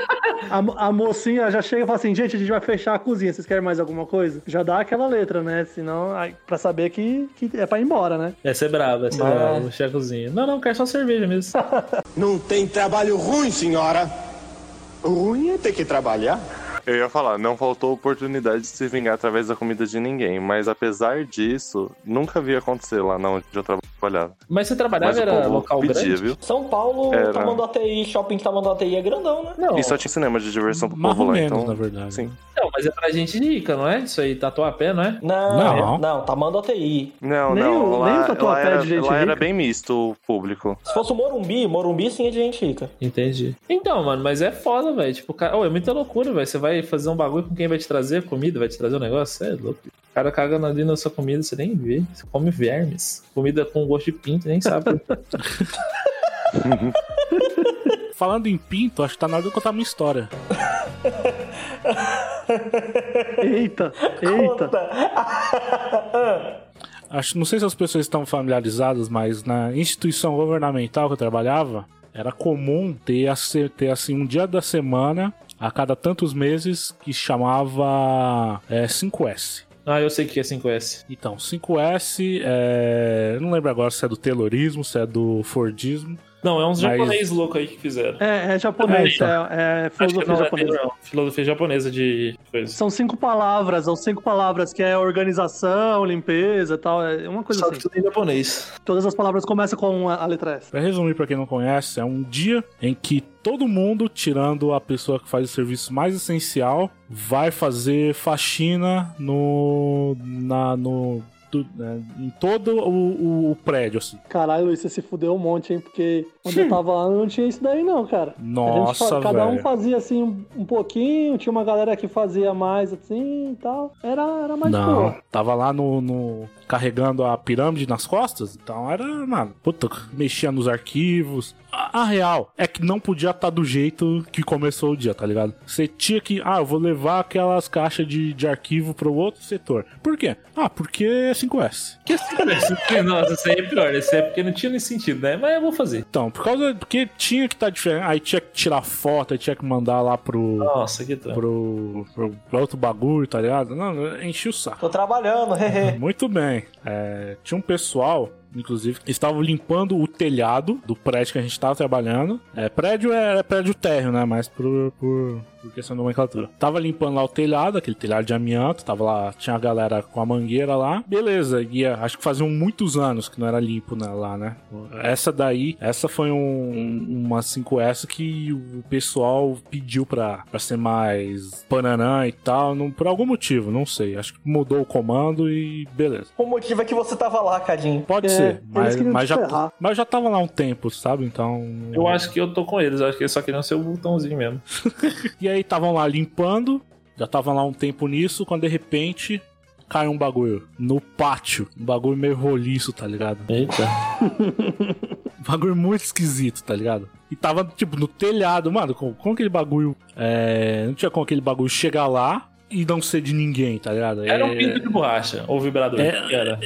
a, a mocinha já chega e fala assim, gente, a gente vai fechar a cozinha, vocês querem mais alguma coisa? Já dá aquela letra, né? Senão, aí, pra saber que, que é pra ir embora, né? É ser bravo, é ser Mas- bravo. Vou a cozinha. Não, não, quero só cerveja mesmo. (laughs) Não tem trabalho ruim, senhora. Ruim é ter que trabalhar. Eu ia falar, não faltou oportunidade de se vingar através da comida de ninguém, mas apesar disso, nunca vi acontecer lá na onde eu trabalhava. Mas você trabalhava Mas era local pedia, grande? viu? São Paulo, Era. Tamanduateí, shopping Tamanduateí é grandão, né? Não. E só tinha cinema de diversão pro Mais povo lá, menos, então... na verdade. Sim. Não, mas é pra gente rica, não é? Isso aí, tatuapé, não é? Não, Não. não, Tamanduateí. Não, Nem não, o- nem lá, o tatuapé era, de gente lá era rica. bem misto o público. Se fosse o Morumbi, Morumbi sim é de gente rica. Entendi. Então, mano, mas é foda, velho. Tipo, cara... oh, é muita loucura, velho. Você vai fazer um bagulho com quem vai te trazer comida, vai te trazer um negócio? Você é louco. O cara cagando ali na sua comida, você nem vê. Você come vermes. Comida com gosto de pinto, nem sabe. (laughs) Falando em pinto, acho que tá na hora de eu contar a minha história. Eita, eita. Conta. (laughs) Acho, não sei se as pessoas estão familiarizadas, mas na instituição governamental que eu trabalhava, era comum ter, assim- ter assim um dia da semana a cada tantos meses que chamava é, 5S. Ah, eu sei que é 5S. Então, 5S, é... não lembro agora se é do Taylorismo, se é do Fordismo. Não, é uns Mas- japoneses loucos aí que fizeram. É, é japonês, É, é, é filosofia é japonesa. não. Filosofia japonesa de coisa. São cinco palavras, são cinco palavras, que é organização, limpeza e tal, é uma coisa Só assim. que tudo em japonês. Todas as palavras começam com a, a letra S. Pra resumir, pra quem não conhece, é um dia em que todo mundo, tirando a pessoa que faz o serviço mais essencial, vai fazer faxina no. Na, no do- né, em todo o, o- prédio, assim. Caralho, Luiz, você se fudeu um monte, hein? Porque onde eu tava lá não tinha isso daí, não, cara. Gente Nossa, fa- Cada um velho. fazia assim um, um pouquinho, tinha uma galera que fazia mais assim e tal. Era, era mais Não, boa. tava lá no, no- carregando a pirâmide nas costas, então era, mano, puta, mexia nos arquivos. A, a real é que não podia estar do jeito que começou o dia, tá ligado? Você tinha que, ah, eu vou levar aquelas caixas de, de arquivo pro outro setor. Por quê? Ah, porque é 5S. Que 5S? Nossa, isso aí é pior. Isso aí é porque não tinha nem sentido, né? Mas eu vou fazer. Então, por causa, porque tinha que estar diferente, aí tinha que tirar foto, aí tinha que mandar lá pro, Nossa, que trampo. pro, pro, pro outro bagulho, tá ligado? Não, enchi o saco. Tô trabalhando, (laughs) hehe. Muito bem. É, tinha um pessoal, inclusive, que estavam limpando o telhado do prédio que a gente estava trabalhando. É, prédio é, prédio térreo, né? Mas por, por, por questão de nomenclatura. Tava limpando lá o telhado, aquele telhado de amianto. Tava lá, tinha a galera com a mangueira lá. Beleza, ia, acho que faziam muitos anos que não era limpo né, lá, né? Essa daí, essa foi um, uma 5S que o pessoal pediu pra, pra ser mais pananã e tal. Não, por algum motivo, não sei. Acho que mudou o comando e beleza. O motivo é que você tava lá, Cadinho. Pode É, ser, mas, mas, já, ferrar. mas já tava lá um tempo, sabe? Então. Eu acho que eu tô com eles. Acho que eles só queriam ser o botãozinho mesmo. E (laughs) aí estavam lá limpando, já estavam lá um tempo nisso, quando de repente cai um bagulho no pátio. Um bagulho meio roliço, tá ligado? Eita. Um (laughs) bagulho muito esquisito, tá ligado? E tava, tipo, no telhado, mano, com, com aquele bagulho. É, não tinha como aquele bagulho chegar lá e não ser de ninguém, tá ligado? Era um É- pinto de borracha, ou vibrador. É- que era.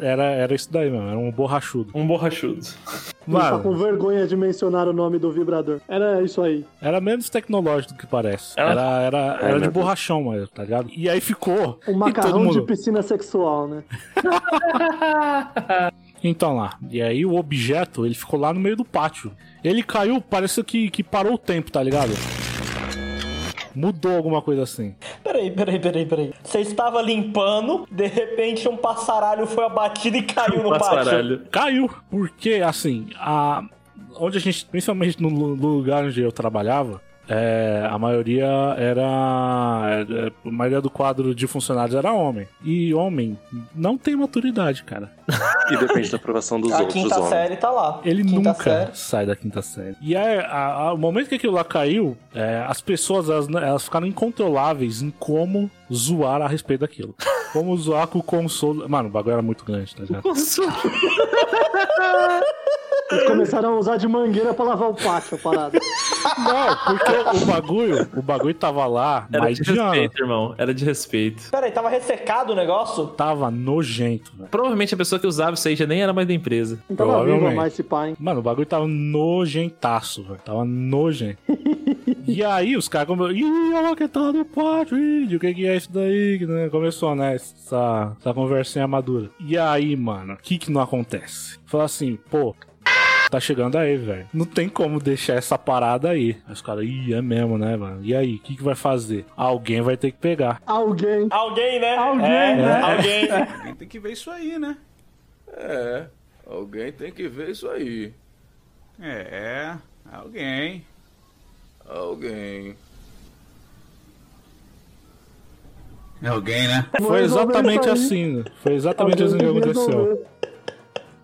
Era, era isso daí mesmo, era um borrachudo. Um borrachudo. Ele tá Mano, com vergonha de mencionar o nome do vibrador. Era isso aí. Era menos tecnológico do que parece. Era- Era, era, era de Deus. borrachão, mas, tá ligado? E aí ficou. Um macarrão de mundo... piscina sexual, né? (laughs) Então lá. E aí o objeto, ele ficou lá no meio do pátio. Ele caiu, parece que, que parou o tempo, tá ligado? Mudou alguma coisa assim. Peraí, peraí, peraí, peraí. Você estava limpando, de repente um passaralho foi abatido e caiu no pátio. Passaralho. Caiu. Porque, assim, a... onde a gente, principalmente no lu- no lugar onde eu trabalhava, é, a maioria era. é, A maioria do quadro de funcionários era homem. E homem não tem maturidade, cara. E depende da aprovação dos A outros quinta homens. série tá lá. Ele quinta nunca série. sai da quinta série. E aí, a- a- o momento que aquilo lá caiu, é, as pessoas elas, elas ficaram incontroláveis em como zoar a respeito daquilo. Como zoar com o console. Mano, o bagulho era muito grande, tá ligado? (laughs) Eles começaram a usar de mangueira pra lavar o pátio, a parada. Não, porque o bagulho, o bagulho tava lá Era mais de de ano. respeito, irmão. Era de respeito. Peraí, tava ressecado o negócio? Tava nojento, velho. Provavelmente a pessoa que usava isso aí já nem era mais da empresa. Não tava vivo Provavelmente. mais esse pai, hein? Mano, o bagulho tava nojentaço, velho. Tava nojento. (laughs) e aí os caras começaram. Ih, olha que tá no pátio, ih, o que que é isso daí? Que, né, Começou, né? Essa, essa conversinha madura. E aí, mano, o que que não acontece? Fala assim, pô. Tá chegando aí, velho. Não tem como deixar essa parada aí. Aí os caras, ih, é mesmo, né, mano? E aí, o que, que vai fazer? Alguém vai ter que pegar. Alguém. Alguém, né? Alguém, É, né? Alguém. Alguém tem que ver isso aí, né? É, alguém tem que ver isso aí. É, alguém. Alguém. É alguém, né? Foi exatamente assim. Foi exatamente Alguém assim que aconteceu.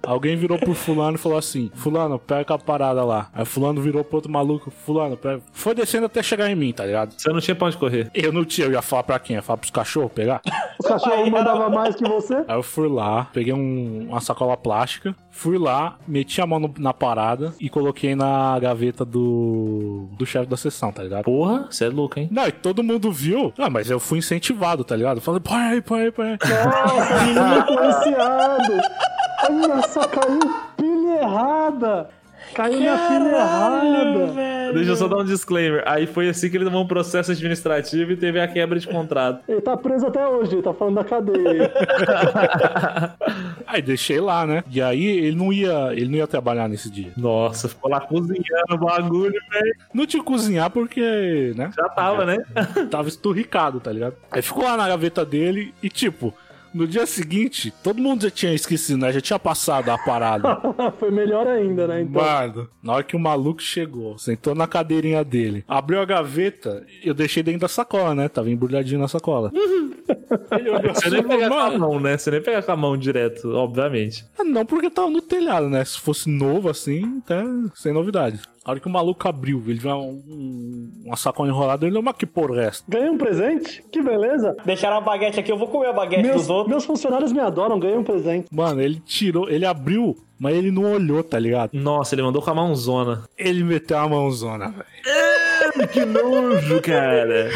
Alguém virou pro fulano e falou assim: Fulano, pega a parada lá. Aí fulano virou pro outro maluco, fulano, pega. Foi descendo até chegar em mim, tá ligado? Você não tinha pra onde correr. Eu não tinha, eu ia falar pra quem? Eu ia falar pros cachorros pegar? O cachorro mandava mais que você? Aí eu fui lá, peguei um- uma sacola plástica, fui lá, meti a mão no- na parada e coloquei na gaveta do, do chefe da sessão, tá ligado? Porra, você é louco, hein? Não, e todo mundo viu. Ah, mas eu fui incentivado, tá ligado? Eu falei, põe aí, põe aí, põe aí. Nossa, menino influenciado. Olha só, caiu pilha errada. Caiu na pilha errada. Deixa eu só dar um disclaimer. Aí foi assim que ele tomou um processo administrativo e teve a quebra de contrato. Ele tá preso até hoje, ele tá falando da cadeia. (laughs) Aí deixei lá, né? E aí ele não ia, ele não ia trabalhar nesse dia. Nossa, ficou lá cozinhando o bagulho, velho. Não tinha que cozinhar porque, né? Já tava, né? Tava esturricado, tá ligado? Aí ficou lá na gaveta dele e, tipo, no dia seguinte, todo mundo já tinha esquecido, né? Já tinha passado a parada. (laughs) Foi melhor ainda, né? Então. Mano, na hora que o maluco chegou, sentou na cadeirinha dele, abriu a gaveta, eu deixei dentro da sacola, né? Tava embrulhadinho na sacola. Você assim, nem pega com a mão, né? Você nem pega com a mão direto, obviamente. ah, Não, porque tava no telhado, né? Se fosse novo assim, até sem novidade. A hora que o maluco abriu, ele viu um, um- uma sacola enrolada, ele, mas que porra é essa? Ganhei um presente? Que beleza. Deixaram a baguete aqui, eu vou comer a baguete Meus, dos outros. meus funcionários me adoram, ganhei um presente. Mano, ele tirou, ele abriu, mas ele não olhou, tá ligado? Nossa, ele mandou com a mãozona. Ele meteu a mãozona, velho. Que nojo, cara.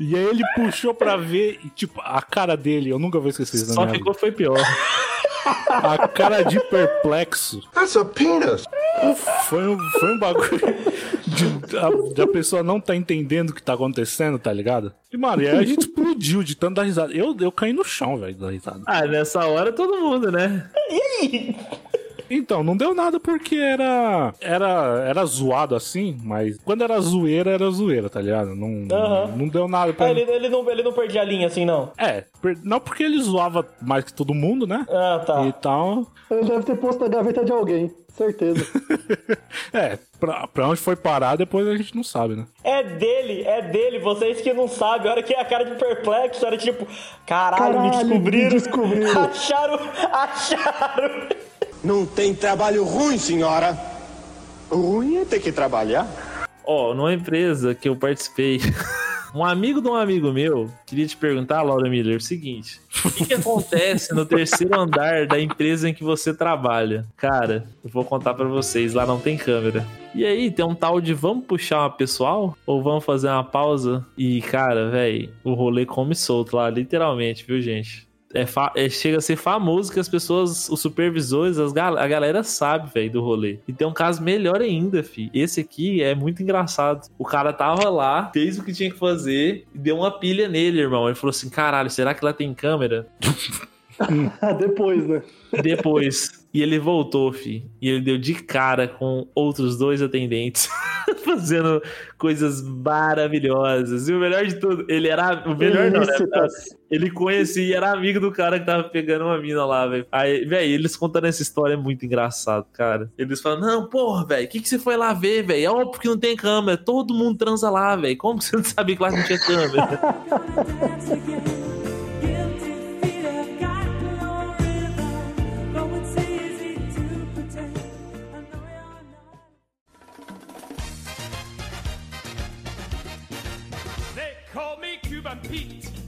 E aí ele puxou pra ver, e tipo, a cara dele, eu nunca vou esquecer isso na Só minha ficou foi pior. A cara de perplexo. That's a penis. Foi um, foi um bagulho de, a, de a pessoa não tá entendendo o que tá acontecendo, tá ligado? E, mano, e aí a gente explodiu de tanto dar risada. Eu, eu caí no chão, velho, da risada. Ah, nessa hora todo mundo, né? (laughs) Então, não deu nada porque era, era, era zoado assim, mas quando era zoeira, era zoeira, tá ligado? Não, Aham. não deu nada pra Ah, ele, ele, não, ele não perdia a linha assim, não. É, per- não porque ele zoava mais que todo mundo, né? Ah, tá. E tal. Ele deve ter posto na gaveta de alguém, certeza. (laughs) É, pra, pra onde foi parar, depois a gente não sabe, né? É dele, é dele. Vocês que não sabem, a hora que é a cara de perplexo era tipo, caralho, me Caralho, descobriram. me descobriram. (laughs) Acharam, acharam. Não tem trabalho ruim, senhora. Ruim é ter que trabalhar. Ó, numa empresa que eu participei, (laughs) um amigo de um amigo meu queria te perguntar, Laura Miller, o seguinte: o que, que acontece no terceiro andar da empresa em que você trabalha? Cara, eu vou contar pra vocês, lá não tem câmera. E aí, tem um tal de vamos puxar uma pessoal? Ou vamos fazer uma pausa? E, cara, velho, o rolê come solto lá, literalmente, viu, gente? É, é- chega a ser famoso que as pessoas, os supervisores, as gal- a galera sabe, velho, do rolê. E tem um caso melhor ainda, fi. Esse aqui é muito engraçado. O cara tava lá, fez o que tinha que fazer e deu uma pilha nele, irmão. Ele falou assim: caralho, será que lá tem câmera? (laughs) Ah, Depois, né? Depois. E ele voltou, fi. E ele deu de cara com outros dois atendentes. (laughs) fazendo coisas maravilhosas. E o melhor de tudo, ele era. O melhor não, né? Ele conhecia e era amigo do cara que tava pegando uma mina lá, velho. Aí, velho, eles contando essa história é muito engraçado, cara. Eles falam, não, porra, velho, o que, que você foi lá ver, velho? É óbvio que não tem câmera. Todo mundo transa lá, velho. Como que você não sabia que lá não tinha câmera? (laughs)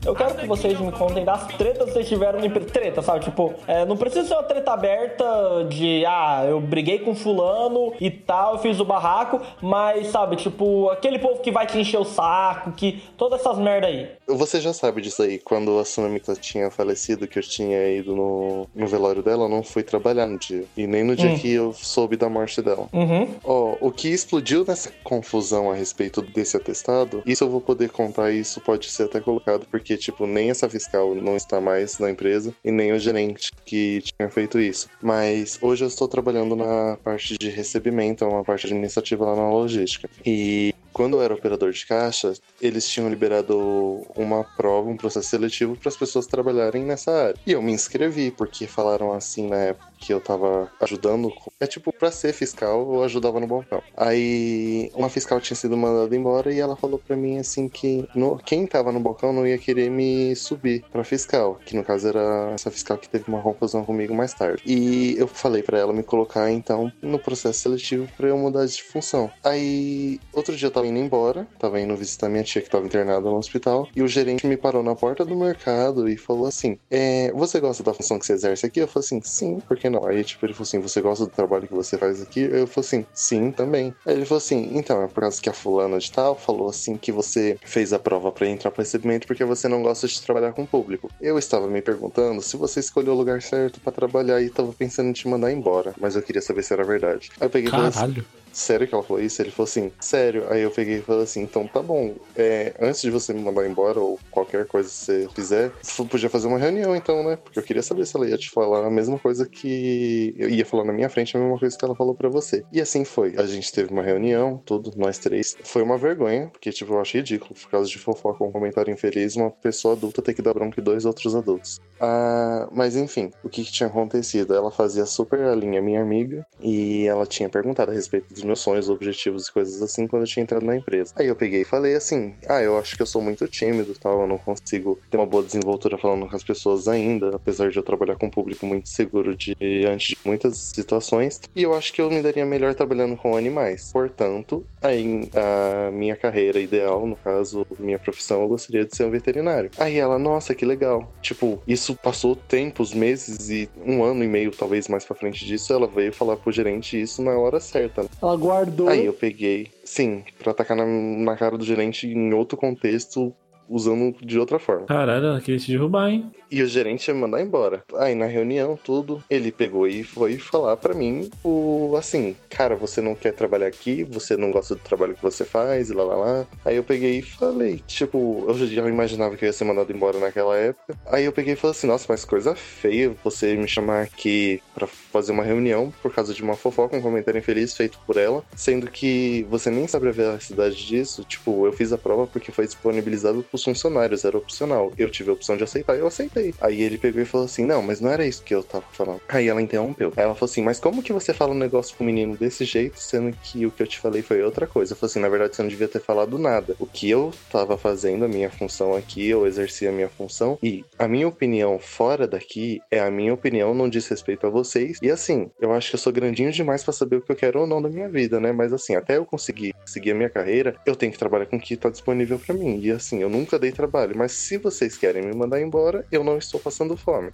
Eu quero que vocês me contem das tretas que vocês tiveram em treta, sabe? Tipo, é, não precisa ser uma treta aberta de, ah, eu briguei com fulano e tal, eu fiz o barraco, mas, sabe, tipo, aquele povo que vai te encher o saco, que. Todas essas merda aí. Você já sabe disso aí. Quando a Sunamika tinha falecido, que eu tinha ido no, no velório dela, eu não fui trabalhar no dia. E nem no dia Hum. que eu soube da morte dela. Uhum. Ó, o que explodiu nessa confusão a respeito desse atestado, isso eu vou poder contar, isso pode ser até colocado, porque, tipo, nem essa fiscal não está mais na empresa, e nem o gerente que tinha feito isso. Mas hoje eu estou trabalhando na parte de recebimento, é uma parte administrativa lá na logística. E quando eu era operador de caixa, eles tinham liberado uma prova, um processo seletivo para as pessoas trabalharem nessa área. E eu me inscrevi, porque falaram assim na época que eu tava ajudando com É tipo, pra ser fiscal, eu ajudava no balcão. Aí, uma fiscal tinha sido mandada embora e ela falou pra mim assim que no- quem tava no balcão não ia querer me subir pra fiscal, que no caso era essa fiscal que teve uma confusão comigo mais tarde. E eu falei pra ela me colocar então no processo seletivo pra eu mudar de função. Aí, outro dia eu tava indo embora, tava indo visitar minha tia que tava internada no hospital, e o gerente me parou na porta do mercado e falou assim: é, Você gosta da função que você exerce aqui? Eu falei assim: Sim, por que não? Aí, tipo, ele falou assim: Você gosta do trabalho que você faz aqui? Eu falei assim: Sim, também. Aí ele falou assim: Então, é por causa que a fulana de tal falou assim que você fez a prova pra entrar pro recebimento porque você não gosta de trabalhar com o público. Eu estava me perguntando se você escolheu o lugar certo pra trabalhar e tava pensando em te mandar embora, mas eu queria saber se era verdade. Aí eu peguei falei assim, Caralho. Sério que ela falou isso? Ele falou assim, sério. Aí eu peguei e falei assim, então tá bom. É, antes de você me mandar embora ou qualquer coisa que você fizer, você podia fazer uma reunião então, né? Porque eu queria saber se ela ia te falar a mesma coisa que eu ia falar na minha frente, a mesma coisa que ela falou pra você. E assim foi. A gente teve uma reunião, tudo, nós três. Foi uma vergonha, porque tipo, eu achei ridículo, por causa de fofoca, um comentário infeliz, uma pessoa adulta ter que dar bronca em dois outros adultos. Ah, mas enfim, o que, que tinha acontecido? Ela fazia super a linha minha amiga e ela tinha perguntado a respeito dos meus sonhos, objetivos e coisas assim quando eu tinha entrado na empresa. Aí eu peguei e falei assim: Ah, eu acho que eu sou muito tímido tal, eu não consigo ter uma boa desenvoltura falando com as pessoas ainda, apesar de eu trabalhar com um público muito seguro diante de muitas situações. E eu acho que eu me daria melhor trabalhando com animais. Portanto, aí a minha carreira ideal, no caso, minha profissão, eu gostaria de ser um veterinário. Aí ela, nossa, que legal. Tipo, isso passou tempos, meses e um ano e meio, talvez mais pra frente disso, ela veio falar pro gerente isso na hora certa. né? Ela guardou. Aí eu peguei, sim, pra atacar na, na cara do gerente em outro contexto, usando de outra forma. Caralho, ela queria te derrubar, hein? E o gerente ia me mandar embora. Aí na reunião, tudo, ele pegou e foi falar pra mim o assim, cara, você não quer trabalhar aqui, você não gosta do trabalho que você faz, e lá lá lá. Aí eu peguei e falei, tipo, eu já imaginava que eu ia ser mandado embora naquela época. Aí eu peguei e falei assim, nossa, mas coisa feia você me chamar aqui pra fazer uma reunião por causa de uma fofoca, um comentário infeliz feito por ela, sendo que você nem sabe a veracidade disso. Tipo, eu fiz a prova porque foi disponibilizado pros funcionários, era opcional. Eu tive a opção de aceitar eu aceitei. Aí ele pegou e falou assim: Não, mas não era isso que eu tava falando. Aí ela interrompeu. Aí ela falou assim: Mas como que você fala um negócio pro menino desse jeito, sendo que o que eu te falei foi outra coisa? Eu falei assim: Na verdade, você não devia ter falado nada. O que eu tava fazendo, a minha função aqui, eu exerci a minha função. E a minha opinião fora daqui é a minha opinião, não diz respeito a vocês. E assim, eu acho que eu sou grandinho demais pra saber o que eu quero ou não da minha vida, né? Mas assim, até eu conseguir seguir a minha carreira, eu tenho que trabalhar com o que tá disponível pra mim. E assim, eu nunca dei trabalho. Mas se vocês querem me mandar embora, eu não estou passando fome.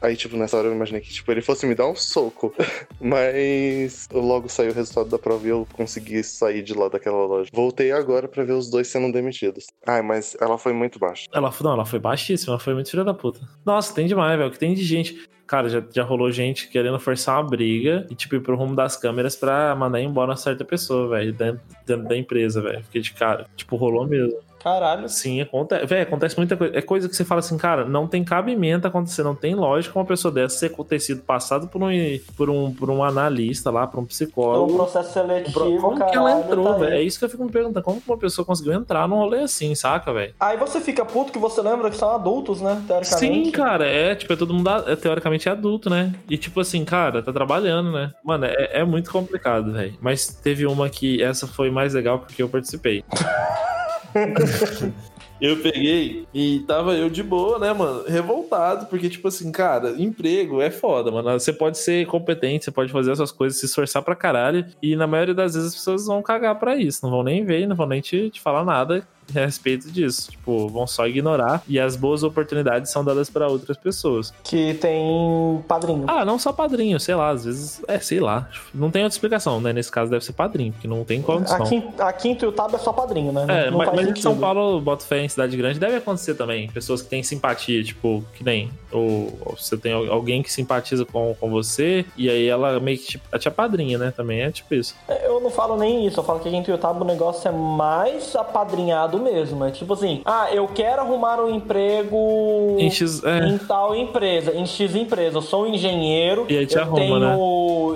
Aí, tipo, nessa hora eu imaginei que, tipo, ele fosse me dar um soco. (laughs) Mas logo saiu o resultado da prova e eu consegui sair de lá daquela loja. Voltei agora pra ver os dois sendo demitidos. Ai, mas ela foi muito baixa. Ela, não, ela foi baixíssima, ela foi muito filha da puta. Nossa, tem demais, velho. O que tem de gente. Cara, já, já rolou gente querendo forçar uma briga e, tipo, ir pro rumo das câmeras pra mandar embora uma certa pessoa, velho, dentro, dentro da empresa, velho. Fiquei de cara. Tipo, rolou mesmo. Caralho. Sim, acontece. Velho, acontece muita coisa. É coisa que você fala assim, cara, não tem cabimento acontecer, não tem lógica uma pessoa dessa ser, ter sido passado por um, por um, por um analista lá, por um É um psicólogo. processo seletivo, Como cara. que ela entrou, velho? É isso que eu fico me perguntando. Como que uma pessoa conseguiu entrar num rolê assim, saca, velho? Aí você fica puto que você lembra que são adultos, né? Teoricamente. Sim, cara, é, tipo, é todo mundo, é, teoricamente, adulto, né? E, tipo assim, cara, tá trabalhando, né? Mano, é, é muito complicado, velho. Mas teve uma que, essa foi mais legal porque eu participei. (laughs) Eu peguei e tava eu de boa, né, mano? Revoltado, porque, tipo assim, cara, emprego é foda, mano. Você pode ser competente, você pode fazer essas coisas, se esforçar pra caralho. E na maioria das vezes as pessoas vão cagar pra isso. Não vão nem ver, não vão nem te, te falar nada a respeito disso. Tipo, vão só ignorar. E as boas oportunidades são dadas pra outras pessoas. Que tem padrinho. Ah, não só padrinho, sei lá, às vezes. É, sei lá. Não tem outra explicação, né? Nesse caso deve ser padrinho, porque não tem condição. A quinta, a quinta e o tab é só padrinho, né? É, não mas, mas em. São Paulo, boto fé em cidade grande, deve acontecer também. Pessoas que têm simpatia, tipo, que nem. Ou, ou você tem alguém que simpatiza com, com você, e aí ela meio que te, te apadrinha, né? Também é tipo isso. É, Eu, eu não falo nem isso. Eu falo que aqui em Tuiutaba o negócio é mais apadrinhado mesmo. É tipo assim, ah, eu quero arrumar um emprego Em X- é. em tal empresa, em X empresa. Eu sou um engenheiro, E aí te eu, arruma, tenho, né?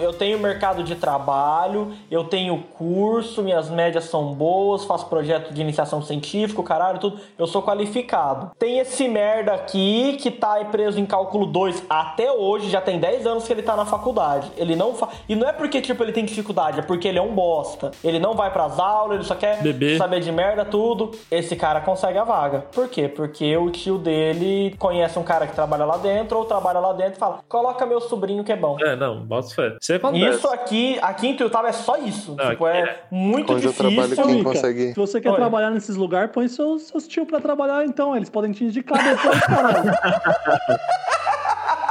eu tenho mercado de trabalho, eu tenho curso, minhas médias são boas, faço projeto de iniciação científica, caralho, tudo. Eu sou qualificado. Tem esse merda aqui que tá preso em cálculo 2 até hoje, já tem 10 anos que ele tá na faculdade. Ele não fa... E não é porque, tipo, ele tem dificuldade, é porque ele é um bosta. Ele não vai pras aulas, ele só quer Bebê. saber de merda, tudo. Esse cara consegue a vaga. Por quê? Porque o tio dele conhece um cara que trabalha lá dentro, ou trabalha lá dentro e fala: coloca meu sobrinho que é bom. É, não, bota fé. Isso acontece. Isso aqui, aqui em Tuiutaba é só isso. Não, tipo, é, é- muito Onde eu difícil. trabalho, quem consegue- Se você quer Oi. trabalhar nesses lugares, põe seus, seus tios pra trabalhar então. Eles podem te indicar depois, caralho. (laughs)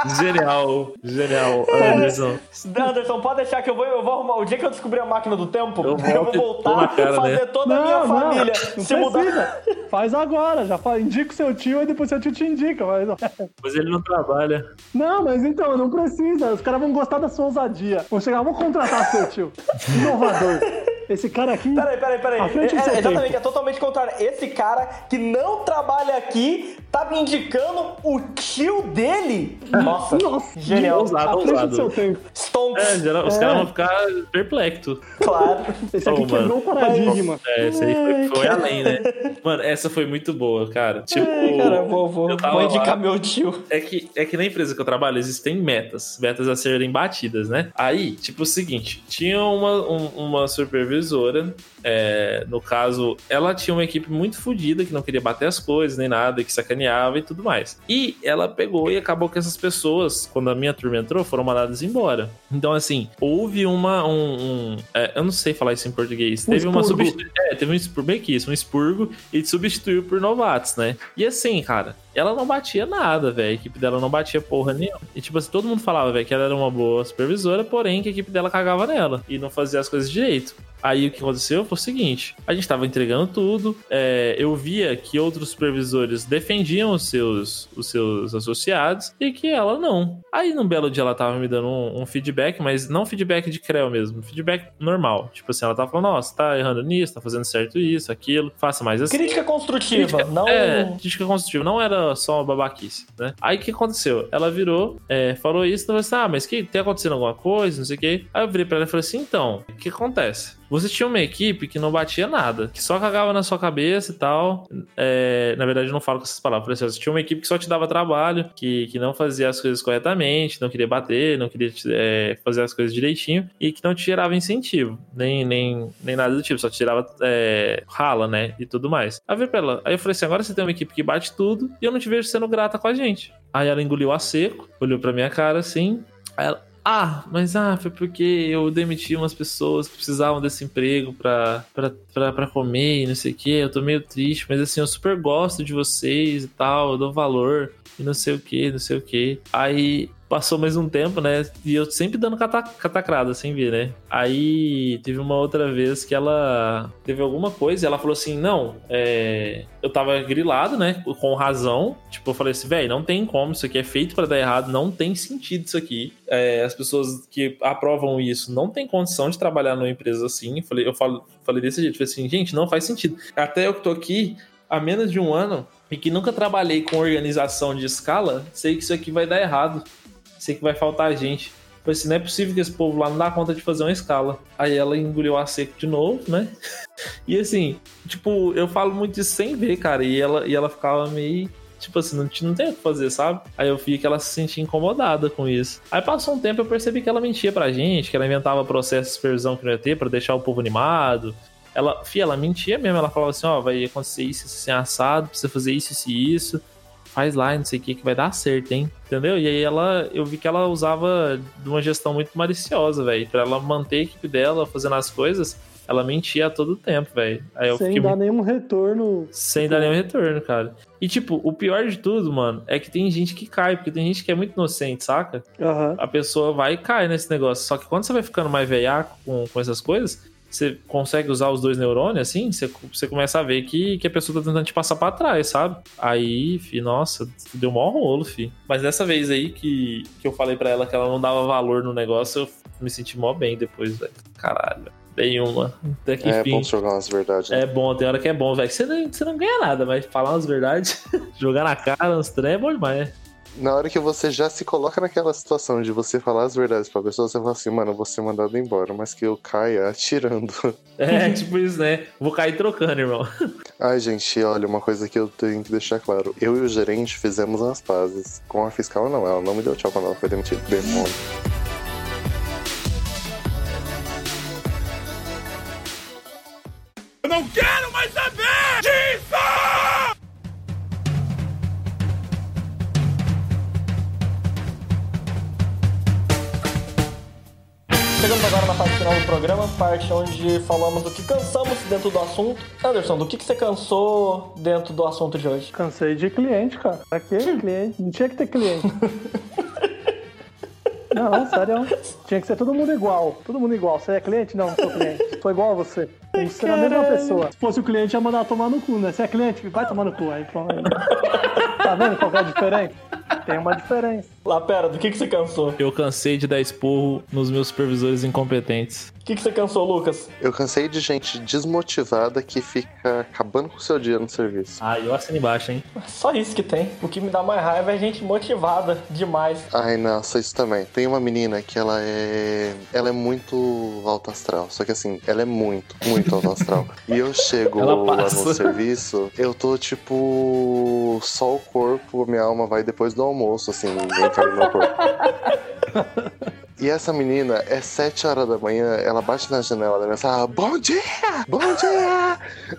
Genial, genial. Anderson. Anderson, pode deixar que eu vou, eu vou arrumar. O dia que eu descobrir a máquina do tempo, Eu eu, e vou dou na voltar cara, fazer né? toda a minha família não se mudar. precisa. Faz agora, já faz, indica o seu tio e depois seu tio te indica. Mas... Mas ele não trabalha. Não, mas então, não precisa. Os caras vão gostar da sua ousadia. Vão chegar, vou contratar seu tio. Inovador. Esse cara aqui. Peraí, peraí, peraí. É, é, exatamente, tempo. é totalmente contrário. Esse cara que não trabalha aqui tá me indicando o tio dele. Nossa, Nossa, genial. ousado. Frente ousado. do seu tempo. Stonks. É, geral, os É. caras vão ficar perplexos. Claro. (laughs) Esse aqui mano. quebrou o paradigma. É, esse aí foi, foi além, né? Mano, essa foi muito boa, cara. Tipo, Ai, cara, vou, vou, eu tava vou indicar lá. meu tio. É que, é que na empresa que eu trabalho existem metas, metas a serem batidas, né? Aí, tipo o seguinte, tinha uma, um- uma supervisora, é, no caso, ela tinha uma equipe muito fodida, que não queria bater as coisas, nem nada, que sacaneava e tudo mais. E ela pegou e acabou que essas pessoas, quando a minha turma entrou, foram mandadas embora. Então, assim, houve uma, um... um- é, eu não sei falar isso em português. Um teve uma expurgo. substituição. É, teve um expurgo, bem que isso, um expurgo, e substituiu por novatos, né? E assim, cara, ela não batia nada, velho. A equipe dela não batia porra nenhuma. E tipo assim, todo mundo falava, velho, que ela era uma boa supervisora, porém que a equipe dela cagava nela e não fazia as coisas direito. Aí o que aconteceu foi o seguinte: a gente tava entregando tudo, é, eu via que outros supervisores defendiam os seus, os seus associados e que ela não. Aí num belo dia ela tava me dando um, um feedback, mas não feedback de creu mesmo, feedback normal. Tipo assim, ela tava falando: nossa, tá errando nisso, tá fazendo certo isso, aquilo, faça mais assim. Crítica construtiva, Crítica- não. É, crítica construtiva, não era só uma babaquice, né? Aí o que aconteceu? Ela virou, é, falou isso, eu falei assim, ah, mas que tem acontecendo alguma coisa, não sei o quê. Aí eu virei pra ela e falei assim, então, o que acontece? Você tinha uma equipe que não batia nada, que só cagava na sua cabeça e tal. É, na verdade, eu não falo com essas palavras. Você tinha uma equipe que só te dava trabalho, que, que não fazia as coisas corretamente, não queria bater, não queria é, fazer as coisas direitinho e que não te gerava incentivo, nem, nem, nem nada do tipo, só te gerava é, rala, né? E tudo mais. Aí eu ela. Aí eu falei assim: agora você tem uma equipe que bate tudo e eu não te vejo sendo grata com a gente. Aí ela engoliu a seco, olhou pra minha cara assim. Aí ela, ah, mas ah, foi porque eu demiti umas pessoas que precisavam desse emprego pra, pra, pra, pra comer e não sei o que. Eu tô meio triste, mas assim, eu super gosto de vocês e tal, eu dou valor e não sei o que, não sei o que. Aí passou mais um tempo, né? E eu sempre dando cata catacrada, sem ver, né? Aí teve uma outra vez que ela teve alguma coisa e ela falou assim: Não, é... eu tava grilado, né? Com razão. Tipo, eu falei assim: Véi, não tem como, isso aqui é feito pra dar errado, não tem sentido isso aqui. É, as pessoas que aprovam isso não tem condição de trabalhar numa empresa assim. Eu falei, eu falo, falei desse jeito: falei assim, gente, não faz sentido. Até eu que tô aqui há menos de um ano e que nunca trabalhei com organização de escala, sei que isso aqui vai dar errado sei que vai faltar gente. Falei assim, não é possível que esse povo lá não dá conta de fazer uma escala. Aí ela engoliu a seco de novo, né? (laughs) E assim, tipo, eu falo muito isso sem ver, cara. E ela, e ela ficava meio. Tipo assim, não, não tem o que fazer, sabe? Aí eu vi que ela se sentia incomodada com isso. Aí passou um tempo eu percebi que ela mentia pra gente, que ela inventava processo de supervisão que não ia ter pra deixar o povo animado. Ela, fia, ela mentia mesmo. Ela falava assim: ó, vai acontecer isso, isso, assim, assado, precisa fazer isso, isso isso faz lá, não sei o que, que vai dar certo, hein? Entendeu? E aí ela, eu vi que ela usava de uma gestão muito maliciosa, velho. Pra ela manter a equipe dela fazendo as coisas, ela mentia a todo tempo, velho. Sem fiquei dar nenhum retorno. sem dar nenhum retorno, cara. E tipo, o pior de tudo, mano, é que tem gente que cai, porque tem gente que é muito inocente, saca? Aham. A pessoa vai e cai nesse negócio. Só que quando você vai ficando mais veiaco com, com essas coisas, você consegue usar os dois neurônios assim, você, você começa a ver que, que a pessoa tá tentando te passar pra trás, sabe? Aí, fi, nossa, deu mó rolo, fi. Mas dessa vez aí que, que eu falei pra ela que ela não dava valor no negócio, eu me senti mó bem depois, velho. Caralho. Nenhuma. Até que É fim. bom jogar umas verdades. né? É bom, tem hora que é bom, velho. Você não, você não ganha nada, mas falar umas verdades, (laughs) jogar na cara, uns trem é bom demais. né? Na hora que você já se coloca naquela situação de você falar as verdades pra pessoa, você fala assim, mano, eu vou ser mandado embora, mas que eu caia atirando. (laughs) É, tipo isso, né? Vou cair trocando, irmão. (laughs) Ai, gente, olha, uma coisa que eu tenho que deixar claro. Eu e o gerente fizemos as pazes. Com a fiscal, não. Ela não me deu tchau quando ela foi demitida. Demônio. Programa, parte onde falamos do que cansamos dentro do assunto. Anderson, do que, que você cansou dentro do assunto de hoje? Cansei de cliente, cara. Pra quê? Cliente? Não tinha que ter cliente. (laughs) Não, sério. Tinha que ser todo mundo igual. Todo mundo igual. Você é cliente? Não, não sou cliente. Sou igual a você. Tem que ser a mesma pessoa. Se fosse o cliente, ia mandar tomar no cu, né? Você é cliente? Vai tomar no cu aí, pronto. (laughs) Tá vendo qual que é a diferença? Tem uma diferença. Lá, pera, do que, que você cansou? Eu cansei de dar esporro nos meus supervisores incompetentes. O que, que você cansou, Lucas? Eu cansei de gente desmotivada que fica acabando com o seu dia no serviço. Ah, eu assino embaixo, hein? Só isso que tem. O que me dá mais raiva é gente motivada demais. Ai, nossa, isso também. Tem uma menina que ela é. Ela é muito alta astral. Só que assim, ela é muito, muito alta astral. E eu chego lá no serviço, eu tô tipo. Só o corpo, minha alma vai depois do almoço, assim, entrando no meu corpo. E essa menina, é sete horas da manhã, ela bate na janela da minha sala, bom dia! Bom dia!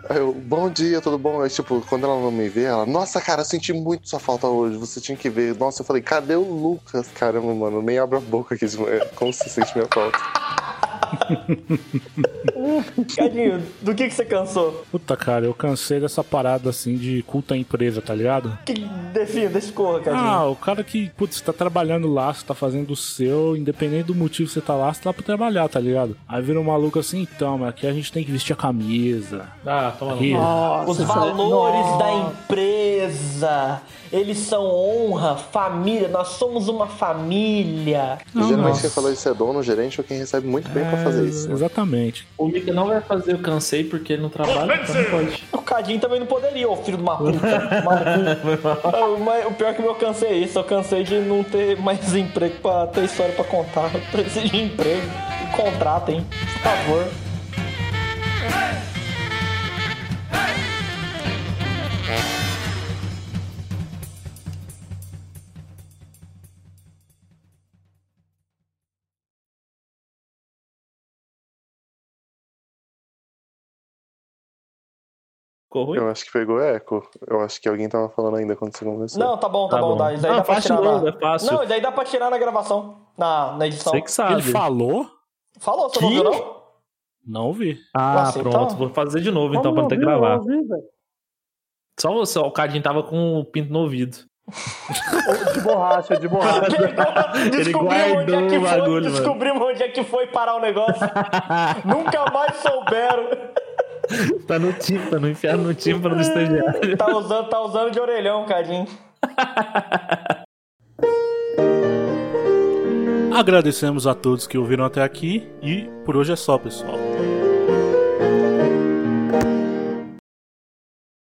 Aí eu, bom dia, tudo bom? Aí, tipo, quando ela não me vê, ela, nossa, cara, eu senti muito sua falta hoje, você tinha que ver. Nossa, eu falei, cadê o Lucas? Caramba, mano, nem abro a boca aqui de manhã. Como você sente minha falta? Cadinho, do que, que você cansou? Puta, cara, eu cansei dessa parada assim de culto à empresa, tá ligado? Que defina, descorra, Cadinho. Ah, o cara que, putz, você tá trabalhando lá, você tá fazendo o seu, independente do motivo que você tá lá, você tá lá pra trabalhar, tá ligado? Aí vira um maluco assim, então, mas aqui a gente tem que vestir a camisa. Ah, toma Aqui, Nossa, Os é- valores Nossa. da empresa. Eles são honra, família. Nós somos uma família. Geralmente nossa. quem fala isso é dono, gerente ou quem recebe muito bem pra fazer isso. né? Exatamente. O Mika não vai fazer o cansei porque ele não trabalha, então não pode. O Cadinho também não poderia, ô filho de uma puta. (laughs) Maluco. Mas o pior é que o meu cansei é isso. Eu cansei de não ter mais emprego pra ter história pra contar. Eu preciso de emprego. Contratem, por favor. Ficou ruim? Eu acho que pegou eco. Eu acho que alguém tava falando ainda quando você começou. Não, tá bom, tá, Tá bom. bom. Dá, isso aí Não, dá pra tirar novo, na... é fácil. Não, isso aí dá pra tirar na gravação. Na, na edição. Você que sabe. Ele falou? Falou, você não Que? viu, não? Não ouvi. Ah, Nossa, pronto. então- Vou fazer de novo então Como pra não não ter velho. Só você, ó, o Cadinho tava com o pinto no ouvido. (laughs) De borracha, de borracha. (laughs) Ele Descobrimos onde é guardou que o foi, bagulho, descobrimos onde é que foi parar o negócio. (laughs) Nunca mais souberam. (laughs) Tá no tímpano, enfiado no tímpano do estagiário. Tá usando, tá usando de orelhão, Cadinho. Agradecemos a todos que ouviram até aqui e por hoje é só, pessoal.